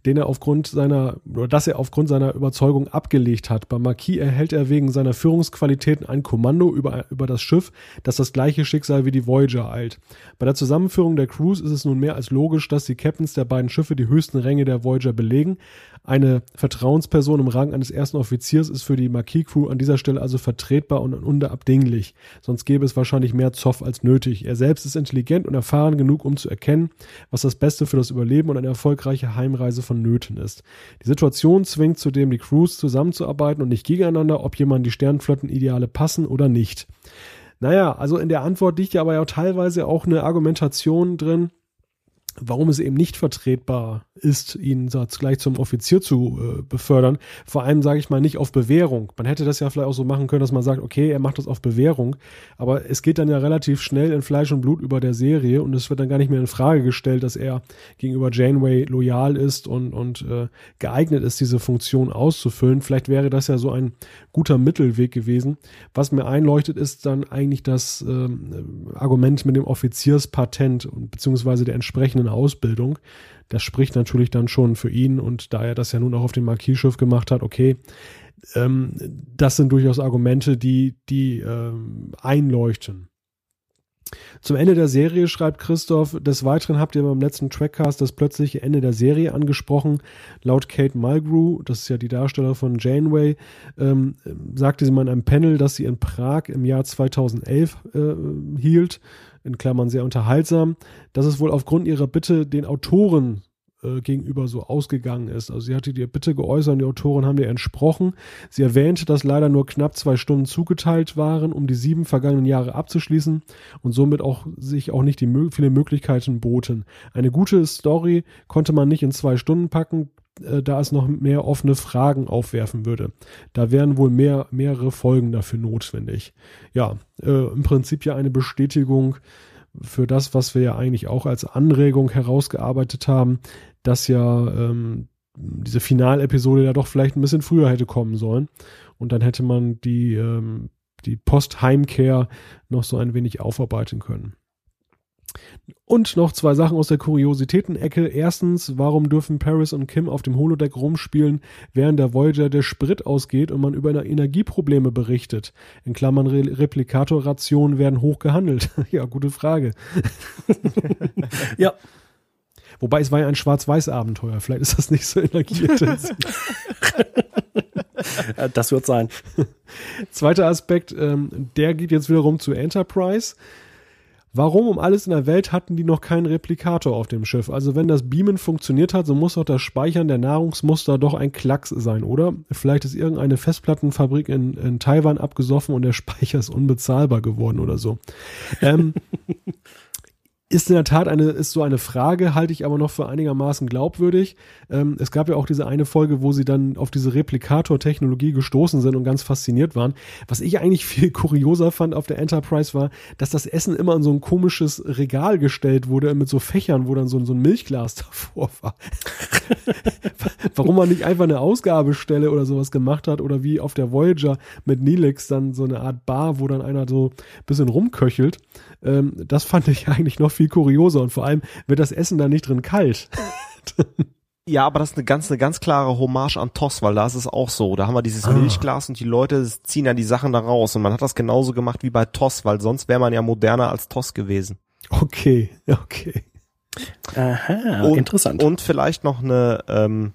den er aufgrund seiner, oder das er aufgrund seiner Überzeugung abgelegt hat. Beim Marquis erhält er wegen seiner Führungsqualitäten ein Kommando über, über das Schiff, das das gleiche Schicksal wie die Voyager eilt. Bei der Zusammenführung der Crews ist es nun mehr als logisch, dass die Captains der beiden Schiffe die höchsten Ränge der Voyager belegen. Eine Vertrauensperson im Rang eines ersten Offiziers ist für die Marquis-Crew an dieser Stelle also vertretbar und unabdinglich. Sonst gäbe es wahrscheinlich mehr Zoff als nötig. Er selbst ist intelligent und erfahren genug, um zu erkennen, was das Beste für das Überleben und eine erfolgreiche Heimreise vonnöten ist. Die Situation zwingt zudem die Crews zusammenzuarbeiten und nicht gegeneinander, ob jemand die Sternenflottenideale passen oder nicht. Naja, also in der Antwort liegt ja aber ja teilweise auch eine Argumentation drin, warum es eben nicht vertretbar ist, ihn gleich zum Offizier zu äh, befördern. Vor allem sage ich mal nicht auf Bewährung. Man hätte das ja vielleicht auch so machen können, dass man sagt, okay, er macht das auf Bewährung, aber es geht dann ja relativ schnell in Fleisch und Blut über der Serie und es wird dann gar nicht mehr in Frage gestellt, dass er gegenüber Janeway loyal ist und, und äh, geeignet ist, diese Funktion auszufüllen. Vielleicht wäre das ja so ein guter Mittelweg gewesen. Was mir einleuchtet, ist dann eigentlich das ähm, Argument mit dem Offizierspatent beziehungsweise der entsprechenden Ausbildung. Das spricht natürlich dann schon für ihn und da er das ja nun auch auf dem Marquis-Schiff gemacht hat, okay, ähm, das sind durchaus Argumente, die, die ähm, einleuchten. Zum Ende der Serie schreibt Christoph, des Weiteren habt ihr beim letzten Trackcast das plötzliche Ende der Serie angesprochen. Laut Kate Mulgrew, das ist ja die Darsteller von Janeway, ähm, sagte sie mal in einem Panel, dass sie in Prag im Jahr 2011 äh, hielt in Klammern sehr unterhaltsam, dass es wohl aufgrund ihrer Bitte den Autoren äh, gegenüber so ausgegangen ist. Also sie hatte die Bitte geäußert und die Autoren haben ihr entsprochen. Sie erwähnte, dass leider nur knapp zwei Stunden zugeteilt waren, um die sieben vergangenen Jahre abzuschließen und somit auch sich auch nicht die viele Möglichkeiten boten. Eine gute Story konnte man nicht in zwei Stunden packen, äh, da es noch mehr offene Fragen aufwerfen würde. Da wären wohl mehr, mehrere Folgen dafür notwendig. Ja, äh, im Prinzip ja eine Bestätigung für das, was wir ja eigentlich auch als Anregung herausgearbeitet haben, dass ja ähm, diese Finalepisode ja doch vielleicht ein bisschen früher hätte kommen sollen. Und dann hätte man die, ähm, die Post-Heimkehr noch so ein wenig aufarbeiten können. Und noch zwei Sachen aus der Kuriositäten-Ecke. Erstens, warum dürfen Paris und Kim auf dem Holodeck rumspielen, während der Voyager der Sprit ausgeht und man über Energieprobleme berichtet? In Klammern Re Replikatorrationen werden hoch gehandelt. ja, gute Frage. ja. Wobei es war ja ein Schwarz-Weiß-Abenteuer. Vielleicht ist das nicht so energieintensiv.
das wird sein.
Zweiter Aspekt, ähm, der geht jetzt wiederum zu Enterprise. Warum um alles in der Welt hatten die noch keinen Replikator auf dem Schiff? Also wenn das Beamen funktioniert hat, so muss doch das Speichern der Nahrungsmuster doch ein Klacks sein, oder? Vielleicht ist irgendeine Festplattenfabrik in, in Taiwan abgesoffen und der Speicher ist unbezahlbar geworden oder so. ähm, ist in der Tat eine, ist so eine Frage, halte ich aber noch für einigermaßen glaubwürdig. Ähm, es gab ja auch diese eine Folge, wo sie dann auf diese Replikator-Technologie gestoßen sind und ganz fasziniert waren. Was ich eigentlich viel kurioser fand auf der Enterprise war, dass das Essen immer in so ein komisches Regal gestellt wurde mit so Fächern, wo dann so, so ein Milchglas davor war. Warum man nicht einfach eine Ausgabestelle oder sowas gemacht hat oder wie auf der Voyager mit Neelix dann so eine Art Bar, wo dann einer so ein bisschen rumköchelt. Ähm, das fand ich eigentlich noch viel kurioser und vor allem wird das Essen da nicht drin kalt.
Ja, aber das ist eine ganz, eine ganz klare Hommage an TOS, weil da ist es auch so. Da haben wir dieses ah. Milchglas und die Leute ziehen dann die Sachen da raus und man hat das genauso gemacht wie bei TOS, weil sonst wäre man ja moderner als TOS gewesen.
Okay, okay.
Aha, und, interessant. Und vielleicht noch eine, ähm,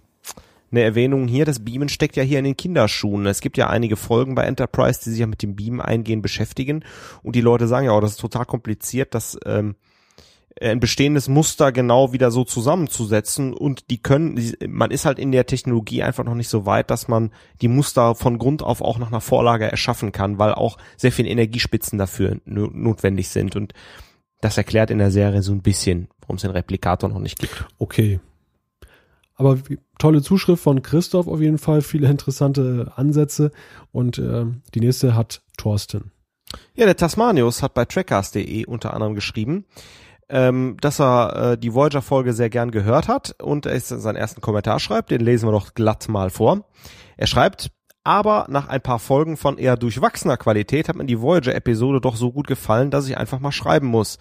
eine Erwähnung hier, das Beamen steckt ja hier in den Kinderschuhen. Es gibt ja einige Folgen bei Enterprise, die sich ja mit dem Beamen eingehen beschäftigen und die Leute sagen ja, oh, das ist total kompliziert, das ähm, ein bestehendes Muster genau wieder so zusammenzusetzen und die können, man ist halt in der Technologie einfach noch nicht so weit, dass man die Muster von Grund auf auch nach einer Vorlage erschaffen kann, weil auch sehr viel Energiespitzen dafür notwendig sind und das erklärt in der Serie so ein bisschen, warum es den Replikator noch nicht gibt.
Okay. Aber tolle Zuschrift von Christoph auf jeden Fall, viele interessante Ansätze und äh, die nächste hat Thorsten.
Ja, der Tasmanius hat bei trackcast.de unter anderem geschrieben, ähm, dass er äh, die Voyager-Folge sehr gern gehört hat und er seinen ersten Kommentar schreibt, den lesen wir doch glatt mal vor. Er schreibt, aber nach ein paar Folgen von eher durchwachsener Qualität hat mir die Voyager-Episode doch so gut gefallen, dass ich einfach mal schreiben muss.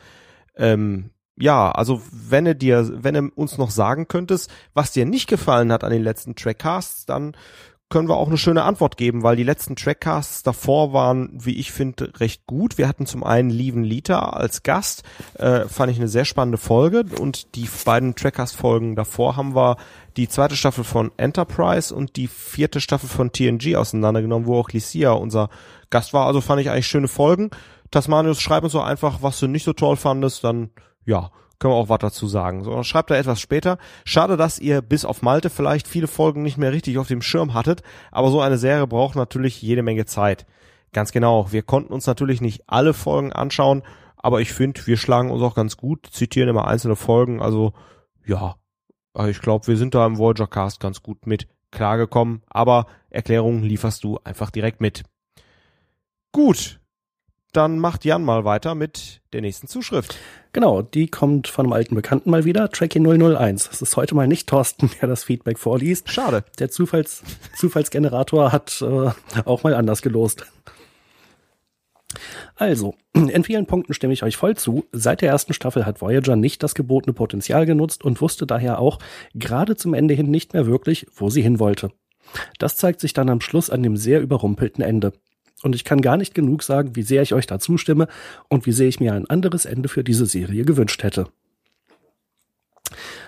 Ähm, ja, also wenn du dir, wenn du uns noch sagen könntest, was dir nicht gefallen hat an den letzten Trackcasts, dann können wir auch eine schöne Antwort geben, weil die letzten Trackcasts davor waren, wie ich finde, recht gut. Wir hatten zum einen Lieven Lita als Gast, äh, fand ich eine sehr spannende Folge und die beiden Trackcast-Folgen davor haben wir die zweite Staffel von Enterprise und die vierte Staffel von TNG auseinandergenommen, wo auch Lycia unser Gast war. Also fand ich eigentlich schöne Folgen. Tasmanius, schreib uns so einfach, was du nicht so toll fandest, dann ja, können wir auch was dazu sagen. So, schreibt er etwas später. Schade, dass ihr bis auf Malte vielleicht viele Folgen nicht mehr richtig auf dem Schirm hattet, aber so eine Serie braucht natürlich jede Menge Zeit. Ganz genau. Wir konnten uns natürlich nicht alle Folgen anschauen, aber ich finde, wir schlagen uns auch ganz gut, zitieren immer einzelne Folgen, also ja, ich glaube, wir sind da im Voyager Cast ganz gut mit klargekommen, aber Erklärungen lieferst du einfach direkt mit. Gut, dann macht Jan mal weiter mit der nächsten Zuschrift.
Genau, die kommt von einem alten Bekannten mal wieder, Tracky 001. Es ist heute mal nicht Thorsten, der das Feedback vorliest.
Schade.
Der Zufalls Zufallsgenerator hat äh, auch mal anders gelost. Also, in vielen Punkten stimme ich euch voll zu. Seit der ersten Staffel hat Voyager nicht das gebotene Potenzial genutzt und wusste daher auch gerade zum Ende hin nicht mehr wirklich, wo sie hin wollte. Das zeigt sich dann am Schluss an dem sehr überrumpelten Ende. Und ich kann gar nicht genug sagen, wie sehr ich euch da zustimme und wie sehr ich mir ein anderes Ende für diese Serie gewünscht hätte.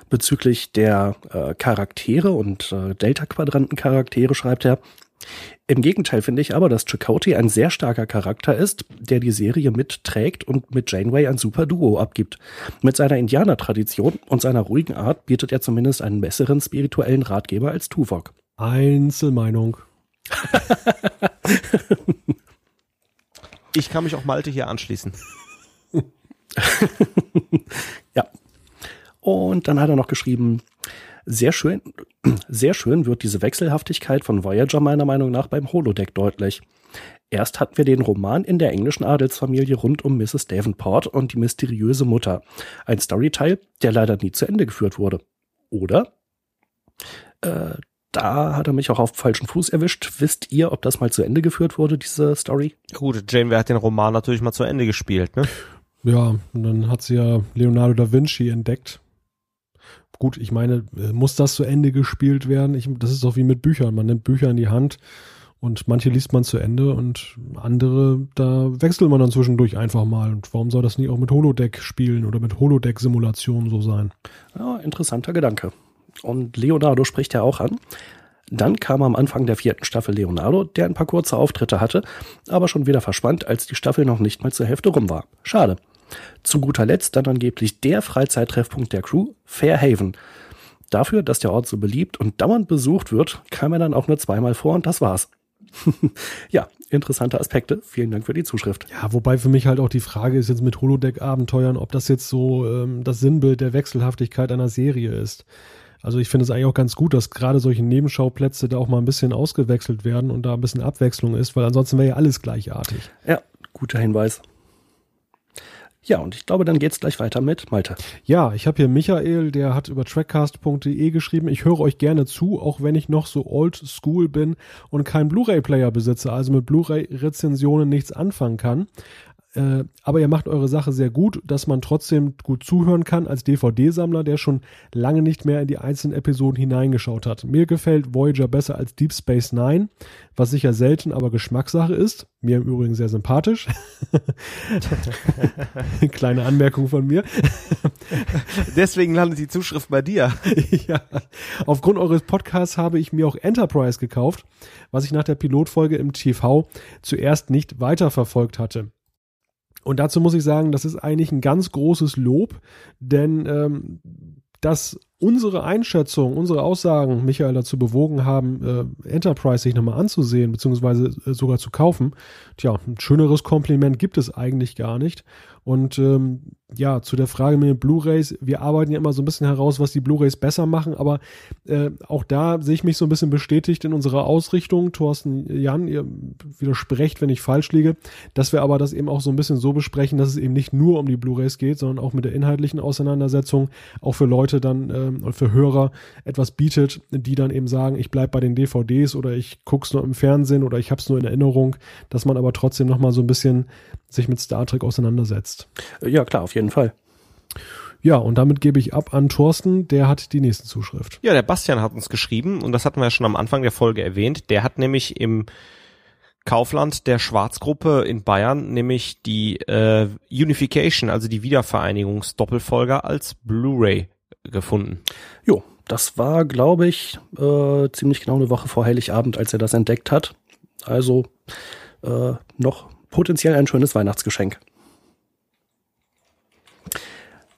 Bezüglich der äh, Charaktere und äh, Delta-Quadranten-Charaktere schreibt er, im Gegenteil finde ich aber, dass Chakotay ein sehr starker Charakter ist, der die Serie mitträgt und mit Janeway ein super Duo abgibt. Mit seiner Indianer-Tradition und seiner ruhigen Art bietet er zumindest einen besseren spirituellen Ratgeber als Tuvok.
Einzelmeinung.
ich kann mich auch Malte hier anschließen.
ja. Und dann hat er noch geschrieben, sehr schön, sehr schön wird diese Wechselhaftigkeit von Voyager meiner Meinung nach beim Holodeck deutlich. Erst hatten wir den Roman in der englischen Adelsfamilie rund um Mrs. Davenport und die mysteriöse Mutter. Ein Storyteil, der leider nie zu Ende geführt wurde. Oder? Äh, da hat er mich auch auf falschen Fuß erwischt. Wisst ihr, ob das mal zu Ende geführt wurde, diese Story?
Gut, Janeway hat den Roman natürlich mal zu Ende gespielt, ne?
Ja, und dann hat sie ja Leonardo da Vinci entdeckt. Gut, ich meine, äh, muss das zu Ende gespielt werden? Ich, das ist doch wie mit Büchern. Man nimmt Bücher in die Hand und manche liest man zu Ende und andere, da wechselt man dann zwischendurch einfach mal. Und warum soll das nicht auch mit Holodeck spielen oder mit Holodeck-Simulationen so sein?
Ja, interessanter Gedanke. Und Leonardo spricht ja auch an. Dann kam am Anfang der vierten Staffel Leonardo, der ein paar kurze Auftritte hatte, aber schon wieder verschwand, als die Staffel noch nicht mal zur Hälfte rum war. Schade. Zu guter Letzt dann angeblich der Freizeittreffpunkt der Crew, Fairhaven. Dafür, dass der Ort so beliebt und dauernd besucht wird, kam er dann auch nur zweimal vor und das war's. ja, interessante Aspekte. Vielen Dank für die Zuschrift.
Ja, wobei für mich halt auch die Frage ist jetzt mit Holodeck-Abenteuern, ob das jetzt so ähm, das Sinnbild der Wechselhaftigkeit einer Serie ist. Also ich finde es eigentlich auch ganz gut, dass gerade solche Nebenschauplätze da auch mal ein bisschen ausgewechselt werden und da ein bisschen Abwechslung ist, weil ansonsten wäre ja alles gleichartig.
Ja, guter Hinweis. Ja, und ich glaube, dann geht's gleich weiter mit Malte.
Ja, ich habe hier Michael, der hat über trackcast.de geschrieben, ich höre euch gerne zu, auch wenn ich noch so old school bin und keinen Blu-ray-Player besitze, also mit Blu-ray-Rezensionen nichts anfangen kann. Äh, aber ihr macht eure Sache sehr gut, dass man trotzdem gut zuhören kann als DVD-Sammler, der schon lange nicht mehr in die einzelnen Episoden hineingeschaut hat. Mir gefällt Voyager besser als Deep Space Nine, was sicher selten, aber Geschmackssache ist. Mir im Übrigen sehr sympathisch. Kleine Anmerkung von mir.
Deswegen landet die Zuschrift bei dir.
ja. Aufgrund eures Podcasts habe ich mir auch Enterprise gekauft, was ich nach der Pilotfolge im TV zuerst nicht weiterverfolgt hatte. Und dazu muss ich sagen, das ist eigentlich ein ganz großes Lob, denn ähm, dass unsere Einschätzung, unsere Aussagen Michael dazu bewogen haben, äh, Enterprise sich nochmal anzusehen, beziehungsweise äh, sogar zu kaufen, tja, ein schöneres Kompliment gibt es eigentlich gar nicht. Und ähm, ja, zu der Frage mit den Blu-rays, wir arbeiten ja immer so ein bisschen heraus, was die Blu-rays besser machen, aber äh, auch da sehe ich mich so ein bisschen bestätigt in unserer Ausrichtung. Thorsten, Jan, ihr widersprecht, wenn ich falsch liege, dass wir aber das eben auch so ein bisschen so besprechen, dass es eben nicht nur um die Blu-rays geht, sondern auch mit der inhaltlichen Auseinandersetzung auch für Leute dann ähm, und für Hörer etwas bietet, die dann eben sagen, ich bleib bei den DVDs oder ich guck's nur im Fernsehen oder ich hab's nur in Erinnerung, dass man aber trotzdem nochmal so ein bisschen sich mit Star Trek auseinandersetzt.
Ja, klar, auf jeden Fall.
Ja, und damit gebe ich ab an Thorsten, der hat die nächste Zuschrift.
Ja, der Bastian hat uns geschrieben und das hatten wir ja schon am Anfang der Folge erwähnt. Der hat nämlich im Kaufland der Schwarzgruppe in Bayern nämlich die äh, Unification, also die Wiedervereinigungsdoppelfolger als Blu-ray gefunden.
Jo, das war, glaube ich, äh, ziemlich genau eine Woche vor Heiligabend, als er das entdeckt hat. Also äh, noch potenziell ein schönes Weihnachtsgeschenk.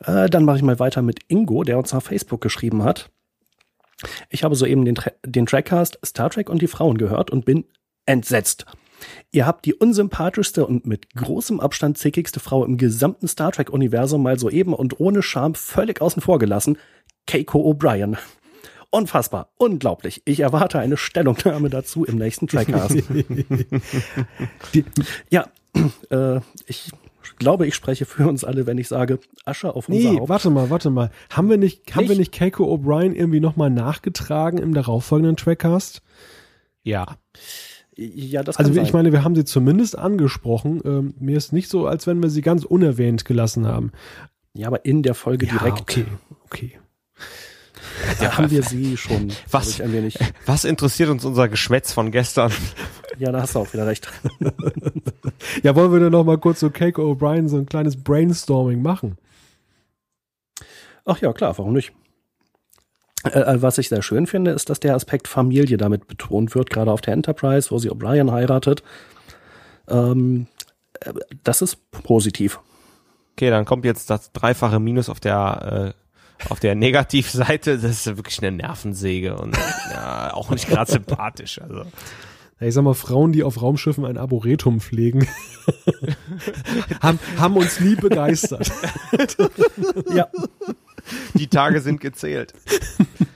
Äh, dann mache ich mal weiter mit Ingo, der uns auf Facebook geschrieben hat. Ich habe soeben den, Tra den Trackcast Star Trek und die Frauen gehört und bin entsetzt. Ihr habt die unsympathischste und mit großem Abstand zickigste Frau im gesamten Star Trek-Universum mal soeben und ohne Scham völlig außen vor gelassen. Keiko O'Brien. Unfassbar, unglaublich. Ich erwarte eine Stellungnahme dazu im nächsten Trackcast. ja, äh, ich glaube, ich spreche für uns alle, wenn ich sage, Asche auf unser
Nee,
Haupt.
warte mal, warte mal. Haben wir nicht, haben wir
Nicht?
nicht Keiko O'Brien irgendwie nochmal nachgetragen im darauffolgenden Trackcast?
Ja.
Ja, das kann
Also ich
sein.
meine, wir haben sie zumindest angesprochen. Ähm, mir ist nicht so, als wenn wir sie ganz unerwähnt gelassen haben.
ja, aber in der Folge direkt
okay, okay.
da haben wir sie schon.
Was?
Ich, ein wenig.
Was interessiert uns unser Geschwätz von gestern?
Ja, da hast du auch wieder recht.
Ja, wollen wir dann noch mal kurz so Keiko O'Brien so ein kleines Brainstorming machen?
Ach ja, klar, warum nicht? Äh, äh, was ich sehr schön finde, ist, dass der Aspekt Familie damit betont wird, gerade auf der Enterprise, wo sie O'Brien heiratet. Ähm, äh, das ist positiv.
Okay, dann kommt jetzt das dreifache Minus auf der äh, auf der Negativseite. Das ist wirklich eine Nervensäge und ja, auch nicht gerade sympathisch. Also
Ja, ich sag mal, Frauen, die auf Raumschiffen ein Arboretum pflegen, haben, haben uns nie begeistert.
Ja.
die Tage sind gezählt.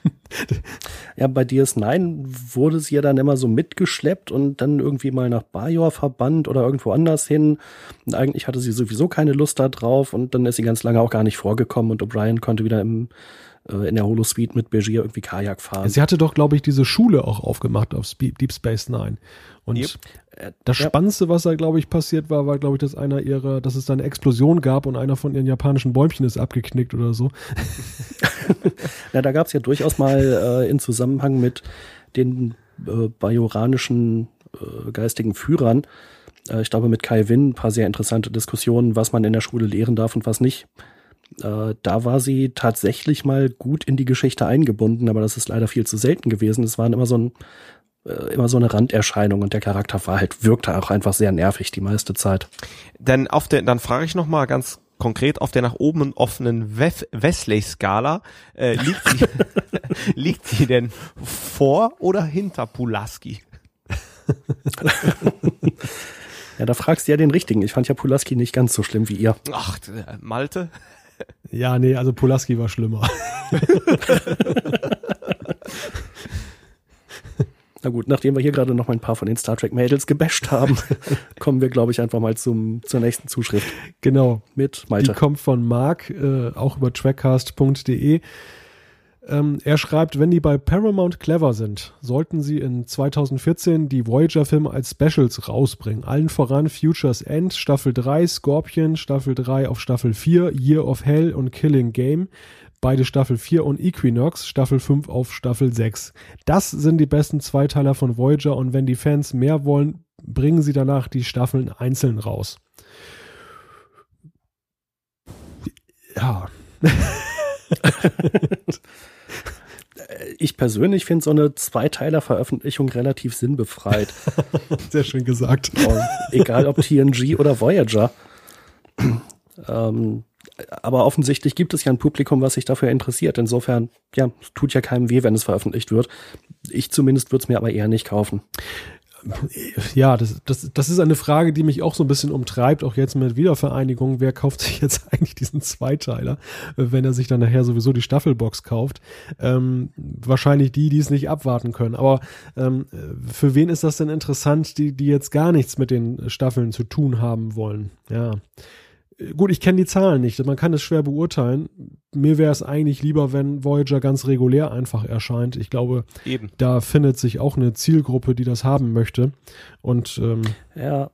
Ja, bei DS9 wurde sie ja dann immer so mitgeschleppt und dann irgendwie mal nach Bajor verbannt oder irgendwo anders hin. Und eigentlich hatte sie sowieso keine Lust da drauf und dann ist sie ganz lange auch gar nicht vorgekommen und O'Brien konnte wieder im, äh, in der Holosuite mit Begier irgendwie Kajak fahren.
Sie hatte doch, glaube ich, diese Schule auch aufgemacht auf Deep Space Nine. Und
Yep.
Äh,
das. Spannendste, was da, glaube ich, passiert war, war, glaube ich, dass einer ihrer, dass es da eine Explosion gab und einer von ihren japanischen Bäumchen ist abgeknickt oder so.
Ja, da gab es ja durchaus mal äh, in Zusammenhang mit den äh, bajoranischen äh, geistigen Führern, äh, ich glaube mit Kai Winn, ein paar sehr interessante Diskussionen, was man in der Schule lehren darf und was nicht. Äh, da war sie tatsächlich mal gut in die Geschichte eingebunden, aber das ist leider viel zu selten gewesen. Es waren immer so ein äh, immer so eine Randerscheinung und der Charakter war halt, wirkte auch einfach sehr nervig die meiste Zeit.
Dann auf der, dann frage ich noch mal ganz konkret auf der nach oben offenen Wef- Wesley-Skala äh, liegt sie liegt sie denn vor oder hinter Pulaski?
ja, da fragst du ja den Richtigen. Ich fand ja Pulaski nicht ganz so schlimm wie ihr.
Ach, äh, Malte?
Ja, nee, also Pulaski war schlimmer.
Na gut, nachdem wir hier gerade noch mal ein paar von den Star Trek Mädels gebasht haben, kommen wir, glaube ich, einfach mal zum, zur nächsten Zuschrift.
Genau.
Mit Malte.
Die kommt von Mark, äh, auch über trackcast.de. Ähm, er schreibt, wenn die bei Paramount clever sind, sollten sie in 2014 die Voyager-Filme als Specials rausbringen. Allen voran Futures End, Staffel 3, Scorpion, Staffel 3 auf Staffel 4, Year of Hell und Killing Game beide Staffel 4 und Equinox Staffel 5 auf Staffel 6. Das sind die besten Zweiteiler von Voyager und wenn die Fans mehr wollen, bringen sie danach die Staffeln einzeln raus. Ja.
ich persönlich finde so eine Zweiteiler-Veröffentlichung relativ sinnbefreit.
Sehr schön gesagt.
Und egal ob TNG oder Voyager. ähm, aber offensichtlich gibt es ja ein Publikum, was sich dafür interessiert. Insofern, ja, tut ja keinem weh, wenn es veröffentlicht wird. Ich zumindest würde es mir aber eher nicht kaufen.
Ja, das, das, das ist eine Frage, die mich auch so ein bisschen umtreibt, auch jetzt mit Wiedervereinigung. Wer kauft sich jetzt eigentlich diesen Zweiteiler, wenn er sich dann nachher sowieso die Staffelbox kauft? Ähm, wahrscheinlich die, die es nicht abwarten können. Aber ähm, für wen ist das denn interessant, die, die jetzt gar nichts mit den Staffeln zu tun haben wollen? Ja gut, ich kenne die Zahlen nicht, man kann es schwer beurteilen. Mir wäre es eigentlich lieber, wenn Voyager ganz regulär einfach erscheint. Ich glaube,
Eben.
da findet sich auch eine Zielgruppe, die das haben möchte. Und ähm,
ja,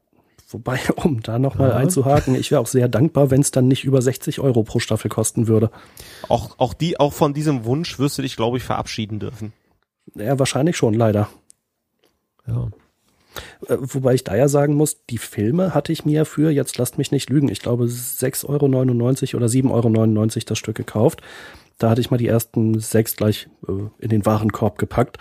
wobei, um da nochmal ja. einzuhaken, ich wäre auch sehr dankbar, wenn es dann nicht über 60 Euro pro Staffel kosten würde.
Auch, auch die, auch von diesem Wunsch wirst du dich, glaube ich, verabschieden dürfen.
Ja, wahrscheinlich schon, leider.
Ja.
Äh, wobei ich da ja sagen muss, die Filme hatte ich mir für, jetzt lasst mich nicht lügen, ich glaube 6,99 Euro oder 7,99 Euro das Stück gekauft. Da hatte ich mal die ersten sechs gleich äh, in den Warenkorb gepackt.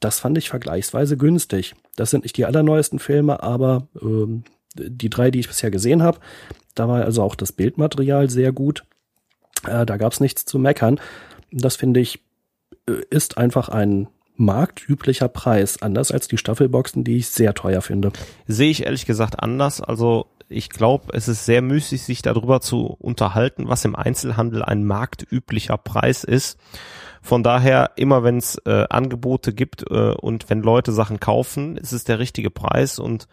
Das fand ich vergleichsweise günstig. Das sind nicht die allerneuesten Filme, aber ähm, die drei, die ich bisher gesehen habe, da war also auch das Bildmaterial sehr gut. Äh, da gab es nichts zu meckern. Das finde ich, ist einfach ein marktüblicher Preis, anders als die Staffelboxen, die ich sehr teuer finde.
Sehe ich ehrlich gesagt anders. Also ich glaube, es ist sehr müßig, sich darüber zu unterhalten, was im Einzelhandel ein marktüblicher Preis ist. Von daher, immer wenn es äh, Angebote gibt äh, und wenn Leute Sachen kaufen, ist es der richtige Preis und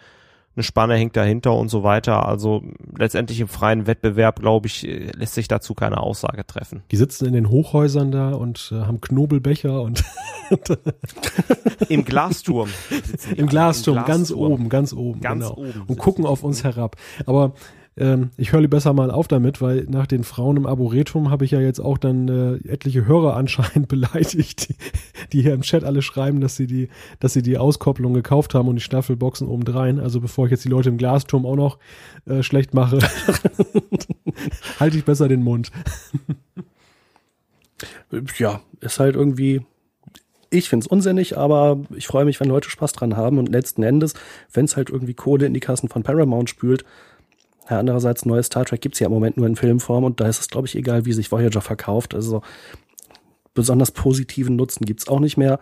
eine Spanne hängt dahinter und so weiter. Also letztendlich im freien Wettbewerb, glaube ich, lässt sich dazu keine Aussage treffen.
Die sitzen in den Hochhäusern da und äh, haben Knobelbecher und
im Glasturm.
Im Glasturm, Im Glasturm, ganz oben, ganz oben,
ganz
genau.
oben
und gucken auf uns herab. Aber ähm, ich höre besser mal auf damit, weil nach den Frauen im Arboretum habe ich ja jetzt auch dann äh, etliche Hörer anscheinend beleidigt, die, die hier im Chat alle schreiben, dass sie die, dass sie die Auskopplung gekauft haben und die Staffelboxen obendrein. Also bevor ich jetzt die Leute im Glasturm auch noch äh, schlecht mache, halte ich besser den Mund.
ja, ist halt irgendwie ich finde es unsinnig, aber ich freue mich, wenn Leute Spaß dran haben und letzten Endes, wenn es halt irgendwie Kohle in die Kassen von Paramount spült, ja, andererseits, neues Star Trek gibt's ja im Moment nur in Filmform und da ist es, glaube ich, egal, wie sich Voyager verkauft. Also besonders positiven Nutzen gibt's auch nicht mehr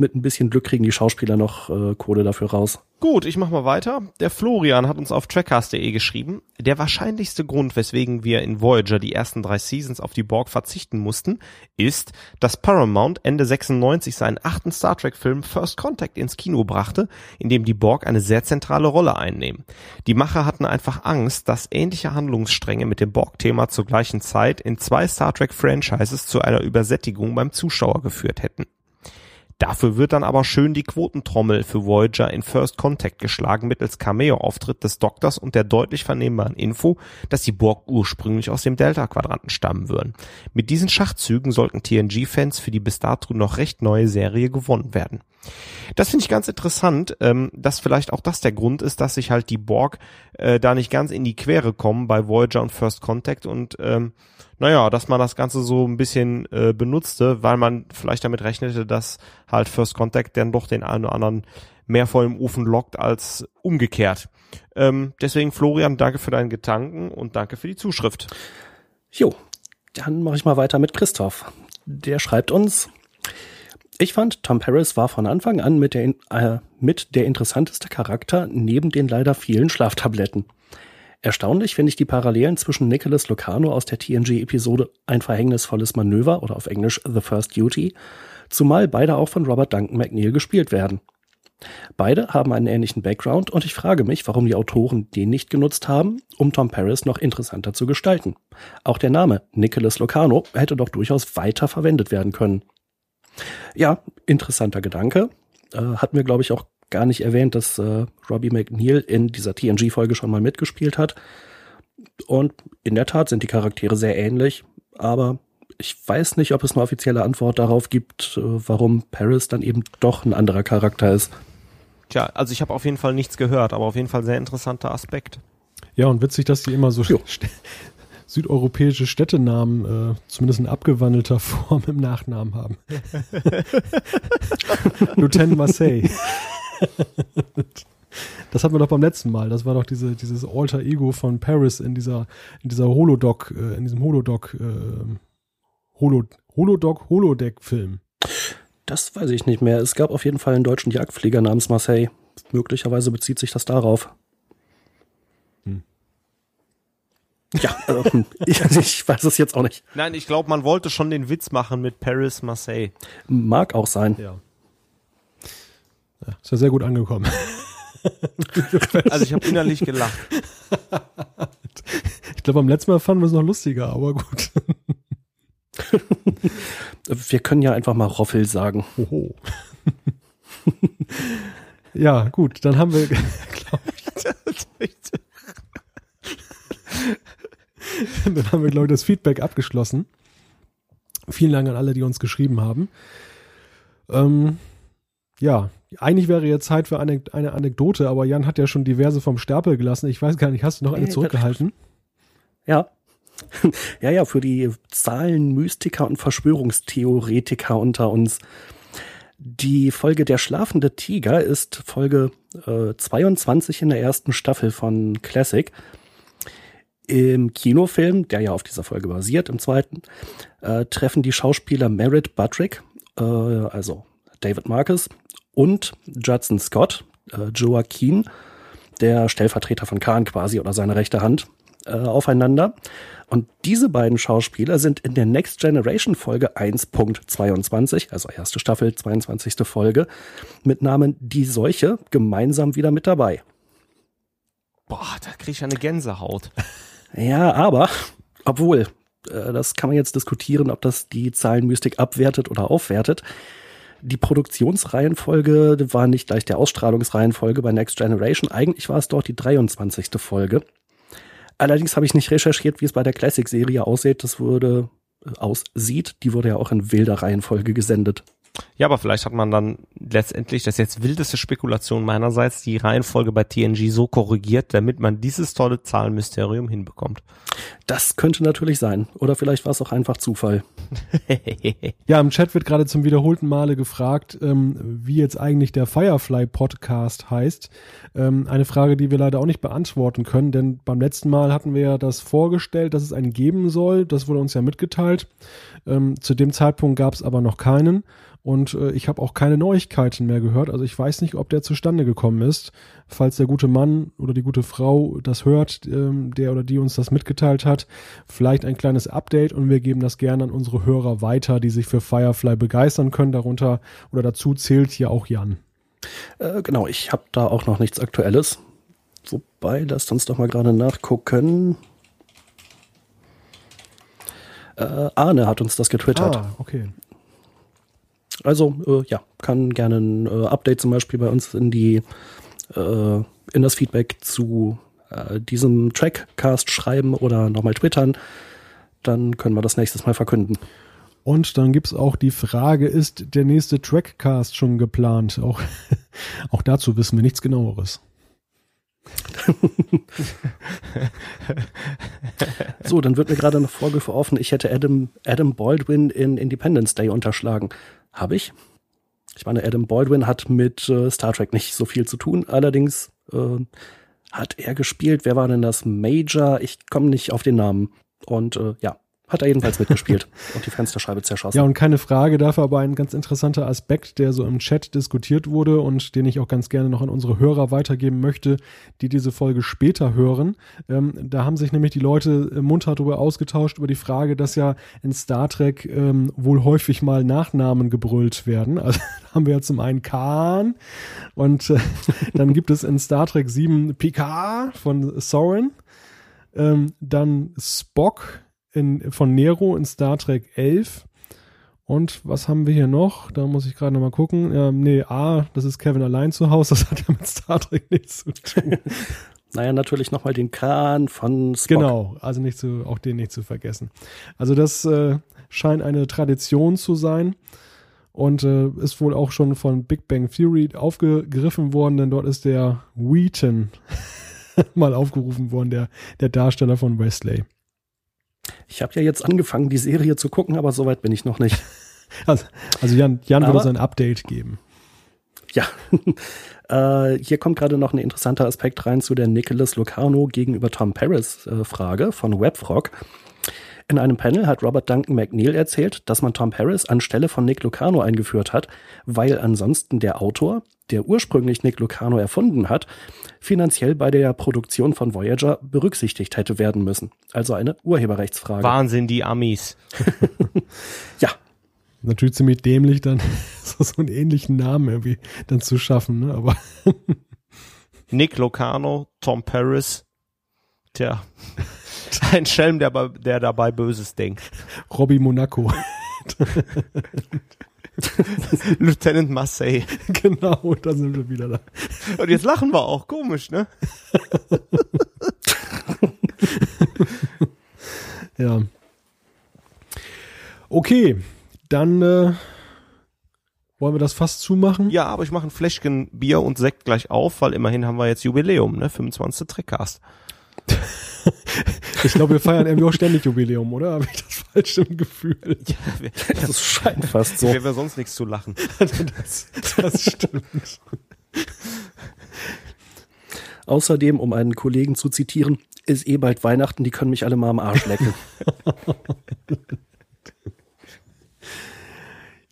mit ein bisschen Glück kriegen die Schauspieler noch äh, Kohle dafür raus.
Gut, ich mach mal weiter. Der Florian hat uns auf trackcast.de geschrieben, der wahrscheinlichste Grund, weswegen wir in Voyager die ersten drei Seasons auf die Borg verzichten mussten, ist, dass Paramount Ende 96 seinen achten Star Trek Film First Contact ins Kino brachte, in dem die Borg eine sehr zentrale Rolle einnehmen. Die Macher hatten einfach Angst, dass ähnliche Handlungsstränge mit dem Borg-Thema zur gleichen Zeit in zwei Star Trek Franchises zu einer Übersättigung beim Zuschauer geführt hätten. Dafür wird dann aber schön die Quotentrommel für Voyager in First Contact geschlagen mittels Cameo-Auftritt des Doktors und der deutlich vernehmbaren Info, dass die Borg ursprünglich aus dem Delta-Quadranten stammen würden. Mit diesen Schachzügen sollten TNG-Fans für die bis dato noch recht neue Serie gewonnen werden. Das finde ich ganz interessant, ähm, dass vielleicht auch das der Grund ist, dass sich halt die Borg äh, da nicht ganz in die Quere kommen bei Voyager und First Contact und ähm, naja, dass man das Ganze so ein bisschen äh, benutzte, weil man vielleicht damit rechnete, dass halt First Contact dann doch den einen oder anderen mehr vor dem Ofen lockt als umgekehrt. Ähm, deswegen, Florian, danke für deinen Gedanken und danke für die Zuschrift.
Jo, dann mache ich mal weiter mit Christoph. Der schreibt uns, Ich fand, Tom Paris war von Anfang an mit der, äh, mit der interessanteste Charakter neben den leider vielen Schlaftabletten. Erstaunlich finde ich die Parallelen zwischen Nicholas Lucano aus der TNG-Episode Ein verhängnisvolles Manöver oder auf Englisch The First Duty, zumal beide auch von Robert Duncan McNeil gespielt werden. Beide haben einen ähnlichen Background und ich frage mich, warum die Autoren den nicht genutzt haben, um Tom Paris noch interessanter zu gestalten. Auch der Name Nicholas Locano hätte doch durchaus weiter verwendet werden können. Ja, interessanter Gedanke. Äh, hatten wir, glaube ich, auch gar nicht erwähnt, dass äh, Robbie McNeil in dieser TNG-Folge schon mal mitgespielt hat. Und in der Tat sind die Charaktere sehr ähnlich, aber ich weiß nicht, ob es eine offizielle Antwort darauf gibt, äh, warum Paris dann eben doch ein anderer Charakter ist.
Tja, also ich habe auf jeden Fall nichts gehört, aber auf jeden Fall sehr interessanter Aspekt.
Ja, und witzig, dass die immer so südeuropäische Städtenamen, äh, zumindest in abgewandelter Form im Nachnamen haben. Lieutenant Marseille. Das hatten wir doch beim letzten Mal. Das war doch diese, dieses Alter Ego von Paris in dieser, in dieser Holodoc, äh, in diesem Holodoc, äh, Holo, Holodoc, Holodeck-Film.
Das weiß ich nicht mehr. Es gab auf jeden Fall einen deutschen Jagdflieger namens Marseille. Möglicherweise bezieht sich das darauf. Hm. Ja, äh, ich, ich, weiß es jetzt auch nicht.
Nein, ich glaube, man wollte schon den Witz machen mit Paris Marseille.
Mag auch sein.
Ja. ja ist ja sehr gut angekommen.
also ich habe innerlich gelacht.
Ich glaube, beim letzten Mal fanden wir es noch lustiger, aber gut.
Wir können ja einfach mal Roffel sagen. Oho.
ja, gut, dann haben wir, glaube ich. dann haben wir, glaube ich, das Feedback abgeschlossen. Vielen Dank an alle, die uns geschrieben haben. Ähm, ja, eigentlich wäre jetzt Zeit für eine, eine, Anekdote, aber Jan hat ja schon diverse vom Stapel gelassen. Ich weiß gar nicht, hast du noch eine zurückgehalten?
Ja, ja, ja, für die Zahlenmystiker und Verschwörungstheoretiker unter uns. Die Folge Der schlafende Tiger ist Folge äh, 22 in der ersten Staffel von Classic. Im Kinofilm, der ja auf dieser Folge basiert, im zweiten, äh, treffen die Schauspieler Merritt Buttrick, äh, also David Marcus, und Judson Scott, äh, Joaquin, der Stellvertreter von Khan quasi oder seine rechte Hand, äh, aufeinander. Und diese beiden Schauspieler sind in der Next Generation Folge 1.22, also erste Staffel, 22. Folge, mit Namen Die Seuche gemeinsam wieder mit dabei.
Boah, da krieg ich eine Gänsehaut.
Ja, aber, obwohl, äh, das kann man jetzt diskutieren, ob das die Zahlenmystik abwertet oder aufwertet. Die Produktionsreihenfolge war nicht gleich der Ausstrahlungsreihenfolge bei Next Generation. Eigentlich war es dort die 23. Folge. Allerdings habe ich nicht recherchiert, wie es bei der Classic-Serie aussieht. Das wurde äh, aussieht. Die wurde ja auch in wilder Reihenfolge gesendet.
Ja, aber vielleicht hat man dann letztendlich, das ist jetzt wildeste Spekulation meinerseits, die Reihenfolge bei TNG so korrigiert, damit man dieses tolle Zahlenmysterium hinbekommt.
Das könnte natürlich sein. Oder vielleicht war es auch einfach Zufall.
ja, im Chat wird gerade zum wiederholten Male gefragt, ähm, wie jetzt eigentlich der Firefly Podcast heißt. Ähm, eine Frage, die wir leider auch nicht beantworten können, denn beim letzten Mal hatten wir ja das vorgestellt, dass es einen geben soll. Das wurde uns ja mitgeteilt. Ähm, zu dem Zeitpunkt gab es aber noch keinen. Und äh, ich habe auch keine Neuigkeiten mehr gehört. Also ich weiß nicht, ob der zustande gekommen ist. Falls der gute Mann oder die gute Frau das hört, ähm, der oder die uns das mitgeteilt hat, vielleicht ein kleines Update und wir geben das gerne an unsere Hörer weiter, die sich für Firefly begeistern können. Darunter oder dazu zählt hier auch Jan.
Äh, genau, ich habe da auch noch nichts Aktuelles. Wobei, lasst uns doch mal gerade nachgucken. Äh, Arne hat uns das getwittert. Ah,
okay.
Also äh, ja, kann gerne ein äh, Update zum Beispiel bei uns in die äh, in das Feedback zu äh, diesem Trackcast schreiben oder nochmal twittern. Dann können wir das nächstes Mal verkünden.
Und dann gibt's auch die Frage, ist der nächste Trackcast schon geplant? Auch, auch dazu wissen wir nichts genaueres.
so, dann wird mir gerade eine Vorwürfe offen, ich hätte Adam, Adam Baldwin in Independence Day unterschlagen. Habe ich. Ich meine, Adam Baldwin hat mit äh, Star Trek nicht so viel zu tun. Allerdings äh, hat er gespielt. Wer war denn das? Major? Ich komme nicht auf den Namen. Und äh, ja, hat er jedenfalls mitgespielt und die Fensterscheibe zerschossen.
Ja, und keine Frage, dafür aber ein ganz interessanter Aspekt, der so im Chat diskutiert wurde und den ich auch ganz gerne noch an unsere Hörer weitergeben möchte, die diese Folge später hören. Ähm, da haben sich nämlich die Leute äh, munter darüber ausgetauscht, über die Frage, dass ja in Star Trek ähm, wohl häufig mal Nachnamen gebrüllt werden. Also haben wir ja zum einen Khan und äh, dann gibt es in Star Trek 7 Picard von Soren, ähm, dann Spock in, von Nero in Star Trek 11. Und was haben wir hier noch? Da muss ich gerade nochmal gucken. Ähm, nee, A, das ist Kevin allein zu Hause. Das hat ja mit Star Trek nichts zu tun.
naja, natürlich nochmal den Khan von Spock.
Genau, also nicht zu, auch den nicht zu vergessen. Also das äh, scheint eine Tradition zu sein und äh, ist wohl auch schon von Big Bang Theory aufgegriffen worden, denn dort ist der Wheaton mal aufgerufen worden, der, der Darsteller von Wesley.
Ich habe ja jetzt angefangen, die Serie zu gucken, aber soweit bin ich noch nicht.
Also, also Jan, Jan würde ein Update geben.
Ja, äh, hier kommt gerade noch ein interessanter Aspekt rein zu der Nicholas Lucano gegenüber Tom Paris äh, Frage von Webfrog. In einem Panel hat Robert Duncan McNeil erzählt, dass man Tom Paris anstelle von Nick Lucano eingeführt hat, weil ansonsten der Autor, der ursprünglich Nick Lucano erfunden hat, finanziell bei der Produktion von Voyager berücksichtigt hätte werden müssen. Also eine Urheberrechtsfrage.
Wahnsinn, die Amis.
ja.
Natürlich ziemlich dämlich, dann so, einen ähnlichen Namen irgendwie dann zu schaffen, ne? Aber
Nick Lucano, Tom Paris, tja. Ein Schelm, der, der dabei Böses denkt.
Robbie Monaco.
Lieutenant Marseille.
Genau, da sind wir wieder da.
Und jetzt lachen wir auch, komisch, ne?
ja. Okay, dann äh, wollen wir das fast zumachen?
Ja, aber ich mache ein Fläschchen Bier und Sekt gleich auf, weil immerhin haben wir jetzt Jubiläum, ne? 25. Trickcast.
ich glaube, wir feiern irgendwie auch ständig Jubiläum, oder? Habe ich das falsch im Gefühl? Ja,
das scheint fast so.
Wäre sonst nichts zu lachen.
das, das stimmt.
Außerdem, um einen Kollegen zu zitieren, ist eh bald Weihnachten, die können mich alle mal am Arsch lecken.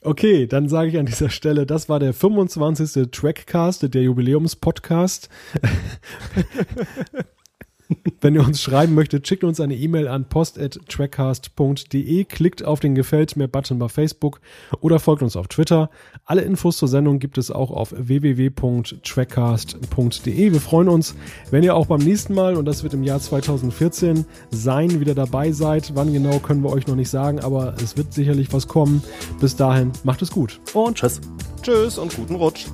Okay, dann sage ich an dieser Stelle, das war der 25. Trackcast, der Jubiläumspodcast. Wenn ihr uns schreiben möchtet, schickt uns eine E-Mail an post.trackcast.de, klickt auf den Gefällt mir-Button bei Facebook oder folgt uns auf Twitter. Alle Infos zur Sendung gibt es auch auf www.trackcast.de. Wir freuen uns, wenn ihr auch beim nächsten Mal, und das wird im Jahr 2014 sein, wieder dabei seid. Wann genau können wir euch noch nicht sagen, aber es wird sicherlich was kommen. Bis dahin, macht es gut.
Und tschüss.
Tschüss und guten Rutsch.